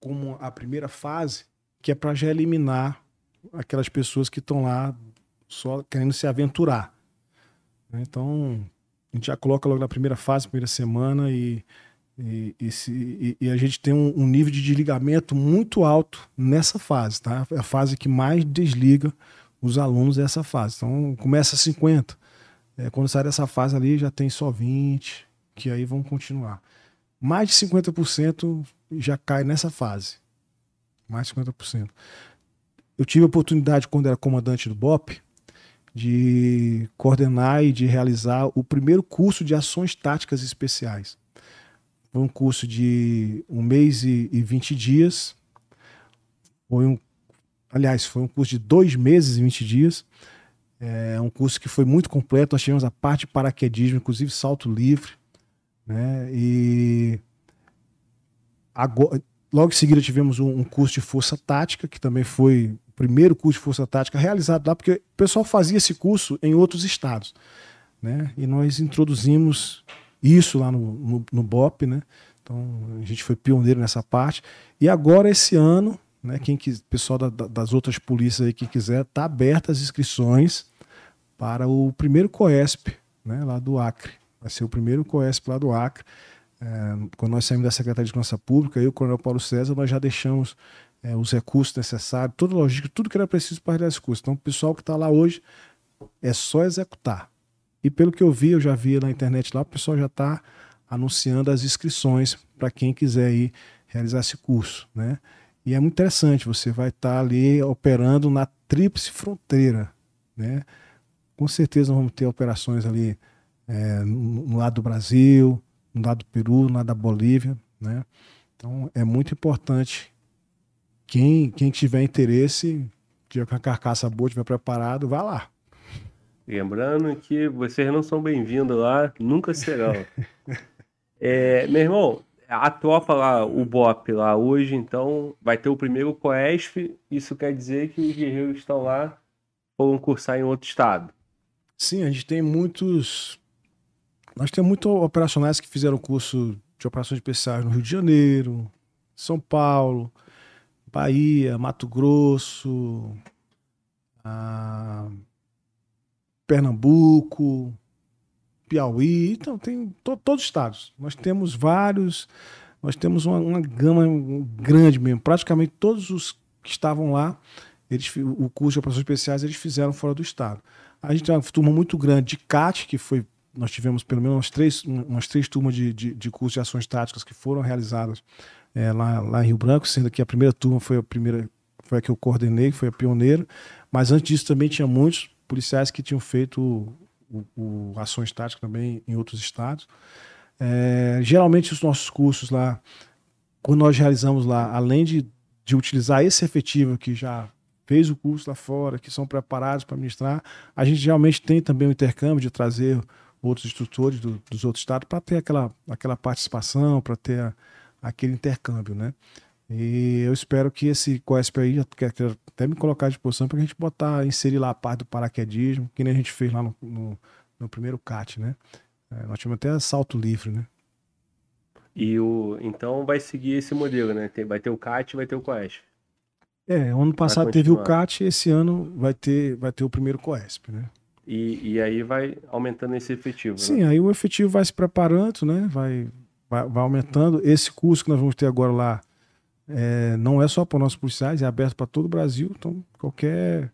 como a primeira fase, que é para já eliminar aquelas pessoas que estão lá só querendo se aventurar. né? Então, a gente já coloca logo na primeira fase, primeira semana, e, e, e se- e- e a gente tem um, um nível de desligamento muito alto nessa fase, tá? É a fase que mais desliga os alunos dessa fase. Então, começa a 50. É, quando sai dessa fase ali, já tem só 20, que aí vão continuar. Mais de 50% já cai nessa fase. Mais de 50%. Eu tive a oportunidade, quando era comandante do BOP, de coordenar e de realizar o primeiro curso de ações táticas especiais. Foi um curso de um mês e, e 20 dias. Foi um, aliás, foi um curso de dois meses e 20 dias. É um curso que foi muito completo. Nós tivemos a parte de paraquedismo, inclusive salto livre. Né? E agora, logo em seguida tivemos um, um curso de força tática, que também foi o primeiro curso de força tática realizado lá, porque o pessoal fazia esse curso em outros estados. Né? E nós introduzimos isso lá no, no, no BOP, né? Então a gente foi pioneiro nessa parte. E agora, esse ano, né, quem quis, pessoal da- da- das outras polícias aí que quiser, tá abertas as inscrições para o primeiro COESP, né, lá do Acre. Vai ser o primeiro COESP lá do Acre. É, quando nós saímos da Secretaria de Segurança Pública, eu e o Coronel Paulo César, nós já deixamos é, os recursos necessários, toda a logística, tudo que era preciso para realizar esse curso. Então, o pessoal que está lá hoje é só executar. E pelo que eu vi, eu já vi na internet lá, o pessoal já está anunciando as inscrições para quem quiser ir realizar esse curso, né? E é muito interessante, você vai estar ali operando na tríplice fronteira, né? Com certeza vamos ter operações ali é, no, no lado do Brasil, no lado do Peru, no lado da Bolívia, né? Então é muito importante quem, quem tiver interesse, tiver com a carcaça boa, tiver preparado, vá lá. Lembrando que vocês não são bem-vindos lá, nunca serão. É, meu irmão, a tropa lá, o BOP lá hoje, então, vai ter o primeiro COESP. Isso quer dizer que os guerreiros estão lá foram cursar em outro estado. Sim, a gente tem muitos. Nós temos muitos operacionais que fizeram curso de operações especiais no Rio de Janeiro, São Paulo, Bahia, Mato Grosso, ah, Pernambuco, Piauí, então tem to, todos os estados. Nós temos vários, nós temos uma, uma gama grande mesmo. Praticamente todos os que estavam lá, eles, o curso de operações especiais eles fizeram fora do estado. A gente tem uma turma muito grande de CAT, que foi nós tivemos pelo menos umas três, umas três turmas de, de, de curso de ações táticas que foram realizadas é, lá, lá em Rio Branco, sendo que a primeira turma foi a primeira, foi a que eu coordenei, foi a pioneira, mas antes disso também tinha muitos policiais que tinham feito o, o, ações táticas também em outros estados. É, geralmente os nossos cursos lá, quando nós realizamos lá, além de, de utilizar esse efetivo que já fez o curso lá fora, que são preparados para ministrar, a gente geralmente tem também o intercâmbio de trazer outros instrutores do, dos outros estados para ter aquela, aquela participação, para ter a, aquele intercâmbio, né? E eu espero que esse COESP aí, até me colocar à disposição para a gente botar, inserir lá a parte do paraquedismo, que nem a gente fez lá no, no, no primeiro CAT, né? É, nós tivemos até salto livre, né? E o, então vai seguir esse modelo, né? Tem, vai ter o CAT e vai ter o COESP. É, ano passado teve o CAT esse ano vai ter, vai ter o primeiro COESP, né? E, e aí vai aumentando esse efetivo. Sim, né? aí o efetivo vai se preparando, né? Vai, vai, vai, aumentando. Esse curso que nós vamos ter agora lá é, não é só para nossos policiais, é aberto para todo o Brasil. Então, qualquer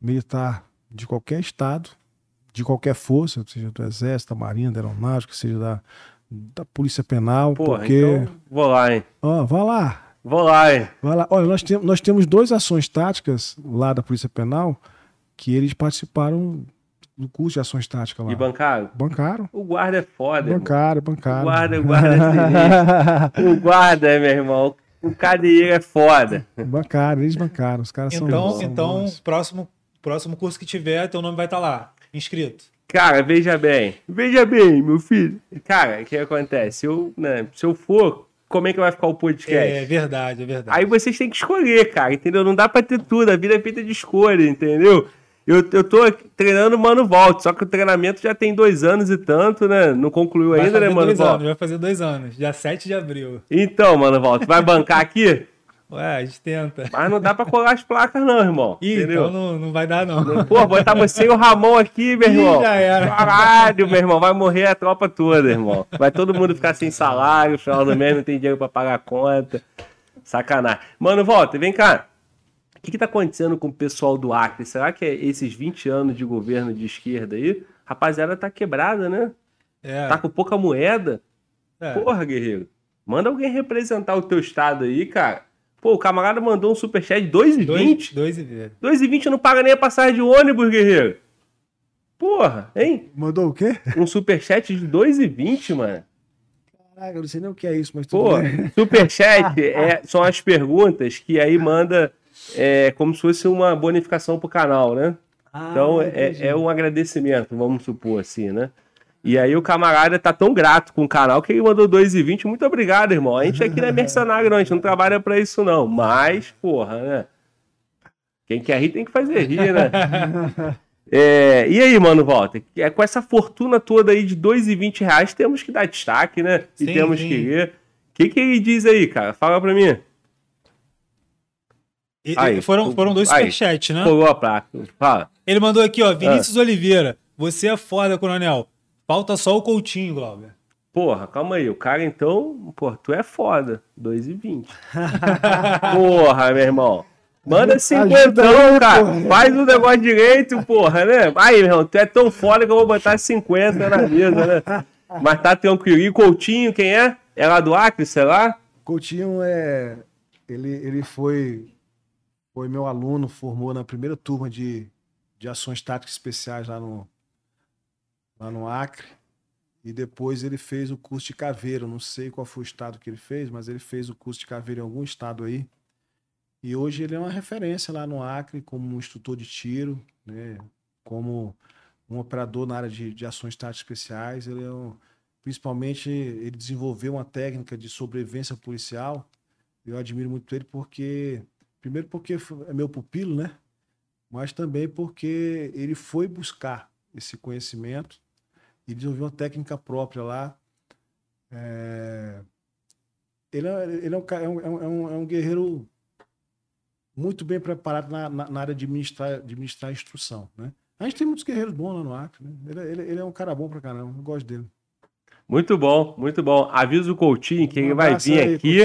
militar de qualquer estado, de qualquer força, seja do Exército, da Marinha, da Aeronáutica, seja da, da Polícia Penal, Porra, porque. Então, vou lá, hein? Ó, vá lá. Vou lá, hein? Vai lá. Olha, nós, tem, nós temos duas ações táticas lá da Polícia Penal que eles participaram do curso de ações táticas lá. E bancaram? Bancaram. O guarda é foda. Bancaram, bancaram. O guarda, o guarda é o guarda, meu irmão. O cadeiro é foda. Bancaram, eles bancaram. Os caras então, são. Então, são próximo, próximo curso que tiver, teu nome vai estar lá, inscrito. Cara, veja bem. Veja bem, meu filho. Cara, o que acontece? Eu, né, se eu for, como é que vai ficar o podcast? É verdade, é verdade. Aí vocês têm que escolher, cara, entendeu? Não dá pra ter tudo. A vida é feita de escolha, entendeu? Eu, eu tô treinando Mano Volte, só que o treinamento já tem dois anos e tanto, né? Não concluiu vai ainda, né, Mano Volte? Vai fazer dois anos, dia 7 de abril. Então, Mano Volte, vai bancar aqui? Ué, a gente tenta. Mas não dá pra colar as placas, não, irmão. Ih, entendeu? então não, não vai dar, não. Pô, botar você e o Ramon aqui, meu irmão. Ih, já era. Caralho, meu irmão, vai morrer a tropa toda, irmão. Vai todo mundo ficar sem salário, final do mês não tem dinheiro pra pagar a conta. Sacanagem. Mano, volta, vem cá. O que, está acontecendo com o pessoal do Acre? Será que é esses 20 anos de governo de esquerda aí? Rapaziada, tá quebrada, né? É. Tá com pouca moeda. É. Porra, guerreiro. Manda alguém representar o teu estado aí, cara. Pô, o camarada mandou um superchat de 2,20. 2,20. 2,20 não paga nem a passagem de ônibus, guerreiro. Porra, hein? Mandou o quê? Um superchat de 2,20, mano. Caraca, eu não sei nem o que é isso, mas tudo Pô, bem. superchat é, são as perguntas que aí manda é como se fosse uma bonificação pro canal, né? Ah, então é, é, um agradecimento, vamos supor assim, né? E aí o camarada tá tão grato com o canal que ele mandou 2,20. Muito obrigado, irmão. A gente aqui não é mercenário, não. A gente não trabalha para isso, não. Mas, porra, né? Quem quer rir tem que fazer rir, né? É, e aí, mano, Walter? É, com essa fortuna toda aí de 2,20 reais, temos que dar destaque, né? E sim, temos sim. que rir. O que, que ele diz aí, cara? Fala pra mim. Aí, foram, foram dois superchats, né? Pulou a placa. Fala. Ele mandou aqui, ó. Vinícius ah. Oliveira. Você é foda, coronel. Falta só o Coutinho, Glauber. Porra, calma aí. O cara, então, pô, tu é foda. 2,20. porra, meu irmão. Manda 50, cara. Porra. Faz o negócio direito, porra, né? Aí, meu irmão, tu é tão foda que eu vou botar 50 na mesa, né? Mas tá tranquilo. E Coutinho, quem é? É lá do Acre, sei lá? Coutinho é. Ele, ele foi foi meu aluno, formou na primeira turma de, de ações táticas especiais lá no, lá no Acre. E depois ele fez o curso de caveiro. Não sei qual foi o estado que ele fez, mas ele fez o curso de caveiro em algum estado aí. E hoje ele é uma referência lá no Acre como um instrutor de tiro, né? como um operador na área de, de ações táticas especiais. Ele é um, principalmente ele desenvolveu uma técnica de sobrevivência policial. Eu admiro muito ele porque Primeiro porque é meu pupilo, né? Mas também porque ele foi buscar esse conhecimento e desenvolveu uma técnica própria lá. É... Ele, é, ele é, um, é, um, é, um, é um guerreiro muito bem preparado na, na, na área de administrar, administrar instrução, né? A gente tem muitos guerreiros bons lá no Acre, né? Ele, ele- ele é um cara bom pra caramba, eu gosto dele. Muito bom, muito bom. Avisa o Coutinho que ele vai vir aí, aqui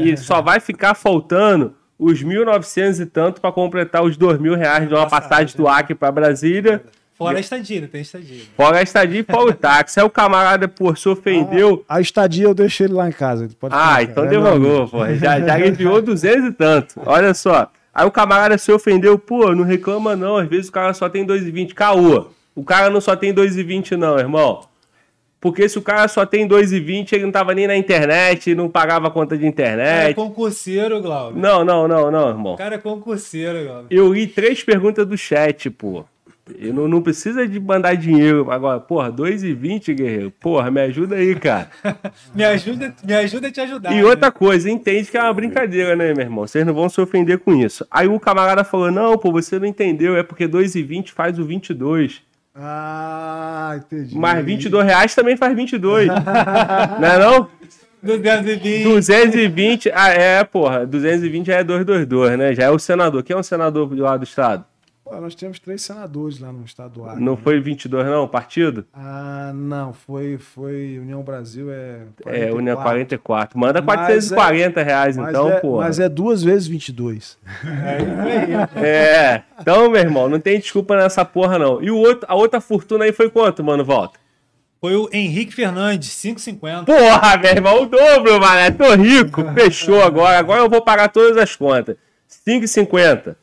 e, e só vai ficar faltando os 1.900 e tanto para completar os 2 mil reais de uma passagem do Acre para Brasília. Fora a estadia, tem estadia. Fora a estadia e fora o táxi. Aí o camarada, pô, se ofendeu. A estadia eu deixei ele lá em casa. ele pode Ah, então. É demorou, amigo. pô. Já, já enviou 200 e tanto. Olha só. Aí o camarada se ofendeu, pô, não reclama não. Às vezes o cara só tem 2,20. Caô. O cara não só tem 2,20 não, irmão. Porque se o cara só tem 2,20, ele não tava nem na internet, não pagava conta de Cara, é internet. concurseiro, Glauber. Não, não, não, não, irmão. O cara é concurseiro, Glauber. Eu li três perguntas do chat, pô. Eu não, não precisa de mandar dinheiro. Agora, porra, 2,20, guerreiro. Porra, me ajuda aí, cara. Me ajuda, me ajuda a te ajudar. E né? outra coisa, entende que é uma brincadeira, né, meu irmão? Vocês não vão se ofender com isso. Aí o camarada falou: não, pô, você não entendeu, é porque 2,20 faz o 22. Ah, entendi. Mas 22 reais também faz 22. não é não? 220. 220, ah, é, porra, 220 já é 222, né? Já é o senador. Quem é o senador lá do estado? Pô, nós temos três senadores lá no estado do Acre. Não foi 22 não, o partido? Ah, não, foi, foi União Brasil, é. É, União 44. Manda Mas 440 reais Mas, então, é, porra. mas é duas vezes 22. É, então, meu irmão, não tem desculpa nessa porra, não. E o outro, a outra fortuna aí foi quanto, mano, volta? Foi o Henrique Fernandes, 5,50. Porra, meu irmão, o dobro, mané. Tô rico. Fechou agora. Agora eu vou pagar todas as contas. 5,50.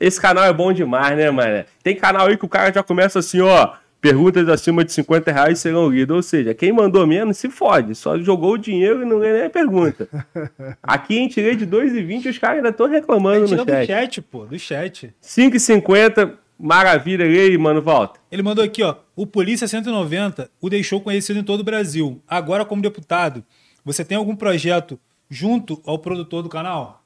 Esse canal é bom demais, né, mané? Tem canal aí que o cara já começa assim, ó. Perguntas acima de 50 reais serão lidas. Ou seja, quem mandou menos se fode. Só jogou o dinheiro e não ganha nem a pergunta. Aqui a gente lê de 2,20 e os caras ainda estão reclamando no do chat. chat, pô, do chat. 5,50. Maravilha, e aí, mano, volta. Ele mandou aqui, ó. O Polícia 190 o deixou conhecido em todo o Brasil. Agora, como deputado, você tem algum projeto junto ao produtor do canal?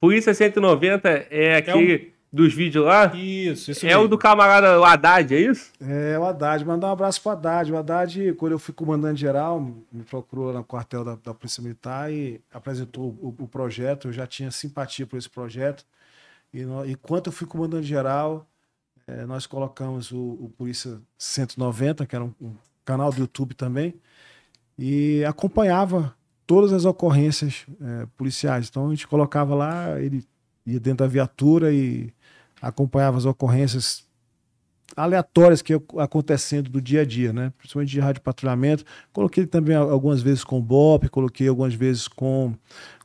Polícia 190 é aquele dos vídeos lá? Isso, isso É o do camarada o Haddad, é isso? É, o Haddad. Mandar um abraço pro Haddad. O Haddad, quando eu fui comandante geral, me procurou no quartel da, da Polícia Militar e apresentou o, o projeto. Eu já tinha simpatia por esse projeto. E, e quando eu fui comandante geral, eh, nós colocamos o, o Polícia 190, que era um, um canal do YouTube também, e acompanhava todas as ocorrências eh, policiais. Então a gente colocava lá, ele ia dentro da viatura e acompanhava as ocorrências aleatórias que acontecendo do dia a dia, né? Principalmente de rádio patrulhamento. Coloquei também algumas vezes com o BOP, coloquei algumas vezes com,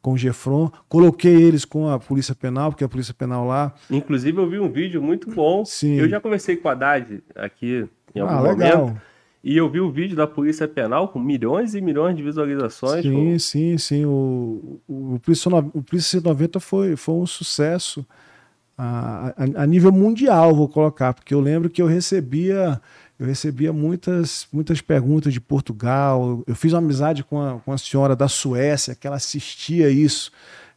com o Gefron, coloquei eles com a Polícia Penal, porque a Polícia Penal lá. Inclusive, eu vi um vídeo muito bom. Sim. Eu já conversei com o Haddad aqui em algum Ah, legal. momento. E eu vi o vídeo da Polícia Penal com milhões e milhões de visualizações. Sim, sim, sim. O, o, o, Polícia, o Polícia 190 foi, foi um sucesso a, a, nível mundial, vou colocar, porque eu lembro que eu recebia. Eu recebia muitas, muitas perguntas de Portugal. Eu fiz uma amizade com a, com a senhora da Suécia, que ela assistia isso.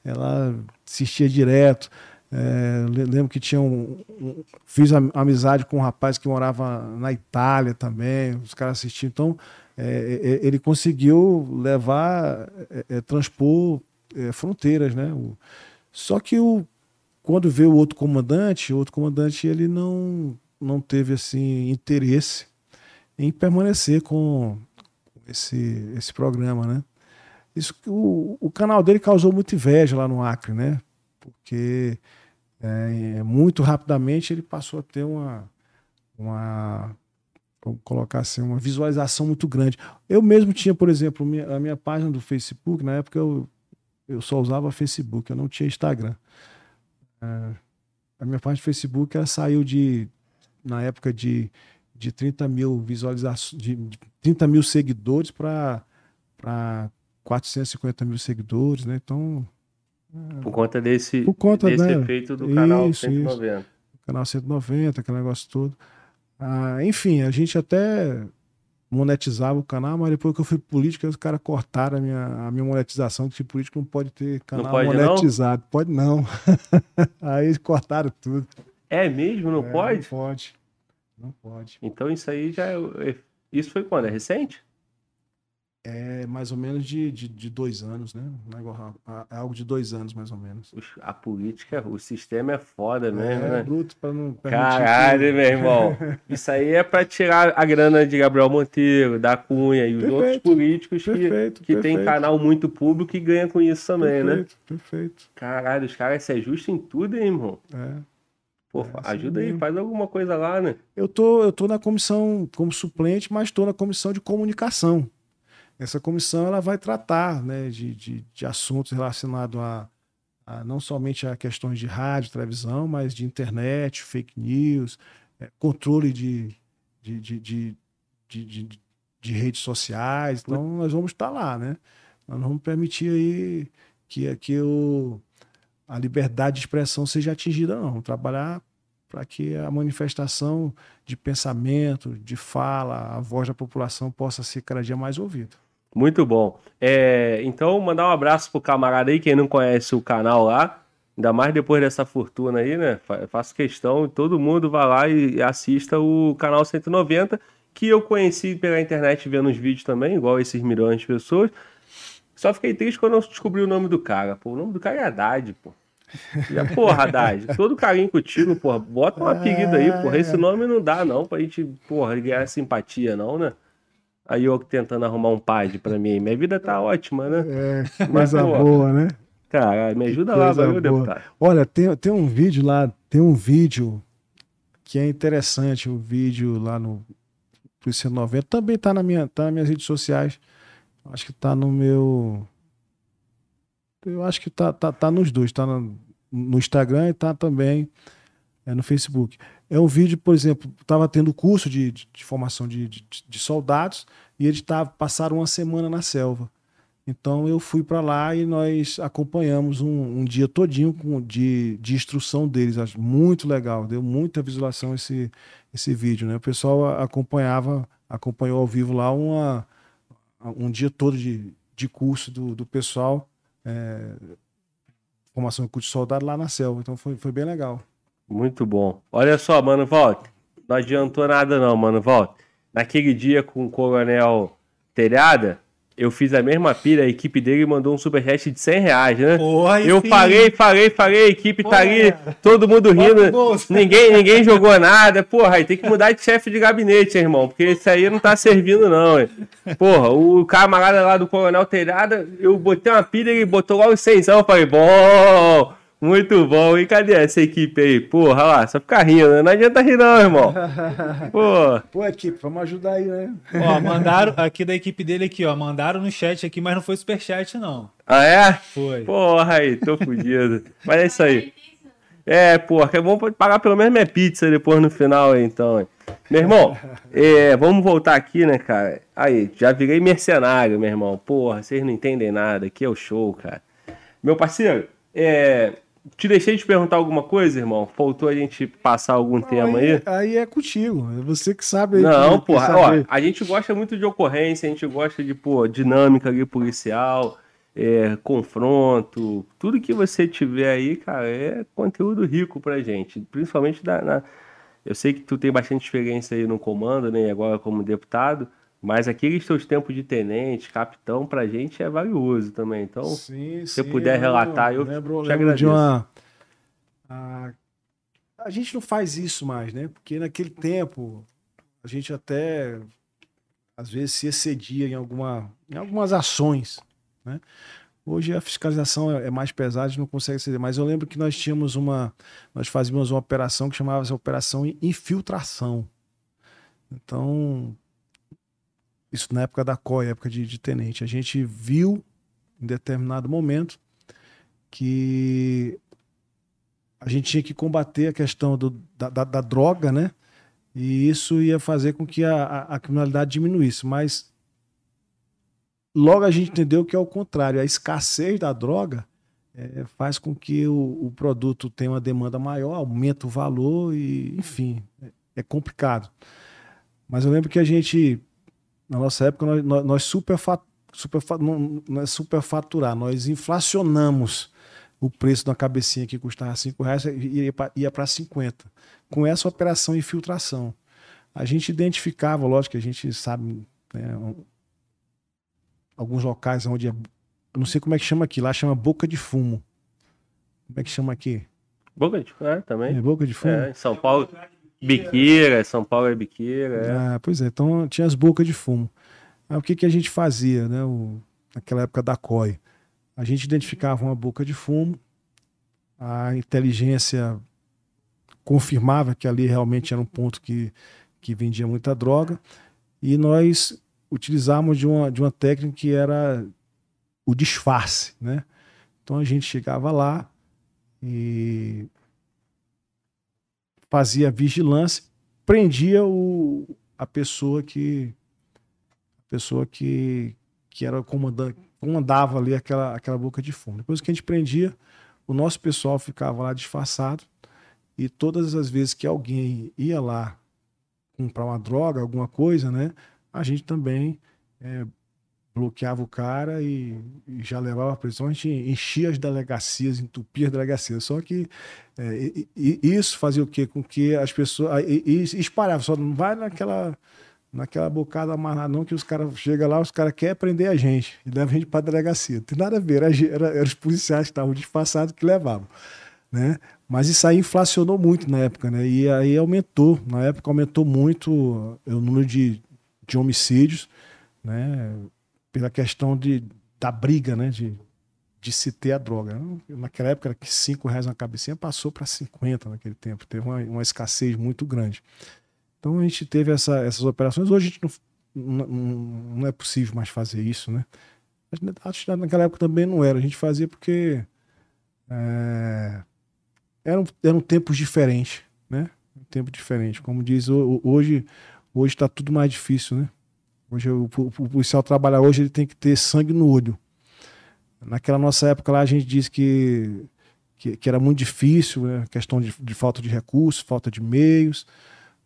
Ela assistia direto. É, le- lembro que tinha um, um- Fiz am- amizade com um rapaz que morava na Itália também. Os caras assistiam. Então, é, é, ele conseguiu levar, é, é, transpor é, fronteiras, né? O- só que o, quando veio o outro comandante, o outro comandante ele não, não teve assim interesse em permanecer com esse, esse programa, né? Isso, o, o canal dele causou muita inveja lá no Acre, né? Porque é, muito rapidamente ele passou a ter uma, uma vamos colocar assim, uma visualização muito grande. Eu mesmo tinha, por exemplo, minha- a minha página do Facebook, na época eu, eu só usava Facebook, eu não tinha Instagram. É, a minha página do Facebook ela saiu de, na época, de, de 30 mil visualizações, de, de 30 mil seguidores para 450 mil seguidores, né? Então, Por conta desse, Por conta, desse né? efeito do canal Isso, 190. canal 190, aquele negócio todo. Ah, enfim, a gente até monetizava o canal, mas depois que eu fui político, os caras cortaram a minha, a minha monetização, que político não pode ter canal pode, não? monetizado. Pode não. Aí cortaram tudo. É mesmo? Não É, pode? Não pode. Não pode. Então isso aí já é. Isso foi quando? É recente? É mais ou menos de, de, de dois anos, né? É algo de dois anos, mais ou menos. Os- A política, o sistema é foda mesmo, é né? bruto para não permitir Caralho, que- meu irmão. Isso aí é pra tirar a grana de Gabriel Monteiro, da Cunha e os Perfeito, outros políticos que, perfeito, que tem perfeito. canal muito público e ganha com isso também, né? Perfeito, perfeito. Caralho, os caras se ajustam em tudo, hein, irmão? É. Pô, É, assim ajuda aí, faz alguma coisa lá, né? Eu tô, eu tô na comissão como suplente, mas estou na comissão de comunicação. Essa comissão ela vai tratar né, de, de, de assuntos relacionados a, a não somente a questões de rádio, televisão, mas de internet, fake news, eh, controle de, de- de redes sociais. Então, nós vamos estar lá, né? Nós não vamos permitir aí que, que o, a liberdade de expressão seja atingida, não. Vamos trabalhar para que a manifestação de pensamento, de fala, a voz da população possa ser cada dia mais ouvida. Muito bom. É, então, mandar um abraço pro camarada aí, quem não conhece o canal lá, ainda mais depois dessa fortuna aí, né? Fa- Faço questão, todo mundo vá lá e assista o canal 190, que eu conheci pela internet vendo os vídeos também, igual esses milhões de pessoas. Só fiquei triste quando eu descobri o nome do cara. Pô, o nome do cara é Haddad, pô. Já, porra, Haddad, todo carinho contigo, porra. Bota um apelido aí, porra. Esse nome não dá, não, pra gente, porra, ganhar simpatia, não, né? Aí eu tentando arrumar um pad pra mim. Minha vida tá ótima, né? É, coisa boa, né? Cara, me ajuda lá, valeu, deputado. Olha, tem, tem um vídeo lá, tem um vídeo que é interessante, o vídeo lá no Polícia 90, também tá, na minha, tá nas minhas redes sociais. Acho que tá no meu. Eu acho que tá, tá, tá nos dois, tá no, no Instagram e tá também é, no Facebook. É um vídeo, por exemplo, estava tendo curso de, de, de formação de, de, soldados e eles tavam, passaram uma semana na selva. Então eu fui para lá e nós acompanhamos um, um dia todinho com, de, de instrução deles. Acho muito legal, deu muita visualização esse, esse vídeo. Né? O pessoal acompanhava, acompanhou ao vivo lá uma, um dia todo de, de curso do, do pessoal, é, formação de curso de soldado lá na selva. Então foi, foi bem legal. Muito bom. Olha só, mano, Walter. Não adiantou nada, não, mano, Walter. Naquele dia com o Coronel Telhada, eu fiz a mesma pilha, a equipe dele mandou um superchat de 100 reais, né? Porra, eu sim. falei, falei, falei, a equipe tá Porra, ali, cara. todo mundo rindo. Ninguém, ninguém jogou nada. Porra, aí tem que mudar de chefe de gabinete, hein, irmão, porque esse aí não tá servindo, não. hein. Porra, o camarada lá do Coronel Telhada, eu botei uma pilha e ele botou logo 100. Eu falei, bom, muito bom. E cadê essa equipe aí? Porra, lá, só ficar rindo, né? Não adianta rir, não, irmão. Pô, Pô, equipe, vamos ajudar aí, né? Ó, mandaram aqui da equipe dele aqui, ó. Mandaram no chat aqui, mas não foi superchat, não. ah, é? Foi. Porra, aí, tô fudido. Mas é isso aí. É, porra, que é bom pagar pelo menos minha pizza depois no final aí, então. Meu irmão, é, vamos voltar aqui, né, cara? Aí, já virei mercenário, meu irmão. Porra, vocês não entendem nada. Aqui é o show, cara. Meu parceiro, é, te deixei de perguntar alguma coisa, irmão? Faltou a gente passar algum tema aí? Aí é contigo. É você que sabe. aí Não, que- porra, ó, aí. a gente gosta muito de ocorrência, a gente gosta de, pô, dinâmica ali policial, é, confronto, tudo que você tiver aí, cara, é conteúdo rico pra gente, principalmente da, na- eu sei que tu tem bastante experiência aí no comando, né, agora como deputado, mas aqueles teus tempos de tenente, capitão, pra gente é valioso também, então... Sim, se você puder relatar, eu lembro, te lembro de uma. A, a gente não faz isso mais, né? Porque naquele tempo a gente até às vezes se excedia em, alguma, em algumas ações, né? Hoje a fiscalização é é mais pesada, a gente não consegue exceder. Mas eu lembro que nós tínhamos uma. Nós fazíamos uma operação que chamava-se Operação Infiltração. Então, isso na época da COI, época de, de tenente. A gente viu em determinado momento que a gente tinha que combater a questão do- da, da- da droga, né? E isso ia fazer com que a, a- a criminalidade diminuísse. Mas logo a gente entendeu que é o contrário. A escassez da droga eh, faz com que o, o produto tenha uma demanda maior, aumenta o valor e, enfim, é, é complicado. Mas eu lembro que a gente, na nossa época, nós, nós, nós superfa, superfa, não, não é superfaturar, nós inflacionamos o preço de uma cabecinha que custava 5 reais e ia para 50. Com essa operação infiltração. A gente identificava, lógico que a gente sabe, né, um- alguns locais onde é, eu não sei como é que chama aqui, lá chama boca de fumo. Como é que chama aqui? Boca de é, também. É boca de fumo? É, em São Paulo, biqueira, São Paulo é biqueira. É. Ah, pois é, então tinha as bocas de fumo. Aí, o que, que a gente fazia, né? O, naquela época da COI? A gente identificava uma boca de fumo, a inteligência confirmava que ali realmente era um ponto que, que vendia muita droga, e nós utilizávamos de uma, de uma técnica que era o disfarce, né? Então a gente chegava lá e fazia vigilância, prendia o, a pessoa que a pessoa que, que era comandante, comandava ali aquela, aquela boca de fumo. Depois que a gente prendia, o nosso pessoal ficava lá disfarçado e todas as vezes que alguém ia lá comprar uma droga, alguma coisa, né, a gente também é, bloqueava o cara e, e, já levava a prisão, a gente enchia as delegacias, entupia as delegacias. Só que é, e, e isso fazia o quê? Com que as pessoas. E, espalhava, só não vai naquela naquela bocada amarrada, não, que os caras chegam lá, os caras querem prender a gente e levam a gente para delegacia. Não tem nada a ver, era, era, era os policiais que estavam disfarçados que levavam. Né? Mas isso aí inflacionou muito na época, né? E aí aumentou. Na época aumentou muito o número de, de homicídios, né? Pela questão de, da briga, né? De, de se ter a droga. Naquela época era que 5 reais uma cabecinha, passou para 50 naquele tempo. Teve uma, uma escassez muito grande. Então a gente teve essa, essas operações. Hoje a gente não, não, não, é possível mais fazer isso, né? Acho que naquela época também não era. A gente fazia porque é, eram, eram tempos diferentes, né? Um tempo diferente. Como diz, hoje hoje está tudo mais difícil, né? Hoje o, o, o, policial trabalhar hoje ele tem que ter sangue no olho. Naquela nossa época lá a gente disse que, que, que era muito difícil, né? questão de, de falta de recursos, falta de meios.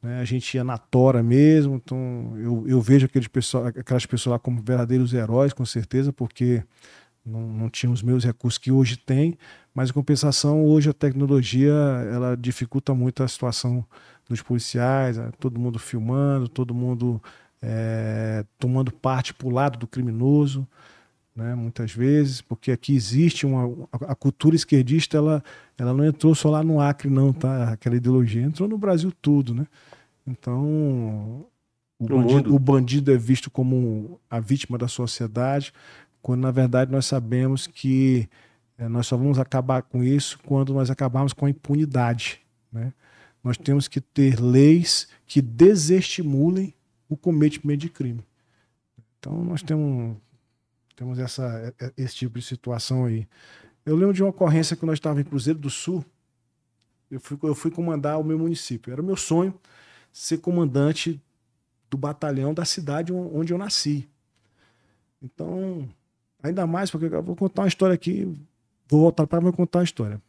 Né? A gente ia na tora mesmo, então eu, eu vejo aqueles pessoal, aquelas pessoas lá como verdadeiros heróis, com certeza, porque não, não tinham os meus recursos que hoje tem, mas em compensação, hoje a tecnologia ela dificulta muito a situação dos policiais, né? todo mundo filmando, todo mundo é, tomando parte para o lado do criminoso, né, muitas vezes, porque aqui existe uma a, cultura esquerdista, ela, ela não entrou só lá no Acre não, tá? Aquela ideologia entrou no Brasil tudo, né? Então o bandido, o bandido, é visto como a vítima da sociedade, quando na verdade nós sabemos que é, nós só vamos acabar com isso quando nós acabarmos com a impunidade, né? Nós temos que ter leis que desestimulem o cometimento de crime. Então nós temos temos essa, é, é, esse tipo de situação aí. Eu lembro de uma ocorrência que nós estávamos em Cruzeiro do Sul. Eu fui, eu fui comandar o meu município. Era o meu sonho ser comandante do batalhão da cidade onde eu nasci. Então, ainda mais, porque eu vou contar uma história aqui, vou voltar para contar uma história.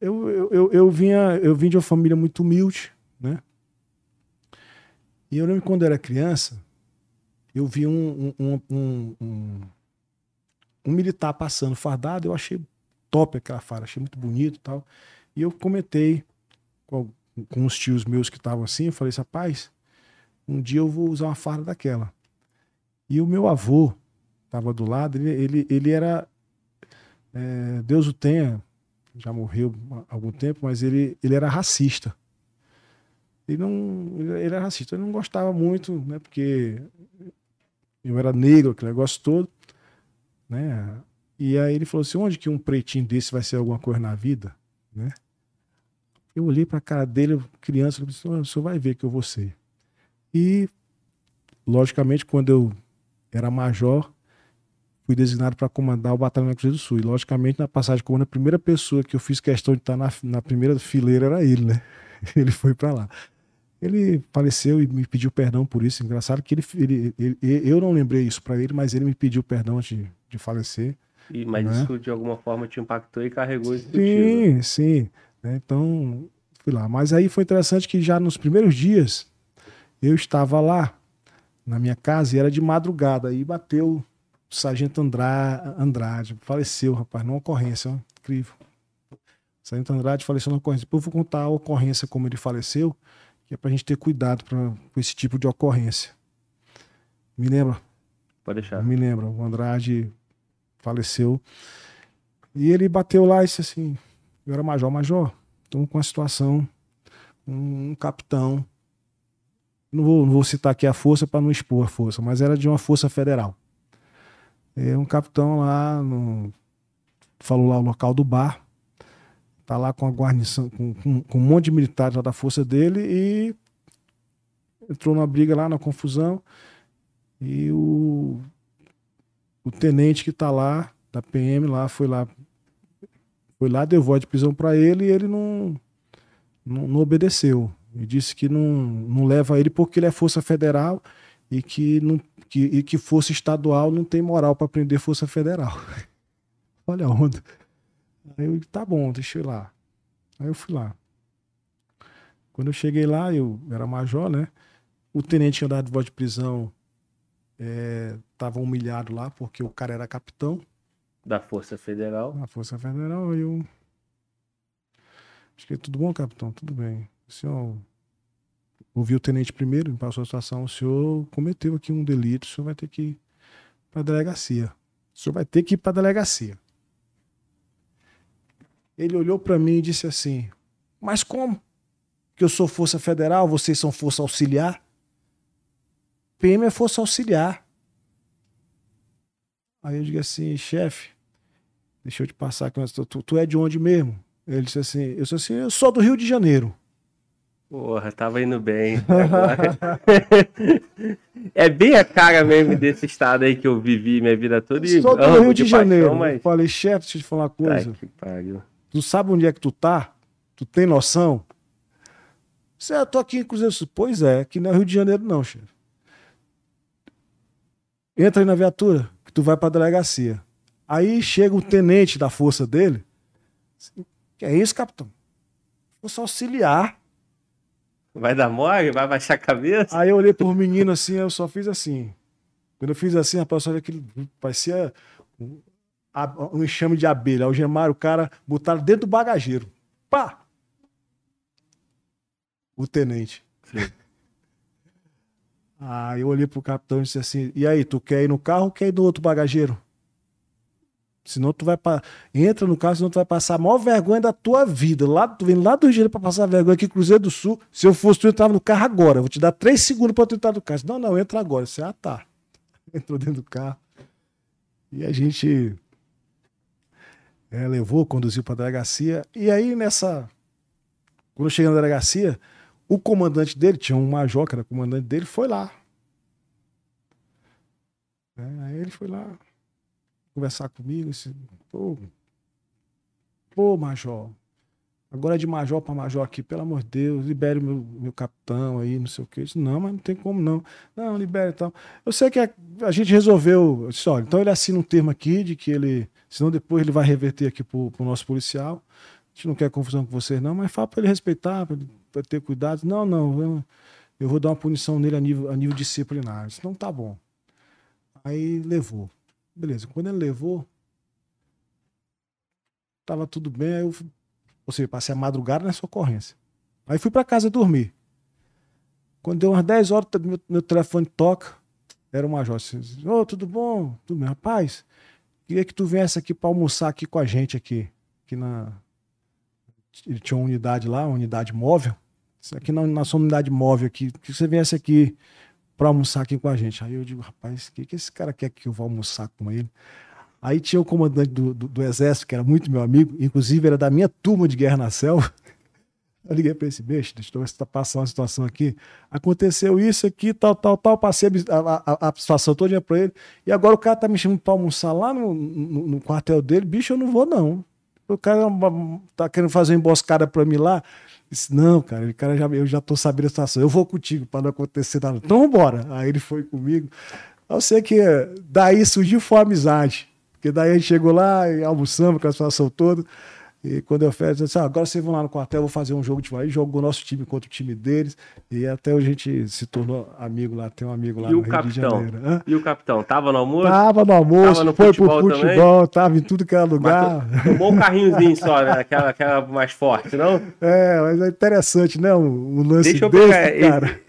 Eu, eu, eu, eu, vinha, eu vim de uma família muito humilde, né? E eu lembro quando eu era criança, eu vi um, um, um, um um militar passando fardado, eu achei top aquela farda, achei muito bonito e tal. E eu comentei com, com os tios meus que estavam assim, eu falei assim, rapaz, um dia eu vou usar uma farda daquela. E o meu avô estava do lado, ele, ele, ele era, é, Deus o tenha, já morreu há algum tempo, mas ele, ele era racista. Ele não, ele era racista, ele não gostava muito, né, porque eu era negro, aquele negócio todo né? E aí ele falou assim: onde que um pretinho desse vai ser alguma coisa na vida, né? Eu olhei para a cara dele, criança, e disse: o senhor vai ver que eu vou ser. E, logicamente, quando eu era major, fui designado para comandar o Batalhão da Cruzeiro do Sul. E, logicamente, na passagem como a primeira pessoa que eu fiz questão de estar na, na primeira fileira era ele, né? Ele foi para lá. Ele faleceu e me pediu perdão por isso. Engraçado que ele, ele, ele eu não lembrei isso para ele, mas ele me pediu perdão antes de, de falecer. E, mas né? isso de alguma forma te impactou e carregou isso Sim, né? sim. Né? Então, fui lá. Mas aí foi interessante que já nos primeiros dias eu estava lá na minha casa e era de madrugada. Aí bateu o sargento Andrade, Andrade faleceu, rapaz, numa ocorrência, ó, incrível. O sargento Andrade faleceu numa ocorrência. Depois eu vou contar a ocorrência como ele faleceu, que é pra gente ter cuidado pra, com esse tipo de ocorrência. Me lembra Pode deixar. Me lembro, o Andrade faleceu. E ele bateu lá e disse assim: Eu era major, major, estamos com uma situação, um, um capitão. Não vou, não vou citar aqui a força para não expor a força, mas era de uma força federal. É um capitão lá, no, falou lá o local do bar, tá lá com a guarnição, com, com, com um monte de militares da força dele e entrou numa briga lá, na confusão. E o, o tenente que tá lá, da PM lá, foi lá, foi lá, deu voz de prisão para ele e ele não, não, não obedeceu. E disse que não, não leva ele porque ele é força federal e que, não, que, e que força estadual não tem moral para prender força federal. Olha a onda. Aí eu, tá bom, deixa eu ir lá. Aí eu fui lá. Quando eu cheguei lá, eu era major, né? O tenente tinha dado voz de prisão, estava humilhado lá, porque o cara era capitão Da Força Federal. na Força Federal. Aí eu. Acho que tudo bom, capitão? Tudo bem. O senhor ouviu o tenente primeiro, me passou a situação. O senhor cometeu aqui um delito, o senhor vai ter que ir para a delegacia. O senhor vai ter que ir para a delegacia. Ele olhou para mim e disse assim: Mas como? Que eu sou Força Federal, vocês são Força Auxiliar? PM é Força Auxiliar. Aí eu digo assim: chefe, deixa eu te passar aqui. Tu, tu, é de onde mesmo? Ele disse assim: Eu sou assim, eu sou do Rio de Janeiro. Porra, tava indo bem. É bem a cara mesmo desse estado aí que eu vivi minha vida toda. E Sou do Rio de, paixão, Janeiro. Eu mas... falei, chefe, deixa eu te falar uma coisa. Ai, que pariu. Tu sabe onde é que tu tá? Tu tem noção? Você, eu tô aqui em Cruzeiro Sul. Pois é, aqui não é Rio de Janeiro, não, chefe. Entra aí na viatura, que tu vai pra delegacia. Aí chega o tenente da força dele. assim, Que é isso, capitão? Força auxiliar. Vai dar mole? Vai baixar a cabeça? Aí eu olhei pro menino assim, eu só fiz assim. Quando eu fiz assim, rapaz, só vi aquele. Parecia um, enxame de abelha. Algemaram o cara, botaram dentro do bagageiro. Pá! O tenente. Sim. Aí eu olhei pro capitão e disse assim: E aí, tu quer ir no carro ou quer ir no outro bagageiro? Senão tu vai pa... entra no carro, senão tu vai passar a maior vergonha da tua vida. Lá, tu vem lá do Rio de Janeiro pra passar vergonha aqui Cruzeiro do Sul. Se eu fosse tu, eu entrava no carro agora. Eu vou te dar três segundos pra tu entrar no carro. Eu disse, Não, não, entra agora. Você, ah, tá. Entrou dentro do carro. E a gente é, levou, conduziu pra delegacia. E aí, nessa. Quando eu cheguei na delegacia, o comandante dele, tinha um major que era comandante dele, foi lá. É, aí ele foi lá conversar comigo, disse, pô, pô, major, agora de major para major aqui, pelo amor de Deus, libere o meu, meu capitão aí, não sei o que. Não, mas não tem como não. Não, libere e tal. Eu sei que a, a gente resolveu, eu disse, olha, então ele assina um termo aqui de que ele, senão depois ele vai reverter aqui pro, pro nosso policial. A gente não quer confusão com vocês não, mas fala para ele respeitar, para ter cuidado. Não, não, eu, eu vou dar uma punição nele a nível, a nível disciplinar. Disse, não, tá bom. Aí levou. Beleza, quando ele levou, tava tudo bem, aí eu, ou seja, passei a madrugada nessa ocorrência. Aí fui para casa dormir. Quando deu umas 10 horas, meu, meu telefone toca, era o major. Ô, tudo bom? Tudo bem, rapaz? Queria que tu viesse aqui para almoçar aqui com a gente aqui, aqui na ele tinha uma unidade lá, uma unidade móvel. Isso aqui na nossa unidade móvel aqui, que você viesse aqui para almoçar aqui com a gente. Aí eu digo, rapaz, o que, que esse cara quer que eu vá almoçar com ele? Aí tinha o comandante do, do, do exército, que era muito meu amigo, inclusive era da minha turma de guerra na selva. Eu liguei para esse beijo, deixa eu tá passando uma situação aqui. Aconteceu isso aqui, tal, tal, tal. Passei a, a, a situação toda para ele. E agora o cara tá me chamando para almoçar lá no, no, no quartel dele. Bicho, eu não vou, não. O cara tá querendo fazer uma emboscada para mim lá. Disse, não, cara, o cara já, eu já tô sabendo a situação. Eu vou contigo para não acontecer nada. Então vambora. Aí ele foi comigo. Eu sei que daí surgiu foi a amizade. Porque daí a gente chegou lá almoçamos com a situação toda. E quando eu fiz, eu disse, ah, agora vocês vão lá no quartel, eu vou fazer um jogo de futebol. Aí jogou o nosso time contra o time deles. E até a gente se tornou amigo lá. Tem um amigo lá E no o Rio capitão? E o capitão? Tava no almoço? Tava no almoço, Tava no foi futebol pro também? futebol, tava em tudo que era lugar. to- tomou um carrinhozinho só, né? Aquela, aquela mais forte, não? É, mas é interessante, né? O, o lance Deixa eu desse, pegar. cara.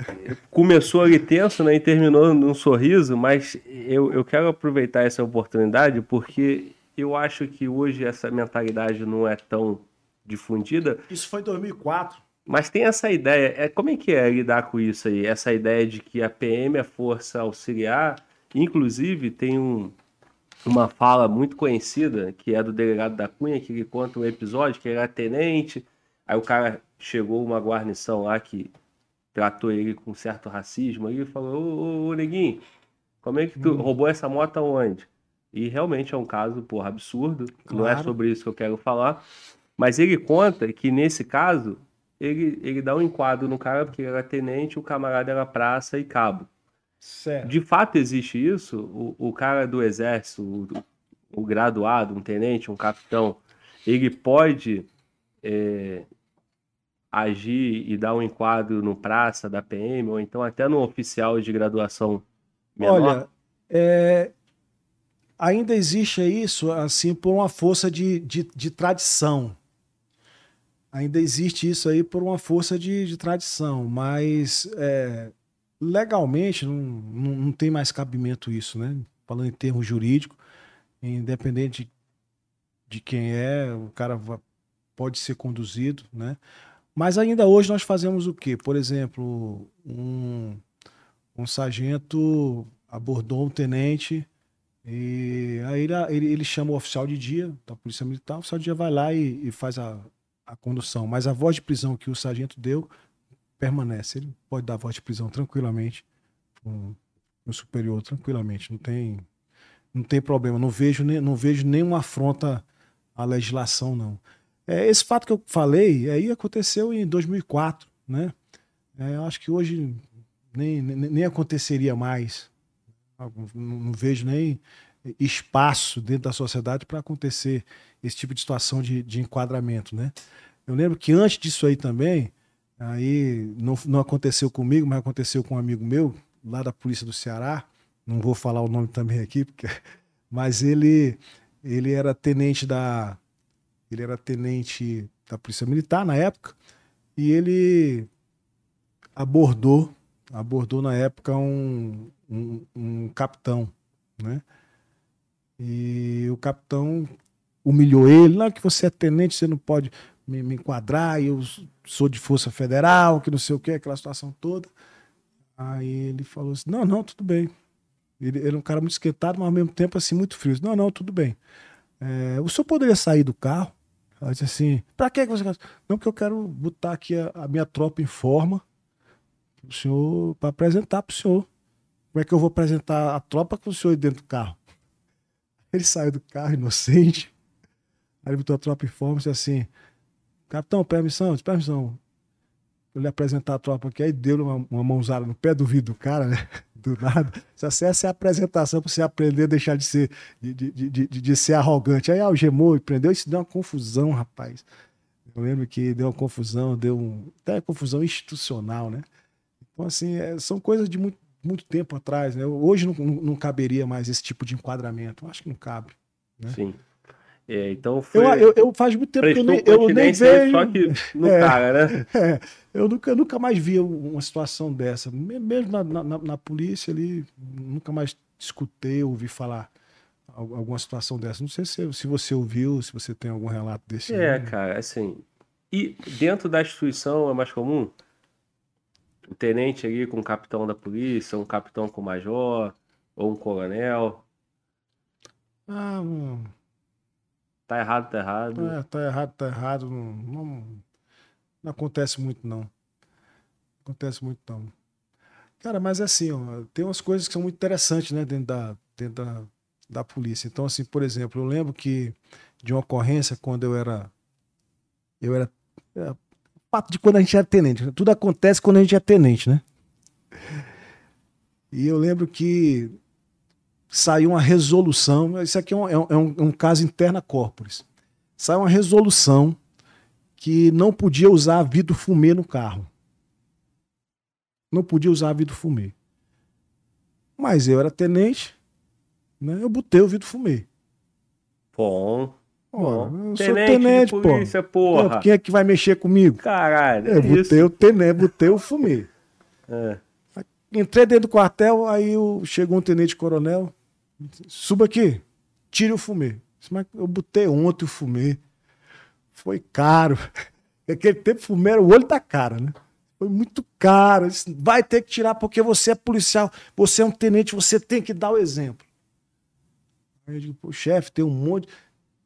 Começou ali tenso, né? E terminou num sorriso, mas eu, eu quero aproveitar essa oportunidade porque eu acho que hoje essa mentalidade não é tão difundida, Isso foi em 2004. mas tem essa ideia. É, como é que é lidar com isso aí? Essa ideia de que a PM é força auxiliar. Inclusive, tem um, uma fala muito conhecida que é do delegado da Cunha, que ele conta um episódio que ele era tenente, aí o cara chegou uma guarnição lá que tratou ele com certo racismo, aí ele falou, ô, ô, ô neguinho, como é que tu roubou essa moto aonde? E realmente é um caso, porra, absurdo, não é Claro. sobre isso que eu quero falar, mas ele conta que nesse caso, ele, ele dá um enquadro no cara porque ele era tenente, o camarada era praça e cabo. Certo. De fato existe isso? O, o cara do exército, o, o graduado, um tenente, um capitão, ele pode é, agir e dar um enquadro no praça da PM, ou então até no oficial de graduação menor? Olha, é, ainda existe isso assim por uma força de, de, de tradição. Ainda existe isso aí por uma força de, de tradição, mas é, legalmente não, não, não tem mais cabimento isso, né? Falando em termos jurídicos, independente de, de quem é, o cara pode ser conduzido, né? Mas ainda hoje nós fazemos o quê? Por exemplo, um, um sargento abordou um tenente e aí ele, ele, ele chama o oficial de dia da polícia militar, o oficial de dia vai lá e, e faz a, a condução. Mas a voz de prisão que o sargento deu permanece. Ele pode dar voz de prisão tranquilamente um, no superior, tranquilamente. Não tem, não tem problema. Não vejo, nem, não vejo nenhuma afronta à legislação, não. É, esse fato que eu falei aí aconteceu em 2004, né? É, acho que hoje nem, nem, nem aconteceria mais. Não, vejo nem espaço dentro da sociedade para acontecer esse tipo de situação de, de enquadramento, né? Eu lembro que antes disso aí também, aí não, não aconteceu comigo, mas aconteceu com um amigo meu, lá da polícia do Ceará, não vou falar o nome também aqui, porque, mas ele, ele era tenente da, ele era tenente da polícia militar na época, e ele abordou, abordou na época um, um, um capitão, né? E o capitão humilhou ele, não que você é tenente, você não pode me, me enquadrar, eu sou de força federal, que não sei o que, aquela situação toda. Aí ele falou assim, não, não, tudo bem. Ele, ele é um cara muito esquentado, mas ao mesmo tempo assim, muito frio. Não, não, tudo bem. É, o senhor poderia sair do carro? Ela disse assim, pra que você quer? Não, porque eu quero botar aqui a, a minha tropa em forma o senhor, para apresentar pro senhor. Como é que eu vou apresentar a tropa com o senhor dentro do carro? Ele saiu do carro, inocente. Aí ele botou a tropa em forma e disse assim: Capitão, permissão, disse, permissão. Eu lhe apresentar a tropa aqui, aí deu uma, uma mãozada no pé do vidro do cara, né? Do nada. Se essa é a apresentação para você aprender a deixar de ser, de, de, de, de ser arrogante. Aí algemou e prendeu, isso deu uma confusão, rapaz. Eu lembro que deu uma confusão, deu um, até confusão institucional, né? Então, assim, é, são coisas de muito, muito tempo atrás, né? Hoje não, não, não caberia mais esse tipo de enquadramento. Acho que não cabe. né? Sim. É, então foi. Eu, eu, eu faz muito tempo que eu prestou nem, eu nem continência vejo. Só que no É. cara, né? É, eu nunca, eu nunca mais vi uma situação dessa. Me- Mesmo na, na, na- polícia ali, nunca mais escutei, ouvi falar al- alguma situação dessa. Não sei se, se você ouviu, se você tem algum relato desse. É, aí. cara, assim. E dentro da instituição é mais comum? O tenente ali com o capitão da polícia, um capitão com o major, ou um coronel. Ah, não, Tá errado, tá errado. é, tá errado, tá errado. Não, não, não acontece muito, não. Não acontece muito, não. Cara, mas assim, ó, tem umas coisas que são muito interessantes, né, dentro da, dentro da, da polícia. Então, assim, por exemplo, eu lembro que de uma ocorrência quando eu era. Eu era. é, o fato de quando a gente era tenente. Tudo acontece quando a gente é tenente, né? E eu lembro que saiu uma resolução. Isso aqui é um, é um, é um- é um caso interna corporis. Saiu uma resolução que não podia usar vidro fumê no carro. Não podia usar vidro fumê. Mas eu era tenente, né? Eu botei o vidro fumê. Bom. Bom. eu sou tenente, tenente, de pô. polícia, porra. Quem é que vai mexer comigo? Caralho, é Eu isso. botei o tenente, botei o fumê. É. Entrei dentro do quartel, aí o- chegou um tenente coronel, Suba aqui, tire o fumê. Mas eu botei ontem o fumê. Foi caro. Naquele tempo, fumê era o olho da cara, né? Foi muito caro. Vai ter que tirar porque você é policial, você é um tenente, você tem que dar o exemplo. Aí eu digo, pô, chefe, tem um monte,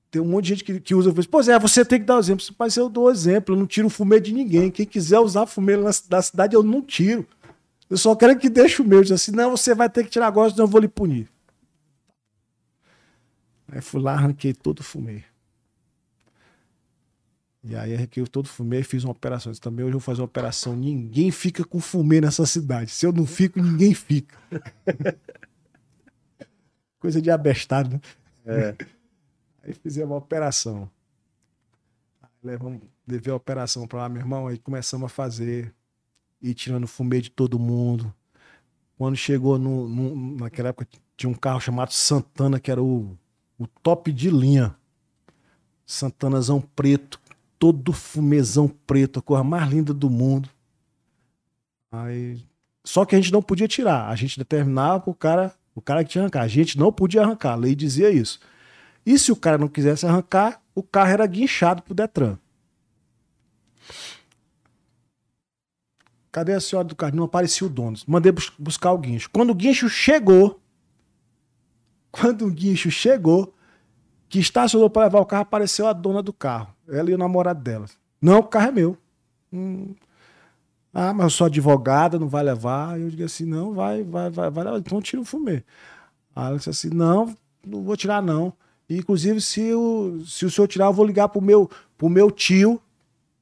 tem um monte de gente que, que usa. Pois é, você tem que dar o exemplo. Mas eu dou exemplo, eu não tiro o fumê de ninguém. Quem quiser usar fumê na cidade, eu não tiro. Eu só quero que deixe o meu. Eu disse assim, não, você vai ter que tirar agora, senão eu vou lhe punir. Aí fui lá, arranquei todo o fumê. E aí arranquei todo o fumê e fiz uma operação. Disse, também hoje eu vou fazer uma operação. Ninguém fica com fumê nessa cidade. Se eu não fico, ninguém fica. Coisa de abestado, né? É. Aí fizemos uma operação. Aí levamos, levei a operação pra lá, meu irmão. Aí começamos a fazer. E tirando fumê de todo mundo. Quando chegou no, no- naquela época, tinha um carro chamado Santana, que era o, o top de linha. Santanazão preto, todo fumezão preto, a cor mais linda do mundo. Aí, só que a gente não podia tirar. A gente determinava pro cara, o cara que tinha que arrancar. A gente não podia arrancar. A lei dizia isso. E se o cara não quisesse arrancar, o carro era guinchado pro Detran. Cadê a senhora do carro? Não aparecia o dono. Mandei bus- buscar o guincho. Quando o guincho chegou, quando o guincho chegou, que estacionou para levar o carro, apareceu a dona do carro. Ela e o namorado dela. Não, o carro é meu. Hum. Ah, mas eu sou advogada, não vai levar. Eu digo assim, não, vai, vai, vai, vai levar. Então tira o fumê. Aí ela disse assim, não, não vou tirar não. Inclusive, se o, se o senhor tirar, eu vou ligar pro meu, pro meu tio,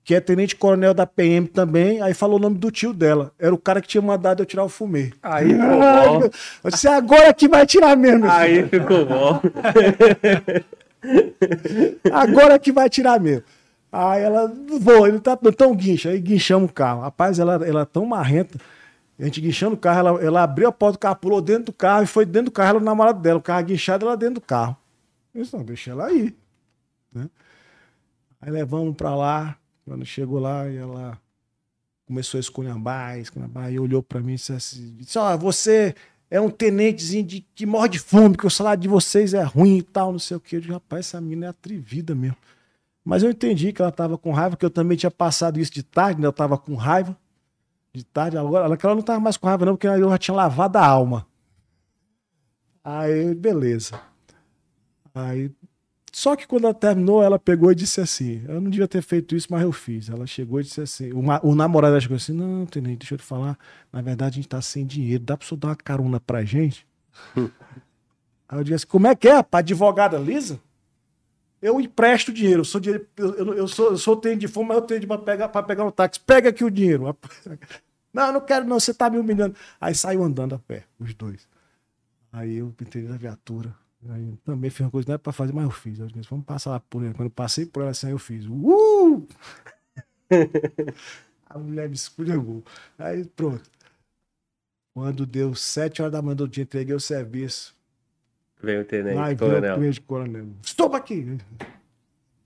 que é tenente coronel da PM também. Aí falou o nome do tio dela. Era o cara que tinha mandado eu tirar o fumê. Aí ficou bom. Eu disse, agora que vai tirar mesmo. Aí ficou bom. Agora que vai tirar mesmo. Aí ela, vou, ele tá tão guincha. Aí guinchamos o carro. Rapaz, ela, ela é tão marrenta. A gente guinchando o carro, ela, ela abriu a porta do carro, pulou dentro do carro e foi dentro do carro, ela namorado dela. O carro guinchado, ela dentro do carro. Disse, não, deixa ela aí. né? Aí levamos pra lá. Quando chegou lá, e ela começou a esculhambar, esculhambar. E olhou pra mim e disse assim: disse, você é um tenentezinho de, que morre de fome, que o salário de vocês é ruim e tal, não sei o quê. Eu digo, rapaz, essa menina é atrevida mesmo. Mas eu entendi que ela tava com raiva, que eu também tinha passado isso de tarde, né? Eu tava com raiva. De tarde, agora ela, não tava mais com raiva, não, porque eu já tinha lavado a alma. Aí, beleza. Aí. Só que quando ela terminou, ela pegou e disse assim: Eu não devia ter feito isso, mas eu fiz. Ela chegou e disse assim: O, o namorado dela chegou assim: Não, Tenente, deixa eu te falar. Na verdade, a gente tá sem dinheiro. Dá pra você dar uma carona pra gente? Aí eu disse assim: Como é que é? Pra advogada Lisa? Eu empresto dinheiro. Eu sou, dinheiro, eu, eu, sou, eu sou tenho de fome, mas eu tenho de pra pegar, pra pegar um táxi. Pega aqui o dinheiro. Não, não quero, não. Você tá me humilhando. Aí saiu andando a pé, os dois. Aí eu entrei na viatura. Aí também fiz uma coisa, não é pra fazer, mas eu fiz. Eu disse, vamos passar lá por ela. Quando eu passei por ela assim, aí eu fiz. Uh! a mulher me esculhambou. Aí pronto. Quando deu sete horas da manhã do dia, entreguei o serviço. Vem o tenente, veio o coronel. coronel. Stop aqui!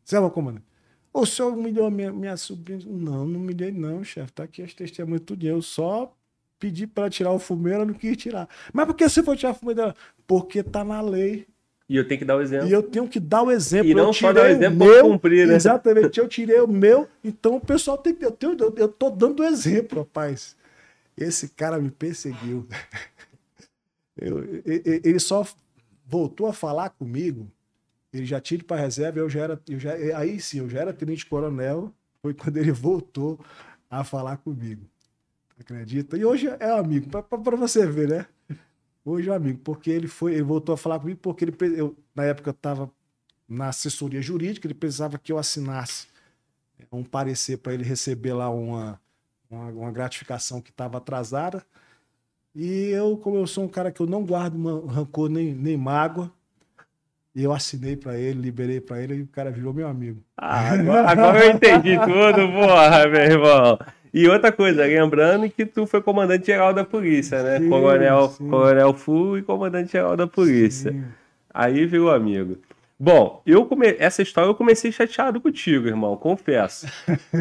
Você é comandante. O senhor humilhou a minha, minha sobrinha? Não, não humilhei não, chefe. Tá aqui as testemunhas tudo. Eu só pedi para tirar o fumê, ela não quis tirar. Mas por que você foi tirar o fumê dela? Porque tá na lei. E eu tenho que dar o exemplo. E eu tenho que dar o exemplo. E não só dar o exemplo, meu, como cumprir, né? Exatamente, eu tirei o meu, então o pessoal tem que. Eu, tenho, eu, eu tô dando exemplo, rapaz. Esse cara me perseguiu. Eu- ele só voltou a falar comigo. Ele já tinha ido para reserva, eu já era. Eu já, aí sim, eu já era tenente coronel. Foi quando ele voltou a falar comigo. Acredita? E hoje é amigo, para você ver, né? Hoje é amigo, porque ele foi, ele voltou a falar comigo porque ele, eu, na época eu estava na assessoria jurídica, ele precisava que eu assinasse um parecer para ele receber lá uma, uma, uma gratificação que estava atrasada. E eu, como eu sou um cara que eu não guardo rancor nem, nem mágoa, eu assinei para ele, liberei para ele e o cara virou meu amigo. Ah, agora, agora eu entendi tudo, porra, meu irmão. E outra coisa, lembrando que tu foi comandante-geral da polícia, né? Sim, coronel, sim. coronel Fu e comandante-geral da polícia. Sim. Aí virou amigo. Bom, eu come... essa história eu comecei chateado contigo, irmão, confesso.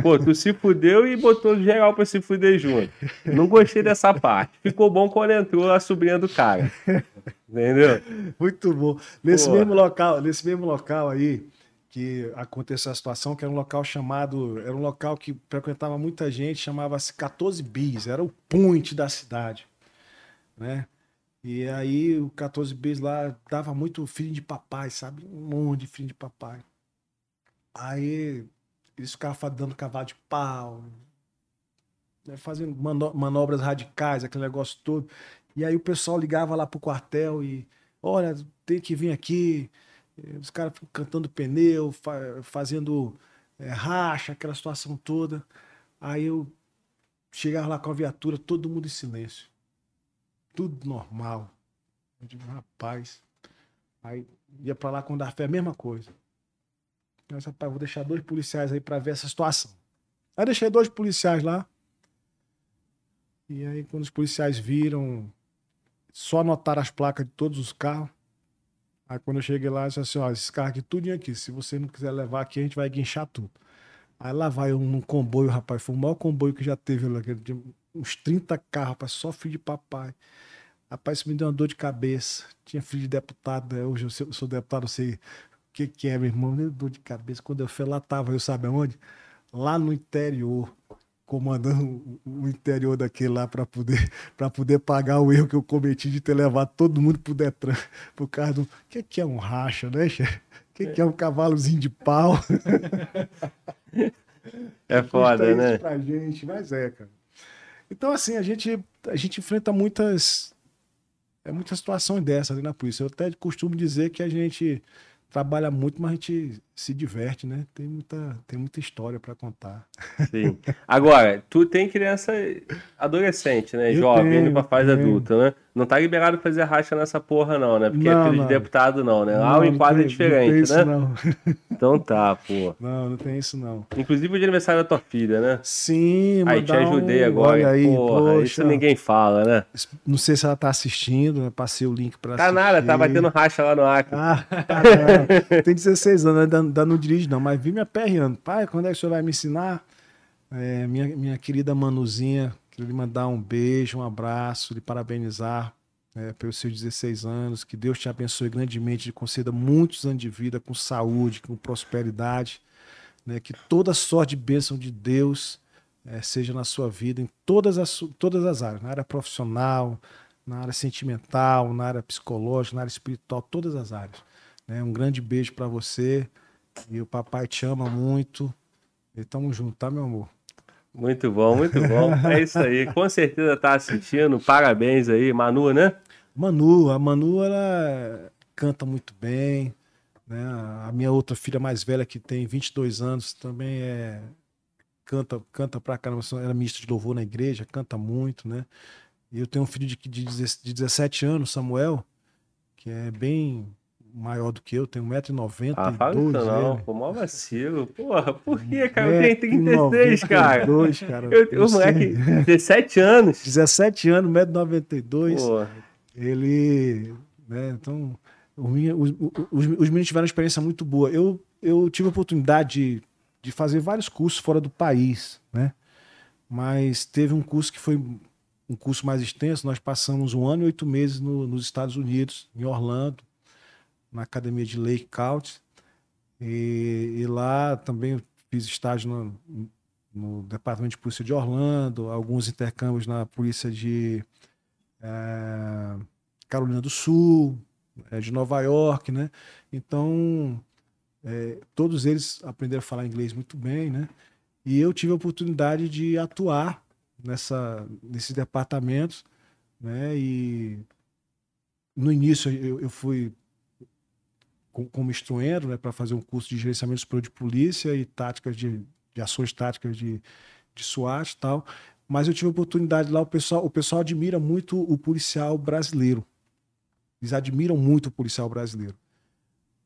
Pô, tu se fudeu e botou geral pra se fuder junto. Não gostei dessa parte. Ficou bom quando entrou a sobrinha do cara. Entendeu? Muito bom. Nesse Pô. mesmo local, nesse mesmo local aí que aconteceu a situação, que era um local chamado, era um local que frequentava muita gente, chamava-se 14 bis, era o point da cidade, né? E aí o 14 bis lá dava muito filho de papai, sabe? Um monte de filho de papai. Aí eles ficavam dando cavalo de pau, né, fazendo mano- manobras radicais, aquele negócio todo. E aí o pessoal ligava lá pro quartel e, olha, tem que vir aqui. Os caras cantando pneu, fa- fazendo eh, racha, aquela situação toda. Aí eu chegava lá com a viatura, todo mundo em silêncio. Tudo normal. Eu digo, rapaz. Aí ia pra lá com o fé, a mesma coisa. Mas, rapaz, vou deixar dois policiais aí pra ver essa situação. Aí deixei dois policiais lá. E aí, quando os policiais viram, só anotaram as placas de todos os carros. Aí quando eu cheguei lá, eu disse assim, ó, esses carros aqui, tudinho aqui. Se você não quiser levar aqui, a gente vai guinchar tudo. Aí lá vai eu num comboio, rapaz. Foi o maior comboio que já teve lá. Uns 30 carros, rapaz, só filho de papai. Rapaz, isso me deu uma dor de cabeça. Tinha filho de deputado, né? hoje eu sou, eu sou deputado, eu sei o que, que é, meu irmão. Me deu dor de cabeça. Quando eu fui lá, tava, eu sabe aonde? Lá no interior comandando o- interior daquele lá para poder para poder pagar o erro que eu cometi de ter levado todo mundo pro Detran por causa do o que que é um racha, né? chefe? O que que é um cavalozinho de pau? É foda, né? isso pra gente, mas é, cara. Então assim, a gente a gente enfrenta muitas é muitas situações dessas ali na polícia. Eu até costumo dizer que a gente trabalha muito, mas a gente se diverte, né? Tem muita tem muita história para contar. Sim. Agora, tu tem criança adolescente, né? Eu Jovem, tenho, indo pra fase tenho. adulta, né? Não tá liberado fazer racha nessa porra, não, né? Porque é Não, filho não. de deputado, não, né? Lá Não, o enquadro é tem- não tem diferente, isso, né? Não. Então tá, pô. não, não tem isso não. Inclusive o de aniversário da tua filha, né? Sim, Aí te ajudei um- agora. Olha aí, porra, poxa. isso ninguém fala, né? Não sei se ela tá assistindo, né? Passei o link pra Tá nada, tá assistir. batendo racha lá no Acre. Ah, tá. Tem 16 anos, ainda, ainda não dirige não, mas vi me aperreando. Pai, quando é que o senhor vai me ensinar? É, minha, minha querida Manuzinha, queria lhe mandar um beijo, um abraço, lhe parabenizar é, pelos seus 16 anos. Que Deus te abençoe grandemente, lhe conceda muitos anos de vida com saúde, com prosperidade. Né? Que toda sorte de bênção de Deus é, seja na sua vida, em todas as, todas as áreas, na área profissional, na área sentimental, na área psicológica, na área espiritual, todas as áreas. né? Um grande beijo para você. E o papai te ama muito. E tamo junto, tá, meu amor? Muito bom, muito bom. É isso aí. Com certeza tá assistindo. Parabéns aí, Manu, né? Manu, a Manu, ela canta muito bem. Né? A minha outra filha mais velha, que tem 22 anos, também é canta, canta pra caramba. Ela é ministra de louvor na igreja, canta muito, né? E eu tenho um filho de, de, 10 de 17 anos, Samuel, que é bem maior do que eu, tem 1,92m. Ah, fala isso não. ele. Pô, mó vacilo. Porra, por que, cara? Eu tenho 36, cara. 1,92, cara. Eu, Eu o moleque, sei. 17 anos. 17 anos, 1,92m. Pô, ele, né, então, os, os, os meninos tiveram uma experiência muito boa. Eu, eu tive a oportunidade de, de fazer vários cursos fora do país, né? Mas teve um curso que foi um curso mais extenso. Nós passamos um ano e oito meses no- nos Estados Unidos, em Orlando, na academia de Lake Count. E, e lá também fiz estágio no, no departamento de polícia de Orlando, alguns intercâmbios na polícia de eh, Carolina do Sul, eh, de Nova York, né? Então, eh, todos eles aprenderam a falar inglês muito bem, né? E eu tive a oportunidade de atuar nessa, nesses departamentos, né? E no início eu, eu fui como instruendo, né, para fazer um curso de gerenciamento superior de polícia e táticas de, de ações táticas de, de SWAT e tal. Mas eu tive a oportunidade lá, o pessoal, o pessoal admira muito o policial brasileiro. Eles admiram muito o policial brasileiro.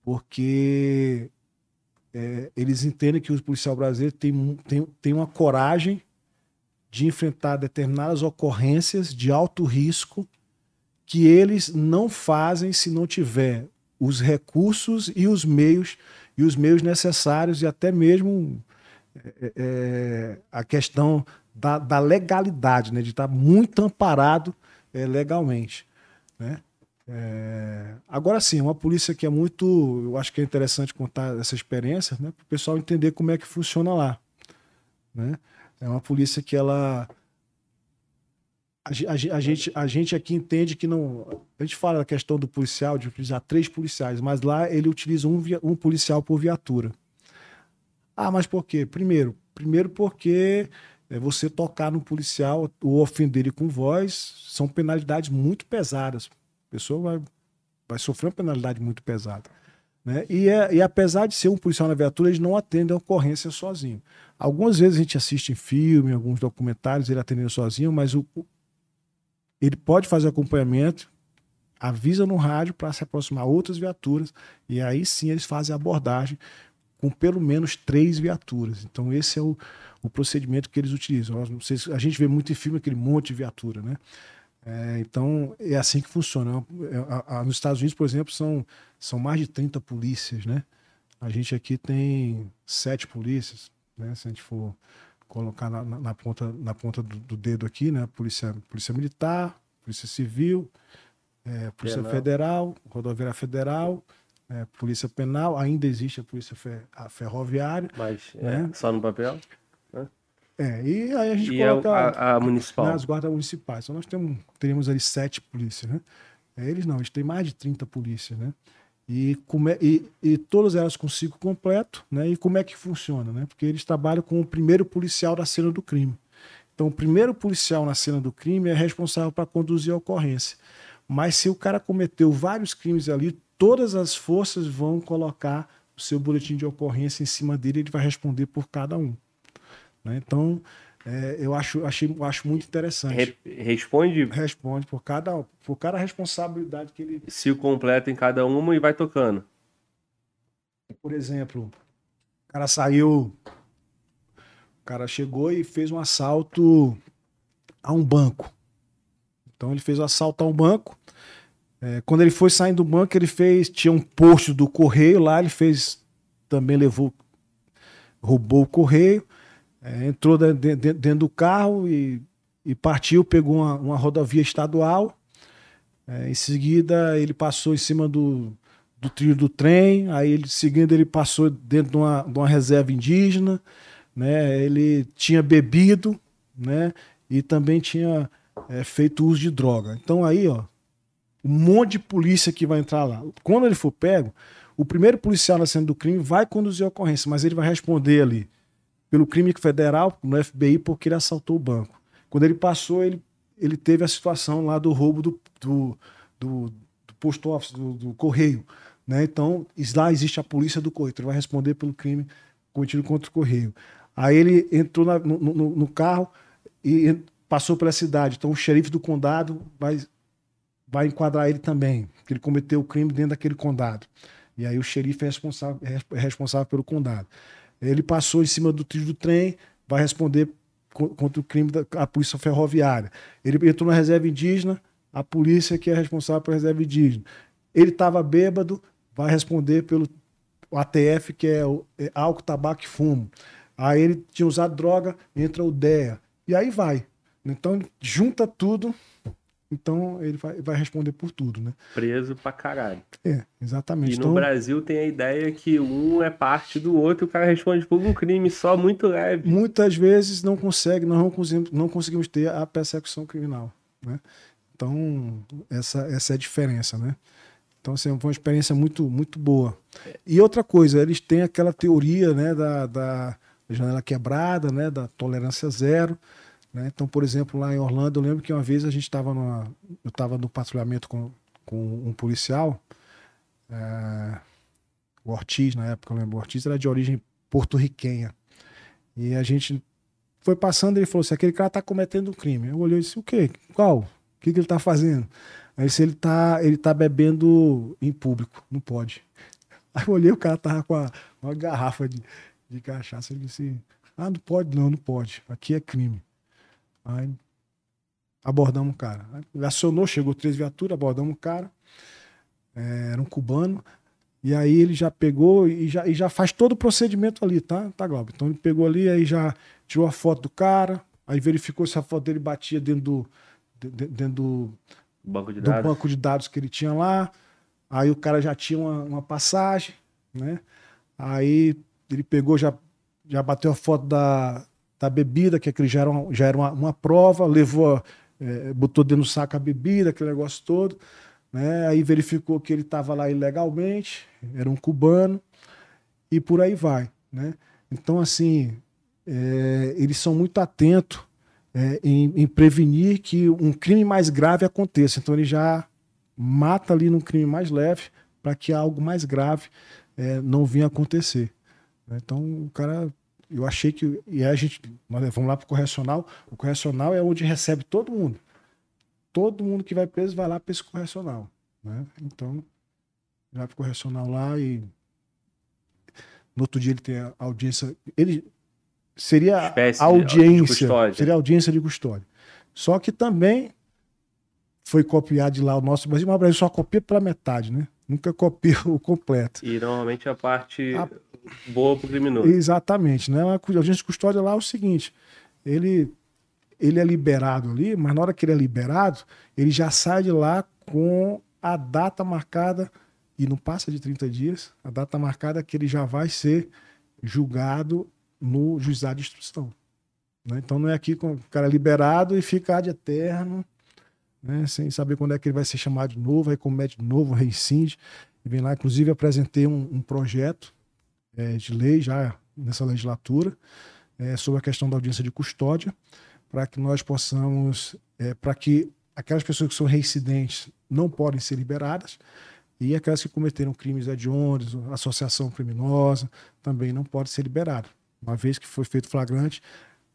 Porque é, eles entendem que o policial brasileiro tem, tem, tem uma coragem de enfrentar determinadas ocorrências de alto risco que eles não fazem se não tiver os recursos e os meios e os meios necessários e até mesmo é, é, a questão da, da legalidade, né, de estar muito amparado é, legalmente, né? É, Agora sim, é uma polícia que é muito. Eu acho que é interessante contar essa experiência, né? Para o pessoal entender como é que funciona lá. Né? É uma polícia que ela. A, a a gente, a gente aqui entende que não. A gente fala da questão do policial, de utilizar três policiais, mas lá ele utiliza um, via- um policial por viatura. Ah, mas por quê? Primeiro, primeiro porque é, você tocar no policial ou ofender ele com voz são penalidades muito pesadas. A pessoa vai, vai sofrer uma penalidade muito pesada. Né? E, é- e apesar de ser um policial na viatura, eles não atendem a ocorrência sozinho. Algumas vezes a gente assiste em filme, alguns documentários, ele atendendo sozinho, mas o- ele pode fazer acompanhamento, avisa no rádio para se aproximar outras viaturas, e aí sim eles fazem a abordagem com pelo menos três viaturas. Então, esse é o, o procedimento que eles utilizam. A gente vê muito em filme aquele monte de viatura, né? É, então, é assim que funciona. É, a- a- nos Estados Unidos, por exemplo, são, são mais de 30 polícias, né? A gente aqui tem sete polícias, né? Se a gente for colocar na, na- na ponta, na ponta do, do dedo aqui, né? Polícia, polícia Militar, Polícia Civil, é, Polícia Penal. Federal, Rodoviária Federal, é, Polícia Penal, ainda existe a Polícia Fe- a Ferroviária. Mas é, Né? só no papel. É, e aí a gente E é coloca a, a municipal. nas guardas municipais. Então nós temos, teríamos ali sete polícias, né? É, Eles não, eles têm mais de 30 polícias, né? E, é- e, e todas elas com ciclo completo, né? E como é que funciona, né? Porque eles trabalham com o primeiro policial da cena do crime. Então, o primeiro policial na cena do crime é responsável para conduzir a ocorrência. Mas se o cara cometeu vários crimes ali, todas as forças vão colocar o seu boletim de ocorrência em cima dele e ele vai responder por cada um. né? Então, é, eu acho, achei, acho muito interessante. Re- responde Responde por cada, por cada responsabilidade que ele. se o completo em cada uma e vai tocando. Por exemplo, o cara saiu. O cara chegou e fez um assalto a um banco. Então ele fez o assalto a um banco. É, quando ele foi saindo do banco, ele fez. Tinha um posto do correio lá, ele fez. Também levou. Roubou o correio. É, entrou de- de- de- dentro do carro e, e partiu, pegou uma, uma rodovia estadual. É, em seguida, ele passou em cima do, do trilho do trem, aí ele seguindo ele passou dentro de uma, de uma reserva indígena, né? Ele tinha bebido, né? E também tinha é, feito uso de droga. Então aí, ó, um monte de polícia que vai entrar lá. Quando ele for pego, o primeiro policial na cena do crime vai conduzir a ocorrência, mas ele vai responder ali pelo crime federal, no FBI, porque ele assaltou o banco. Quando ele passou, ele, ele teve a situação lá do roubo do, do, do, do post office, do, do correio. Né? Então, lá existe a polícia do correio. Ele vai responder pelo crime cometido contra o correio. Aí ele entrou na- no, no- no carro e passou pela cidade. Então, o xerife do condado vai, vai enquadrar ele também, porque ele cometeu o crime dentro daquele condado. E aí o xerife é responsável, res- é responsável pelo condado. Ele passou em cima do trilho do trem, vai responder co- contra o crime da polícia ferroviária. Ele entrou na reserva indígena, a polícia que é responsável pela reserva indígena. Ele estava bêbado, vai responder pelo ATF, que é, o, é álcool, tabaco e fumo. Aí ele tinha usado droga, entra o DEA. E aí vai. Então, junta tudo, então ele vai, vai responder por tudo, né? Preso pra caralho. É, exatamente. E no então, Brasil tem a ideia que um é parte do outro e o cara responde por um crime só muito leve. muitas vezes não consegue, nós não conseguimos, não conseguimos ter a persecução criminal, né? Então, essa, essa é a diferença, né? Então, assim, foi uma experiência muito, muito boa. E outra coisa, eles têm aquela teoria, né, da, da janela quebrada, né, da tolerância zero, né? Então, por exemplo, lá em Orlando, eu lembro que uma vez a gente estava eu estava no patrulhamento com, com um policial, é, o Ortiz, na época, eu lembro, o Ortiz era de origem porto-riquenha. E a gente foi passando, ele falou assim: aquele cara tá cometendo um crime. Eu olhei e disse: o quê? Qual? O que, que ele tá fazendo? Aí disse: ele tá, ele tá bebendo em público, não pode. Aí eu olhei, o cara tava com a- uma garrafa de, de cachaça. Ele disse: ah, não pode, não, não pode. Aqui é crime. Aí abordamos o cara. Aí acionou, chegou três viaturas, abordamos o cara. É, era um cubano. E aí ele já pegou e já, e já faz todo o procedimento ali, tá? Tá, Glauber? Então ele pegou ali, aí já tirou a foto do cara, aí verificou se a foto dele batia dentro do, de- de- dentro do, Banco de do dados. banco de dados que ele tinha lá. Aí o cara já tinha uma, uma passagem, né? Aí ele pegou, já, já bateu a foto da, da bebida, que aquele já era, uma, já era uma, uma prova, levou, eh, botou dentro do saco a bebida, aquele negócio todo, né? Aí verificou que ele estava lá ilegalmente, era um cubano, e por aí vai, né? Então, assim, eh, eles são muito atentos eh, em, em prevenir que um crime mais grave aconteça. Então, ele já mata ali num crime mais leve para que algo mais grave eh, não venha acontecer. né? Então, o cara, eu achei que. E aí a gente, nós vamos lá para o correcional. O correcional é onde recebe todo mundo. Todo mundo que vai preso vai lá para esse correcional. Né? Então, vai para o correcional lá e. No outro dia ele tem a audiência. Ele seria Espécie a audiência. seria a audiência de custódia. Só que também foi copiado de lá o nosso Brasil, mas o Brasil só copia pela metade, né? Nunca copia o completo. E normalmente a parte A- boa pro criminoso. Exatamente, né? A audiência de custódia lá é o seguinte: ele, ele é liberado ali, mas na hora que ele é liberado, ele já sai de lá com a data marcada, e não passa de 30 dias, a data marcada que ele já vai ser julgado no juizado de instrução. né? Então não é aqui com o cara é liberado e fica ad eterno, né? sem saber quando é que ele vai ser chamado de novo, aí comete de novo, reincide. E vem lá, inclusive apresentei um, um projeto eh, de lei já nessa legislatura eh, sobre a questão da audiência de custódia, para que nós possamos, para que aquelas pessoas que são reincidentes não podem ser liberadas e aquelas que cometeram crimes hediondos, associação criminosa, também não podem ser liberadas. Uma vez que foi feito flagrante,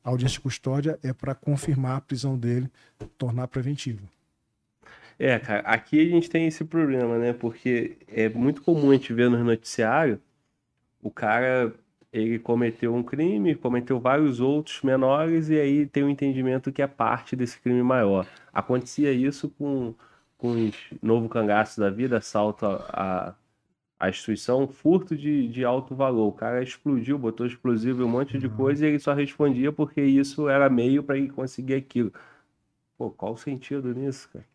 a audiência de custódia é para confirmar a prisão dele, tornar preventiva. É, cara, aqui a gente tem esse problema, né? Porque é muito comum a gente ver nos noticiários o cara, ele cometeu um crime, cometeu vários outros menores e aí tem o entendimento que é parte desse crime maior. Acontecia isso com, com os novo cangaço da vida, assalto à, à instituição, furto de, de alto valor. O cara explodiu, botou explosivo e um monte de coisa e ele só respondia porque isso era meio para ele conseguir aquilo. Pô, qual o sentido nisso, cara?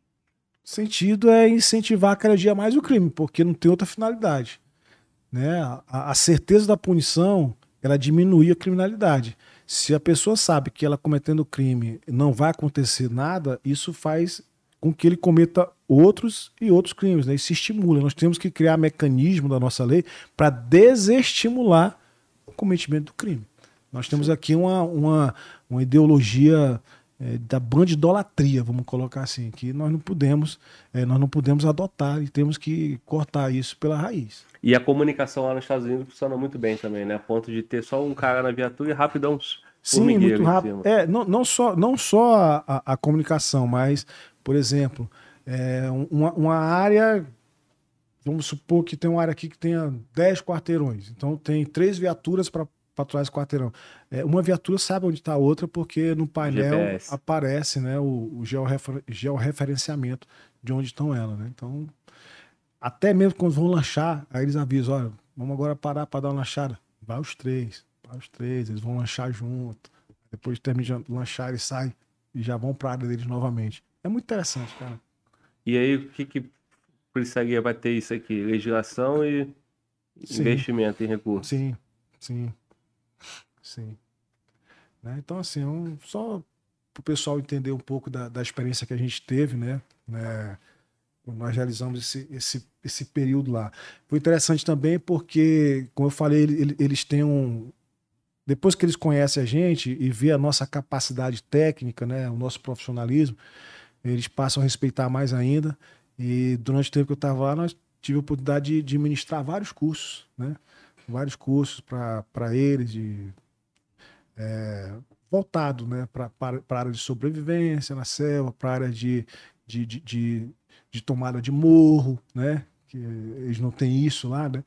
Sentido é incentivar cada dia mais o crime, porque não tem outra finalidade. Né? A, a certeza da punição ela diminui a criminalidade. Se a pessoa sabe que ela cometendo crime não vai acontecer nada, isso faz com que ele cometa outros e outros crimes, né? Isso estimula. Nós temos que criar mecanismo da nossa lei para desestimular o cometimento do crime. Nós temos aqui uma, uma, uma ideologia é, da bandidolatria, vamos colocar assim, que nós não podemos, é, nós não podemos adotar e temos que cortar isso pela raiz. E a comunicação lá nos Estados Unidos funciona muito bem também, né? A ponto de ter só um cara na viatura e rapidão. Sim, muito rápido. É, não, não só, não só a, a- a comunicação, mas, por exemplo, é, um- uma, uma área, vamos supor que tem uma área aqui que tenha 10 quarteirões. Então tem três viaturas para patrulhar esse quarteirão. É, uma viatura sabe onde está a outra, porque no painel GPS. aparece né, o, o georrefer- georreferenciamento de onde estão elas. Né? Então, até mesmo quando vão lanchar, aí eles avisam, olha, vamos agora parar para dar uma lanchada. Vai os três, vai os três, eles vão lanchar junto. Depois termina de lanchar, eles saem e já vão para a área deles novamente. É muito interessante, cara. E aí, o que que precisaria para ter isso aqui? Legislação e Sim. investimento em recursos. Sim, sim, sim. Né? Então, assim, é um- só para o pessoal entender um pouco da, da experiência que a gente teve, né? né? Nós realizamos esse, esse, esse período lá. Foi interessante também porque, como eu falei, ele- eles têm um. Depois que eles conhecem a gente e vê a nossa capacidade técnica, né, o nosso profissionalismo, eles passam a respeitar mais ainda. E durante o tempo que eu estava lá, nós tive a oportunidade de, de ministrar vários cursos, né? Vários cursos para eles, de, é, voltado né? para a área de sobrevivência na selva, para a área de, de, de, de, de tomada de morro, né? Que eles não têm isso lá, né?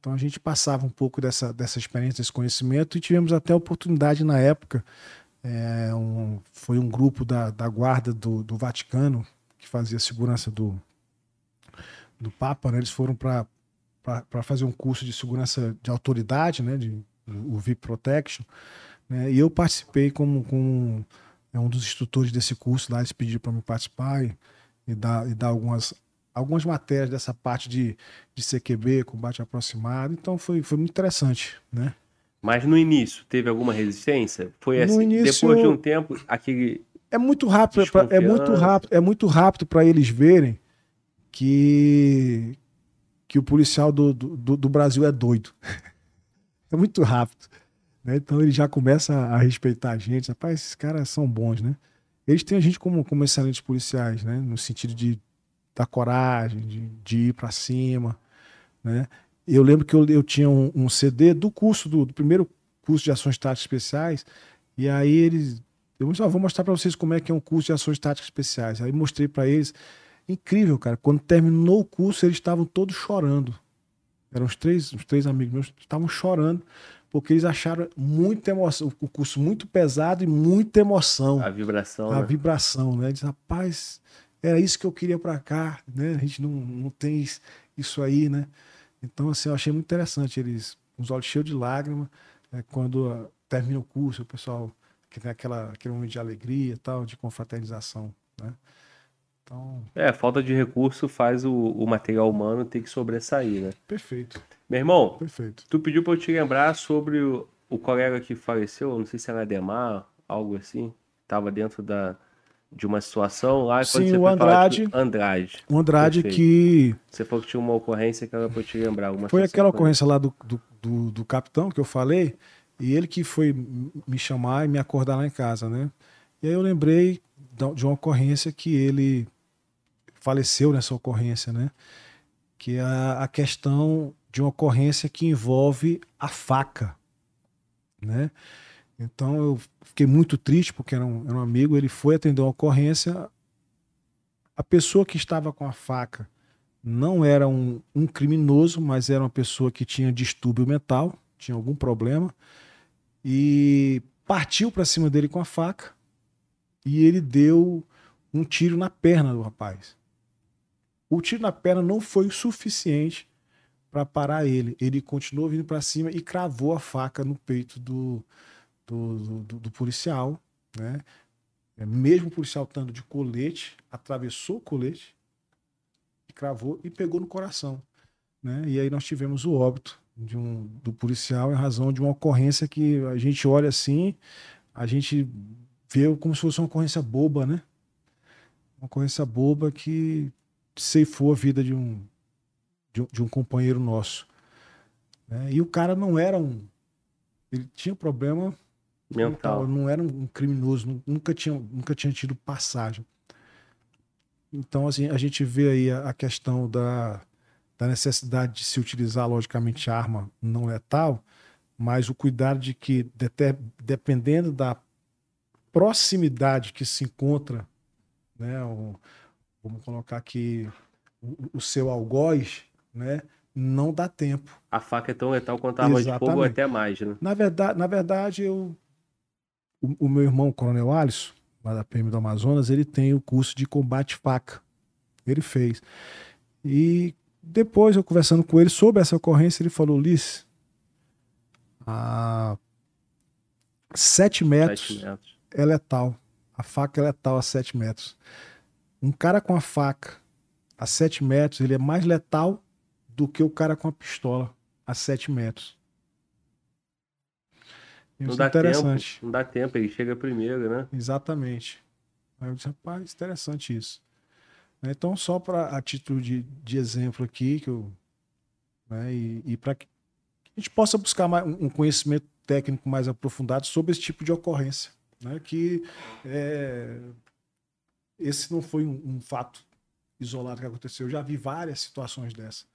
Então a gente passava um pouco dessa, dessa experiência, desse conhecimento, e tivemos até a oportunidade na época. é, um- foi um grupo da, da guarda do, do Vaticano que fazia segurança do, do Papa, né? Eles foram para fazer um curso de segurança de autoridade, né? De, o VIP Protection, né? E eu participei como, como é, um dos instrutores desse curso lá, eles pediram para me participar e, e dar, e dar algumas, algumas matérias dessa parte de, de CQB, combate aproximado. Então foi, foi muito interessante, né? Mas no início, teve alguma resistência? Foi assim, início- depois de um tempo, aquele... É muito rápido, é pra- é muito rápido, é muito rápido para eles verem que que o policial do, do- do Brasil é doido. é muito rápido. Né? Então ele já começa a respeitar a gente. Rapaz, esses caras são bons, né? Eles têm a gente como, como excelentes policiais, né? No sentido de dar coragem, de, de ir para cima, né? Eu lembro que eu, eu tinha um, um CD do curso, do, do primeiro curso de ações táticas especiais, e aí eles eu disse, "Ó, vou mostrar para vocês como é que é um curso de ações táticas especiais. Aí mostrei para eles. Incrível, cara. Quando terminou o curso, eles estavam todos chorando. Eram os três, os três amigos meus, estavam chorando, porque eles acharam muita emoção, o curso muito pesado e muita emoção. A vibração, a né? vibração, né? Diz, rapaz, era isso que eu queria para cá, né? A gente não, não tem is- isso aí, né? Então, assim, eu achei muito interessante eles, com os olhos cheios de lágrimas, né? quando ah, termina o curso, o pessoal que tem aquela, aquele momento de alegria e tal, de confraternização, né? Então, É, falta de recurso faz o, o material humano ter que sobressair, né? perfeito, Meu irmão, perfeito. tu pediu pra eu te lembrar sobre o, o colega que faleceu, não sei se era Ademar, algo assim, tava dentro da, de uma situação lá. Sim, o foi falar Andrade. de- Andrade. O Andrade Perfeito. que Você falou que tinha uma ocorrência que era pra eu te lembrar. Foi aquela ocorrência lá do, do, do, do capitão que eu falei, e ele que foi me chamar e me acordar lá em casa, né? E aí eu lembrei de uma ocorrência que ele faleceu nessa ocorrência, né? Que é a, a questão de uma ocorrência que envolve a faca, né? Então eu fiquei muito triste porque era um, era um amigo, ele foi atender uma ocorrência, a pessoa que estava com a faca não era um, um criminoso, mas era uma pessoa que tinha distúrbio mental, tinha algum problema, e partiu para cima dele com a faca e ele deu um tiro na perna do rapaz. O tiro na perna não foi o suficiente para parar ele. Ele continuou vindo para cima e cravou a faca no peito do, do, do- do policial, né? É, Mesmo o policial estando de colete, atravessou o colete cravou e pegou no coração. Né? E aí nós tivemos o óbito de um, do policial em razão de uma ocorrência que a gente olha assim, a gente vê como se fosse uma ocorrência boba, né? Uma ocorrência boba que ceifou a vida de um, de um, de um companheiro nosso. né? E o cara não era um. Ele tinha problema mental. não era um criminoso, nu- nunca tinha, nunca tinha tido passagem. Então, assim, a gente vê aí a, a questão da, da necessidade de se utilizar, logicamente, arma não letal, mas o cuidado de que, dependendo da proximidade que se encontra, né, o- vamos colocar aqui, o, o seu algoz, né, não dá tempo. A faca é tão letal quanto a arma de fogo ou até mais, né? Na verdade, na verdade eu, o, o meu irmão, o Coronel Alisson, lá da PM do Amazonas, ele tem o curso de combate faca. Ele fez. E depois, eu conversando com ele sobre essa ocorrência, ele falou, Ulisses, a 7 metros Sete metros. é letal. A faca é letal a 7 metros. Um cara com a faca a 7 metros, ele é mais letal do que o cara com a pistola a 7 metros. Não Isso dá é interessante. tempo. Não dá tempo, ele chega primeiro, né? Exatamente. Aí eu disse, rapaz, interessante isso. Então, só para a título de, de exemplo aqui, que eu, né, e, e para que a gente possa buscar mais, um um conhecimento técnico mais aprofundado sobre esse tipo de ocorrência. Né, que é, esse não foi um, um fato isolado que aconteceu. Eu já vi várias situações dessa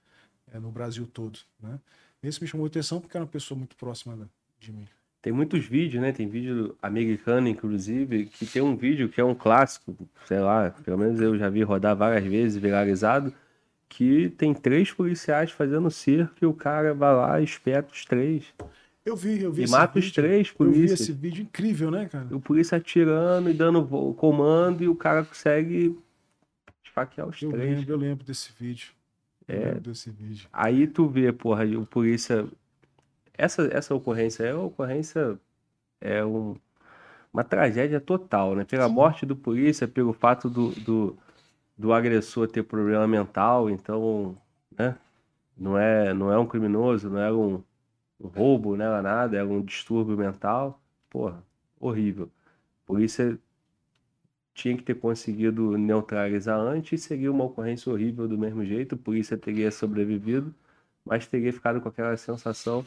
é, no Brasil todo. Né? Esse me chamou a atenção porque era uma pessoa muito próxima de mim. Tem muitos vídeos, né? Tem vídeo americano, inclusive, que tem um vídeo que é um clássico, sei lá, pelo menos eu já vi rodar várias vezes, viralizado, que tem três policiais fazendo circo e o cara vai lá e espeta os três. Eu vi, eu vi E mata os três Eu vi polícias. esse vídeo incrível, né, cara? O polícia atirando e dando comando e o cara consegue esfaquear os Eu três. lembro, eu lembro desse vídeo. É. desse vídeo. Aí tu vê, porra, o polícia. Essa, essa ocorrência é uma ocorrência. É um, uma tragédia total, né? Pela morte do polícia, pelo fato do, do, do agressor ter problema mental, então, né? Não é, não é um criminoso, não é um, um roubo, não era nada, era um distúrbio mental. Porra, horrível. Polícia tinha que ter conseguido neutralizar antes e seria uma ocorrência horrível do mesmo jeito. A polícia teria sobrevivido, mas teria ficado com aquela sensação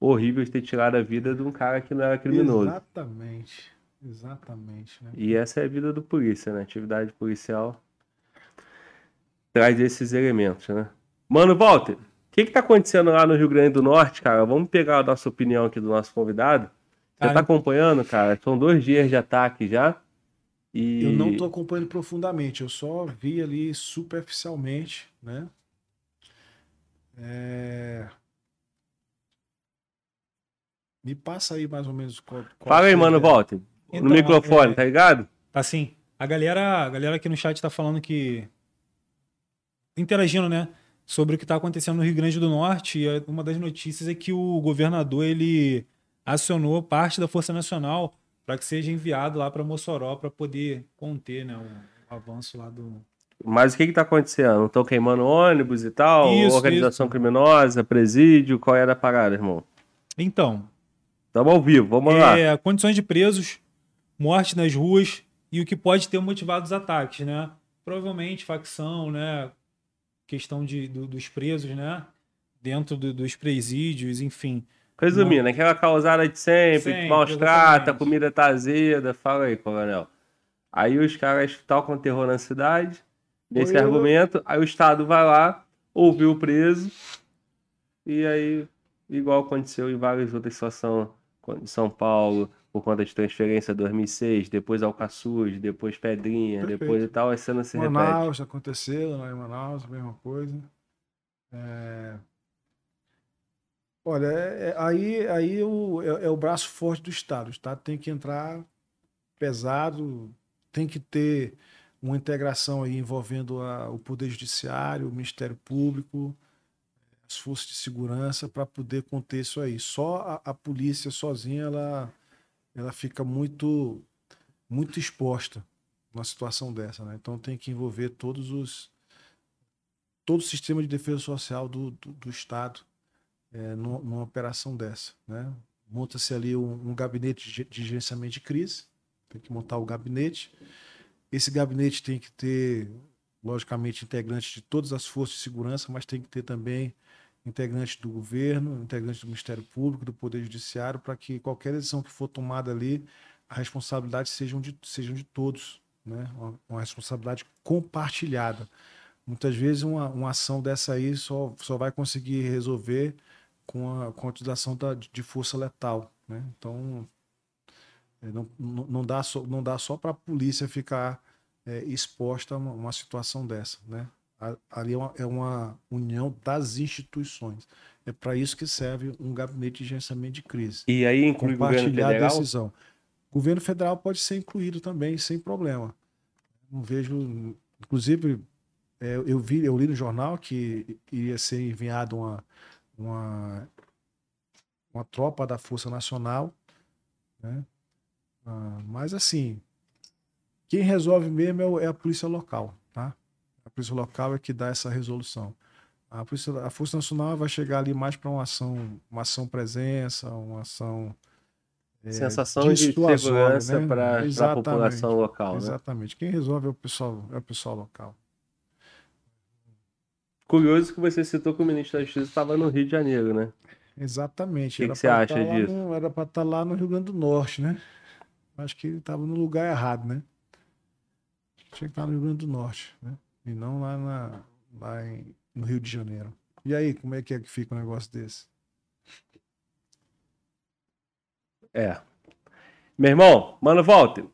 horrível de ter tirado a vida de um cara que não era criminoso. Exatamente. Exatamente. Né? E essa é a vida do polícia, né? Atividade policial traz esses elementos, né? Mano, Walter, o que que tá acontecendo lá no Rio Grande do Norte, cara? Vamos pegar a nossa opinião aqui do nosso convidado. Você Cara, tá acompanhando, cara? São dois dias de ataque já. E... Eu não estou acompanhando profundamente, eu só vi ali superficialmente, né? É, Me passa aí mais ou menos qual. qual Fala aí, mano, Walter. Então, no microfone, é- tá ligado? Tá sim. A galera, a galera aqui no chat tá falando que. Interagindo, né? Sobre o que tá acontecendo no Rio Grande do Norte. E uma das notícias é que o governador ele acionou parte da Força Nacional para que seja enviado lá para Mossoró para poder conter né, o, o avanço lá do. Mas o que que tá acontecendo? Estão queimando ônibus e tal? Isso, Organização isso. criminosa, presídio? Qual era a parada, irmão? Então, Tamo ao vivo, vamos lá. é, condições de presos, morte nas ruas e o que pode ter motivado os ataques, né? Provavelmente facção, né? Questão de, do- dos presos, né? Dentro do- dos presídios, enfim. Resumindo, aquela causada de sempre, Sempre, maus trata, comida tá azeda. Fala aí, coronel. Aí os caras tocam terror na cidade, nesse argumento, aí o Estado vai lá, ouviu o preso, e aí, igual aconteceu em várias outras situações, em São Paulo, por conta de transferência 2006, depois Alcaçuz, depois Pedrinha, Perfeito. depois e tal, a cena se repete. Manaus aconteceu, lá em Manaus, a mesma coisa. É, Olha, é- é- aí, aí o, é, é o braço forte do Estado. O Estado tem que entrar pesado, tem que ter uma integração aí envolvendo a- o Poder Judiciário, o Ministério Público, as forças de segurança para poder conter isso aí. Só a, a polícia sozinha ela, ela fica muito, muito exposta numa situação dessa, né? Então tem que envolver todos os todo o sistema de defesa social do, do, do Estado é, numa, numa operação dessa, né? Monta-se ali um, um gabinete de, ge- de gerenciamento de crise, tem que montar o gabinete. Esse gabinete tem que ter, logicamente, integrantes de todas as forças de segurança, mas tem que ter também integrantes do governo, integrantes do Ministério Público, do Poder Judiciário, para que qualquer decisão que for tomada ali, a responsabilidade sejam de, sejam de todos, né? Uma, uma responsabilidade compartilhada. Muitas vezes uma, uma ação dessa aí só, só vai conseguir resolver com a, com a utilização da, de força letal, né? Então é, não, não, dá só, não dá só para a polícia ficar é, exposta a uma, uma situação dessa, né? Ali é uma, é uma união das instituições. É para isso que serve um gabinete de gerenciamento de crise E aí inclui o governo compartilhar a federal? decisão. O governo federal pode ser incluído também, sem problema. Não vejo, inclusive, é, eu vi, eu li no jornal que iria ser enviado uma, uma, uma tropa da Força Nacional, né? Ah, mas assim, quem resolve mesmo é, é a polícia local, tá? A polícia local é que dá essa resolução. A, polícia, a Força Nacional vai chegar ali mais para uma ação, uma ação presença, uma ação é, Sensação de segurança né? para a população local, né? Exatamente. Quem resolve é o pessoal, é o pessoal local. Curioso que você citou que o ministro da Justiça estava no Rio de Janeiro, né? Exatamente. Que Era que você pra acha tá disso? no- era para estar lá no Rio Grande do Norte, né? Acho que ele estava no lugar errado, né? Tinha que estar no Rio Grande do Norte, né? E não lá, na, lá em- no Rio de Janeiro. E aí, como é que é que fica um negócio desse? É. Meu irmão, mano, volta.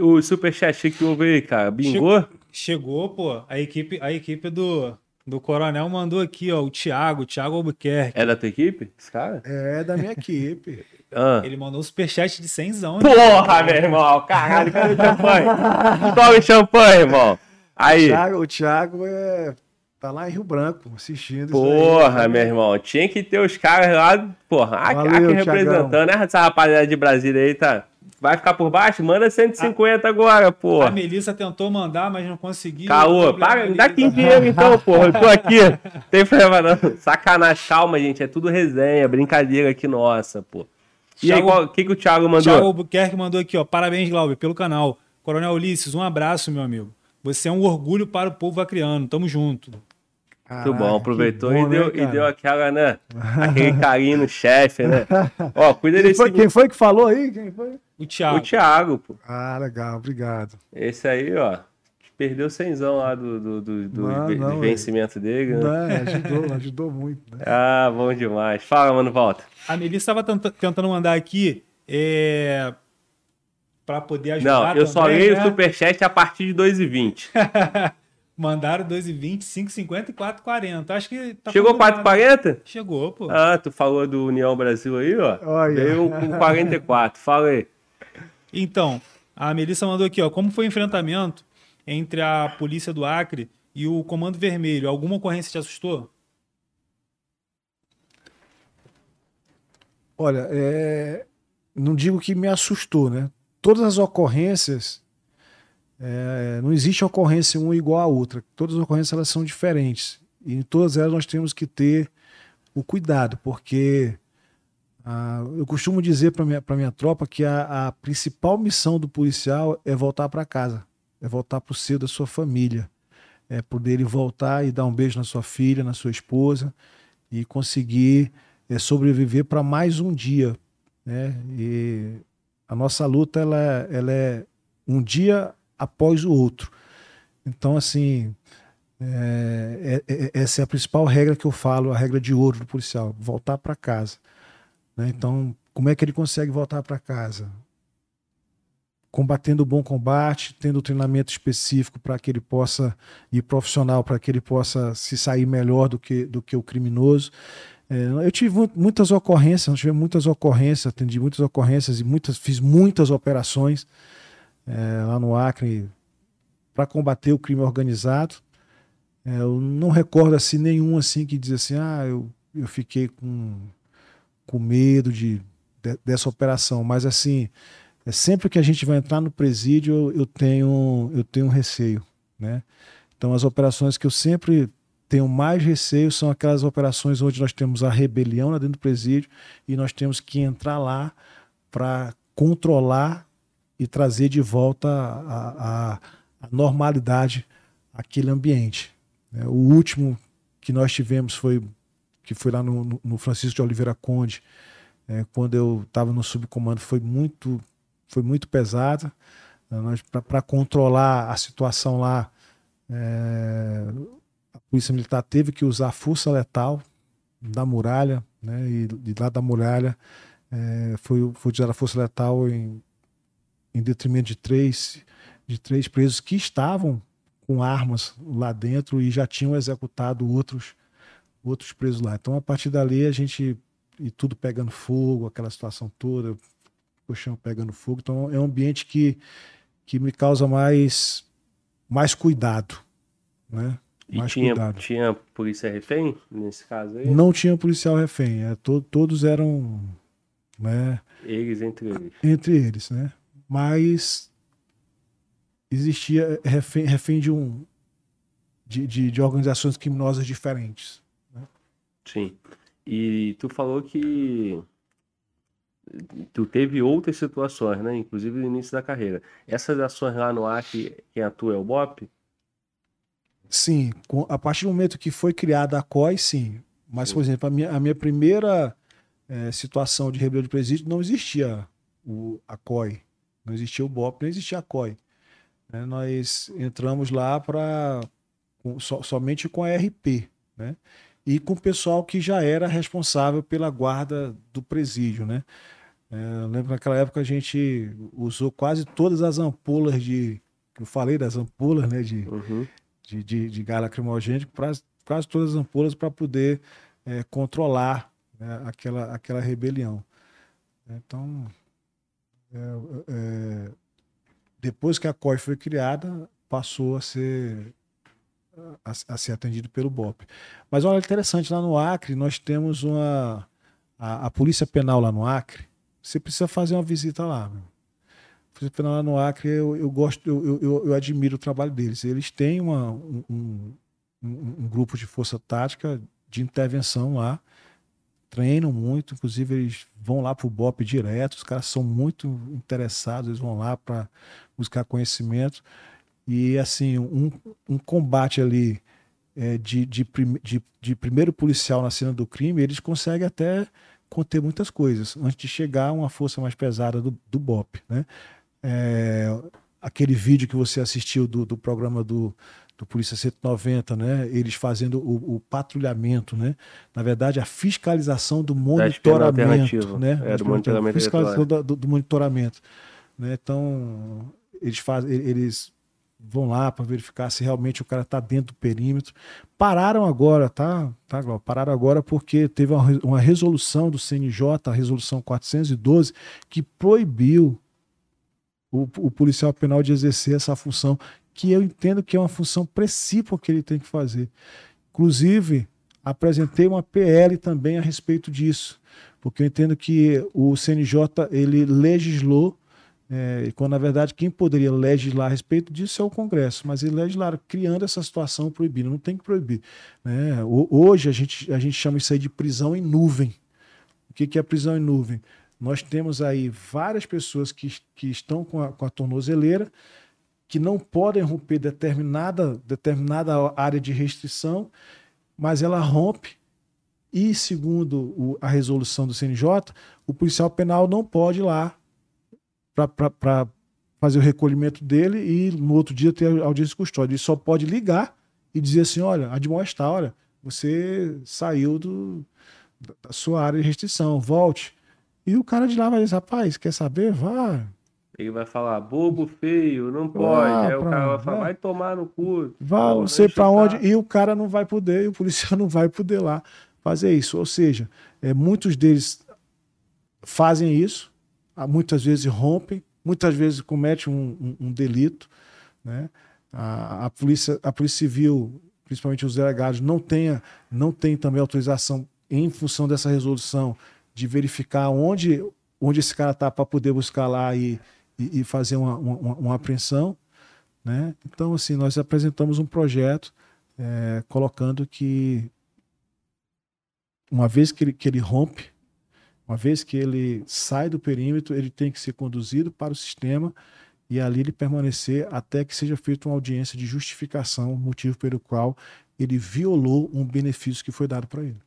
O superchat que houve aí, cara, bingou? Chegou, pô, a equipe, a equipe do, do Coronel mandou aqui, ó, o Thiago, o Thiago Albuquerque. É da tua equipe, esse cara? É da minha equipe. Ah. Ele mandou um superchat de 100 né? Porra, meu irmão, caralho, cadê o champanhe? Tome champanhe, irmão. Aí, Thiago, o Thiago é, tá lá em Rio Branco assistindo. porra, meu irmão, tinha que ter os caras lá, porra, aqui, Valeu, aqui representando, né? Essa rapaziada de Brasília aí tá, vai ficar por baixo? Manda 150 agora, pô. A Melissa tentou mandar, mas não conseguiu. Caô, paga, dá tá- 15 dinheiro então, pô. Eu tô aqui. Tem problema não. Sacanagem, calma, gente. É tudo resenha, brincadeira aqui nossa, pô. E aí, Thiago- o que, que o Thiago mandou? Thiago Albuquerque mandou aqui, ó. Parabéns, Glauber, pelo canal. Coronel Ulisses, um abraço, meu amigo. Você é um orgulho para o povo acriano. Tamo junto. Muito bom, aproveitou bom, e, deu, né, e deu aquela, né? Aquele carinho no chefe, né? Ó, cuida Quem desse. foi, quem foi que falou aí? Quem foi? O Thiago. O Thiago, pô. Ah, legal, obrigado. Esse aí, ó. Perdeu cenzão lá do, do, do, do Não, não, do vencimento dele, né? Né, ajudou, ajudou muito. Né? Ah, bom demais. Fala, mano, volta. A Melissa estava tentando mandar aqui é, para poder ajudar. Não, eu só leio o né? superchat a partir de 2,20. Mandaram 2,20, 5,50 e 4,40. Acho que tá Chegou combinado. 4,40? Chegou, pô. Ah, tu falou do União Brasil aí, ó. Olha. Veio com 44. Fala aí. Então, a Melissa mandou aqui, ó. Como foi o enfrentamento entre a polícia do Acre e o Comando Vermelho? Alguma ocorrência te assustou? Olha, é, não digo que me assustou, né? Todas as ocorrências, é, não existe ocorrência uma igual à outra. Todas as ocorrências elas são diferentes. E em todas elas nós temos que ter o cuidado, porque ah, eu costumo dizer para minha, minha tropa que a, a principal missão do policial é voltar para casa, é voltar para o seio da sua família, é poder ele voltar e dar um beijo na sua filha, na sua esposa e conseguir é, sobreviver para mais um dia, né? E a nossa luta ela, ela é um dia após o outro. Então assim é, é- é- essa é a principal regra que eu falo, a regra de ouro do policial, voltar para casa. Né? Então como é que ele consegue voltar para casa? Combatendo o bom combate, tendo treinamento específico para que ele possa e profissional para que ele possa se sair melhor do que, do que o criminoso. É, eu tive mu- muitas ocorrências, tivemos muitas ocorrências, atendi muitas ocorrências e muitas, fiz muitas operações é, lá no Acre para combater o crime organizado. É, eu não recordo assim nenhum assim que diz assim, ah, eu, eu fiquei com, com medo de, de- dessa operação, mas assim, é sempre que a gente vai entrar no presídio, eu, eu tenho eu tenho um receio, né? Então as operações que eu sempre tenho mais receio são aquelas operações onde nós temos a rebelião lá dentro do presídio e nós temos que entrar lá para controlar e trazer de volta a, a- a normalidade aquele ambiente. né? O último que nós tivemos foi que foi lá no, no- Francisco de Oliveira Conde, é, quando eu estava no subcomando, foi muito foi muito pesado. Para controlar a situação lá, é, a Polícia Militar teve que usar força letal da muralha, né? E, lá da muralha é, foi, foi usada força letal em, em detrimento de três, de três presos que estavam com armas lá dentro e já tinham executado outros, outros presos lá. Então, a partir dali, a gente. E tudo pegando fogo, aquela situação toda, o chão pegando fogo. Então, é um ambiente que, que me causa mais, mais cuidado. Né? E Mais tinha, cuidado. tinha polícia refém nesse caso aí? Não tinha policial refém, é, to- todos eram né, Eles entre eles. entre eles, né? Mas existia refém, refém de um de, de, de organizações criminosas diferentes. Sim. E tu falou que tu teve outras situações, né? Inclusive no início da carreira. Essas ações lá no Acre, quem atua é o BOP? Sim, a partir do momento que foi criada a COI, sim. Mas, por exemplo, a minha, a minha primeira eh, situação de rebelião de presídio não existia o, a COI, não existia o BOP, não existia a COI. né? Nós entramos lá para somente com a RP, né? E com o pessoal que já era responsável pela guarda do presídio, né? Eu lembro que naquela época a gente usou quase todas as ampolas de. Eu falei das ampolas, né? De, Uhum. de, de, de gás lacrimogêneo, pra- quase todas as ampolas para poder eh, controlar né, aquela, aquela rebelião. Então, é, é, depois que a COI foi criada, passou a ser a, a ser atendido pelo BOP. Mas olha, interessante, lá no Acre nós temos uma a, a Polícia Penal lá no Acre, você precisa fazer uma visita lá. meu. Polícia Penal lá no Acre, eu, eu gosto, eu, eu, eu admiro o trabalho deles. Eles têm uma, um, um, um grupo de força tática de intervenção lá, treinam muito, inclusive eles vão lá para o BOP direto, os caras são muito interessados, eles vão lá para buscar conhecimento. E assim, um, um combate ali é, de, de, de, de, primeiro policial na cena do crime, eles conseguem até conter muitas coisas antes de chegar a uma força mais pesada do, do BOP. Né? É, aquele vídeo que você assistiu do, do programa do, do Polícia 190, né? Eles fazendo o, o, patrulhamento, né? Na verdade, a fiscalização do monitoramento, né? É, do monitoramento fiscalização do, do, monitoramento, né? Então, eles fazem, eles vão lá para verificar se realmente o cara está dentro do perímetro. Pararam agora, tá? Tá? Pararam agora porque teve uma, resolução do CNJ, a resolução 412, que proibiu o, o, policial penal de exercer essa função, que eu entendo que é uma função precípua que ele tem que fazer. Inclusive, apresentei uma PL também a respeito disso, porque eu entendo que o CNJ ele legislou é, quando na verdade quem poderia legislar a respeito disso é o Congresso, mas ele legislaram criando essa situação proibindo, não tem que proibir. Né? Hoje a gente, a gente chama isso aí de prisão em nuvem. O que, que é prisão em nuvem? Nós temos aí várias pessoas que, que estão com a, com a tornozeleira, que não podem romper determinada, determinada área de restrição, mas ela rompe e, segundo o, a resolução do CNJ, o policial penal não pode ir lá para fazer o recolhimento dele e no outro dia ter audiência de custódia. Ele só pode ligar e dizer assim: olha, admoestar, olha, você saiu do, da sua área de restrição, volte. E o cara de lá vai dizer: rapaz, quer saber? Vá. Ele vai falar, bobo, feio, não pode. Ah, Aí o cara vai falar, vai tomar no cu. Vá, não sei para onde. E o cara não vai poder, e o policial não vai poder lá fazer isso. Ou seja, é, muitos deles fazem isso, muitas vezes rompem, muitas vezes cometem um, um, um delito. Né? A, a, polícia, a Polícia Civil, principalmente os delegados, não, tenha, não tem também autorização, em função dessa resolução, de verificar onde, onde esse cara está para poder buscar lá e, e, e fazer uma, uma, uma, apreensão. Né? Então, assim, nós apresentamos um projeto é, colocando que, uma vez que ele, que ele rompe uma vez que ele sai do perímetro, ele tem que ser conduzido para o sistema e ali ele permanecer até que seja feita uma audiência de justificação, motivo pelo qual ele violou um benefício que foi dado para ele.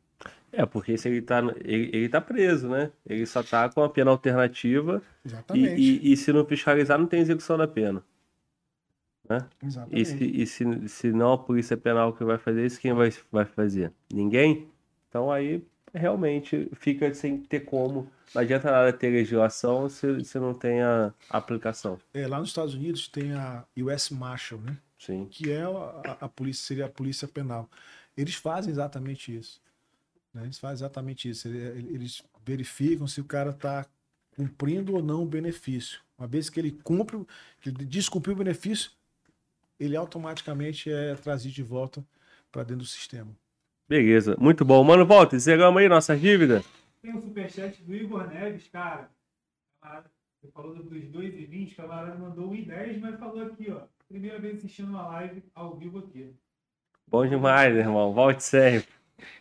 É, porque se ele está ele, ele tá preso, né? Ele só está com a pena alternativa. Exatamente. E, e, e, se não fiscalizar, não tem execução da pena. Né? Exatamente. E, se, e se, se não a polícia penal que vai fazer isso, quem vai, vai fazer? Ninguém? Então aí realmente fica sem ter como. Não adianta nada ter legislação se, se não tem a aplicação. É, lá nos Estados Unidos tem a US Marshal, né? Sim. Que é a, a polícia, seria a polícia penal. Eles fazem exatamente isso. Né? Eles fazem exatamente isso. Eles verificam se o cara está cumprindo ou não o benefício. Uma vez que ele cumpre, que ele descumpriu o benefício, ele automaticamente é trazido de volta para dentro do sistema. Beleza, muito bom. Mano, volta, zeramos aí nossas dívidas. Tem um superchat do Igor Neves, cara. Você falou dos 2,20, camarada mandou 1,10, mas falou aqui, ó. Primeira vez assistindo uma live ao vivo aqui. Bom demais, irmão. Volte sempre.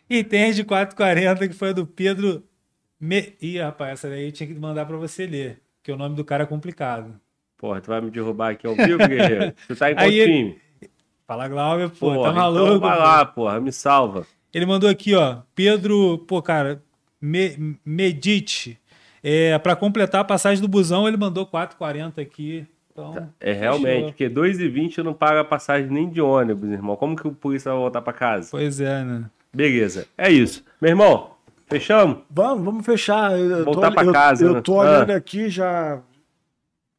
E tem de 440 que foi a do Pedro. Me... Ih, rapaz, essa daí eu tinha que mandar pra você ler, porque o nome do cara é complicado. Porra, tu vai me derrubar aqui ao vivo, guerreiro? Tu tá em qual time? Fala, Glauber, pô, porra, tá maluco? Então vai lá, porra, me salva. Ele mandou aqui, ó. Pedro, pô, cara, me, medite. É, para completar a passagem do busão, ele mandou 4,40 aqui. Então, tá, é realmente, porque 2,20 não paga passagem nem de ônibus, irmão. Como que o polícia vai voltar para casa? Pois é, né? Beleza, é isso. Meu irmão, fechamos? Vamos, vamos fechar. Eu voltar para casa. Eu, né? eu tô olhando ah. aqui, já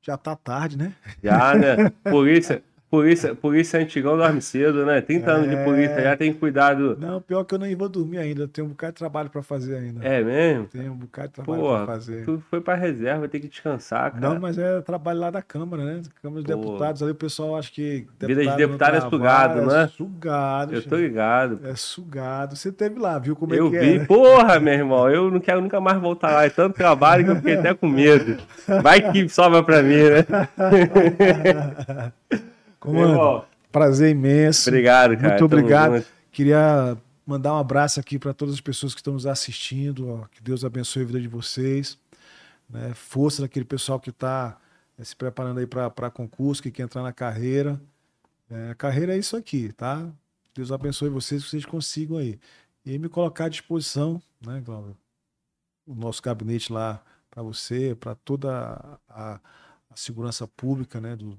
já tá tarde, né? Já, né? Polícia, Polícia, polícia antigão dorme cedo, né? 30 anos de É. polícia, já tem cuidado. Não, pior que eu nem vou dormir ainda. Eu tenho um bocado de trabalho pra fazer ainda. É mesmo? Tenho um bocado de trabalho Porra, pra fazer. tu foi pra reserva, tem que descansar, cara. Não, mas é trabalho lá da Câmara, né? Câmara dos Pô. Deputados, ali o pessoal acha que. Vida de deputado é sugado, não é? Sugado. Eu tô ligado. É sugado. Você teve lá, viu como eu é que vi, é? né? porra, meu irmão, eu não quero nunca mais voltar lá. É tanto trabalho que eu fiquei até com medo. Vai que sobra pra mim, né? Comando, prazer imenso. obrigado, cara. Muito obrigado. junto. Queria mandar um abraço aqui para todas as pessoas que estão nos assistindo. que Deus abençoe a vida de vocês. né? Força daquele pessoal que está se preparando aí para concurso, que quer entrar na carreira. É, a carreira é isso aqui, tá? Deus abençoe vocês, que vocês consigam aí. E me colocar à disposição, né, Glauber? O nosso gabinete lá para você, para toda a, a- a segurança pública né, do,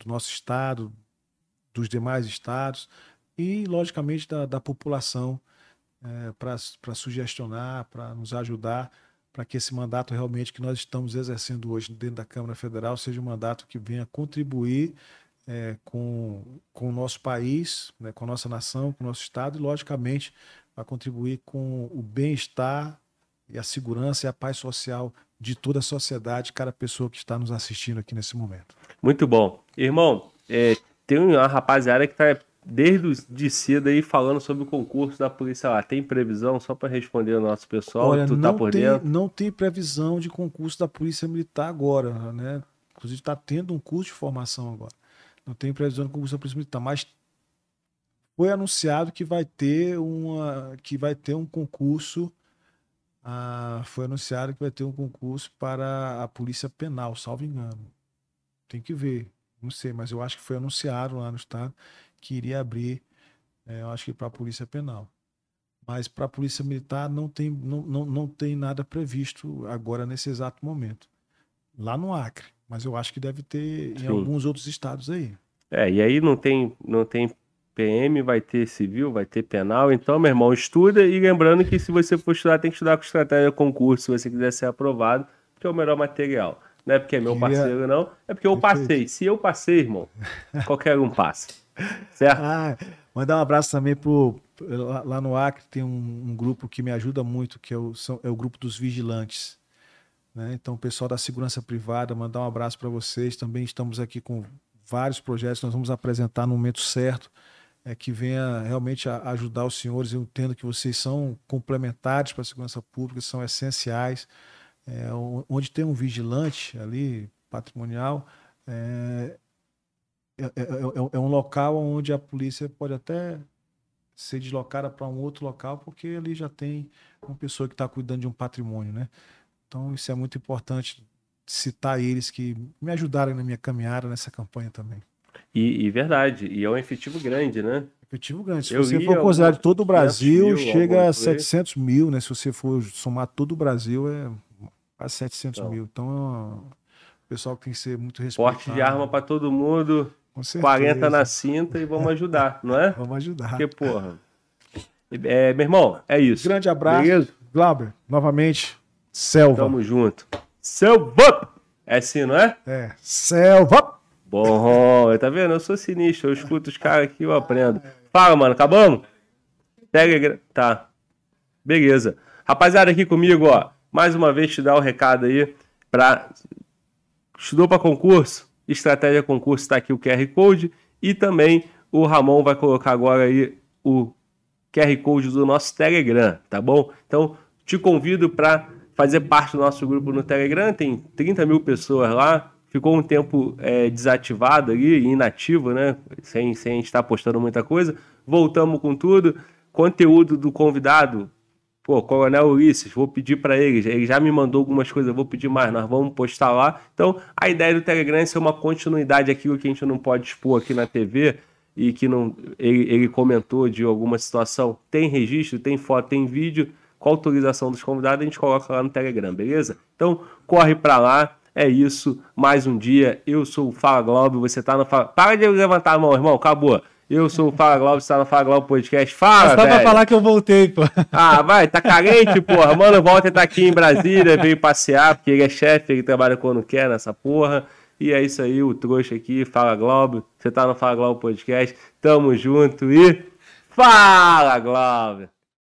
do nosso estado, dos demais estados e, logicamente, da, da população para sugestionar, para nos ajudar, para que esse mandato realmente que nós estamos exercendo hoje dentro da Câmara Federal seja um mandato que venha contribuir eh, com, com o nosso país, né, com a nossa nação, com o nosso Estado e, logicamente, para contribuir com o bem-estar e a segurança e a paz social de toda a sociedade, cada pessoa que está nos assistindo aqui nesse momento. Muito bom. Irmão, é, tem uma rapaziada que tá desde os- de cedo aí falando sobre o concurso da polícia lá. Tem previsão só para responder o nosso pessoal? Olha, tu tá não, por tem, dentro? não tem previsão de concurso da Polícia Militar agora, né? Inclusive está tendo um curso de formação agora. Não tem previsão de concurso da Polícia Militar, mas foi anunciado que vai ter uma, que vai ter um concurso. Ah, foi anunciado que vai ter um concurso para a Polícia Penal, salvo engano. Tem que ver, não sei, mas eu acho que foi anunciado lá no estado que iria abrir, eh, eu acho que para a Polícia Penal. Mas para a Polícia Militar não tem, não, não, não tem nada previsto agora nesse exato momento. Lá no Acre. Mas eu acho que deve ter em Sim. alguns outros estados aí. É, e aí não tem, não tem PM, vai ter civil, vai ter penal. Então, meu irmão, estuda e lembrando que se você for estudar, tem que estudar com estratégia concurso, se você quiser ser aprovado, porque é o melhor material. Não é porque é meu parceiro, não. É porque eu passei. Se eu passei, irmão, qualquer um passa. Certo? Ah, mandar um abraço também pro. Lá, lá no Acre tem um, um grupo que me ajuda muito, que é o, são- é o grupo dos vigilantes. né? Então, o pessoal da segurança privada, mandar um abraço para vocês. Também estamos aqui com vários projetos, nós vamos apresentar no momento certo, é, que venha realmente a, ajudar os senhores. Eu entendo que vocês são complementares para a segurança pública, são essenciais. É, onde tem um vigilante ali, patrimonial, é, é, é- é- é um local onde a polícia pode até ser deslocada para um outro local, porque ali já tem uma pessoa que está cuidando de um patrimônio, né? Então isso é muito importante citar eles que me ajudaram na minha caminhada nessa campanha também. E, e verdade, e é um efetivo grande, né? Efetivo grande. Se Eu você for considerar todo o 500 Brasil, mil, chega a alguma coisa. 700 mil, né? Se você for somar todo o Brasil, é quase 700 Então. mil. Então, é um pessoal tem que ser muito Porte respeitado. de arma para todo mundo, Com certeza. 40 na cinta e vamos ajudar, não é? Vamos ajudar. Porque, porra. É, meu irmão, é isso. Grande abraço. Beleza? Glauber, novamente, selva. Tamo junto. Selva! É assim, não é? É, selva. Bom, tá vendo? Eu sou sinistro, eu escuto os caras aqui e eu aprendo. Fala, mano, acabamos? Telegram. Tá. Beleza. Rapaziada, aqui comigo, ó. Mais uma vez te dar o recado aí pra. Estudou pra concurso? Estratégia concurso, tá aqui o QR Code. E também o Ramon vai colocar agora aí o QR Code do nosso Telegram, tá bom? Então, te convido para fazer parte do nosso grupo no Telegram. Tem 30 mil pessoas lá. Ficou um tempo é, desativado ali, inativo, né? Sem, sem a gente estar postando muita coisa. Voltamos com tudo. Conteúdo do convidado. Pô, Coronel Ulisses, vou pedir para ele. Ele já me mandou algumas coisas, vou pedir mais. Nós vamos postar lá. Então, a ideia do Telegram é ser uma continuidade aquilo que a gente não pode expor aqui na TV e que não ele, ele comentou de alguma situação, tem registro, tem foto, tem vídeo, com autorização dos convidados, a gente coloca lá no Telegram, beleza? Então, corre pra lá, é isso, mais um dia, eu sou o Fala Globo, você tá no Fala... Para de levantar a mão, irmão, acabou. Eu sou o Fala Globo, você tá no Fala Globo Podcast, fala, Só pra velho. falar que eu voltei, pô. Ah, vai, tá carente, porra. Mano, Walter tá aqui em Brasília, veio passear, porque ele é chefe, ele trabalha quando quer nessa porra. E é isso aí, o trouxa aqui, Fala Globo. Você tá no Fala Globo Podcast. Tamo junto e. Fala, Globo!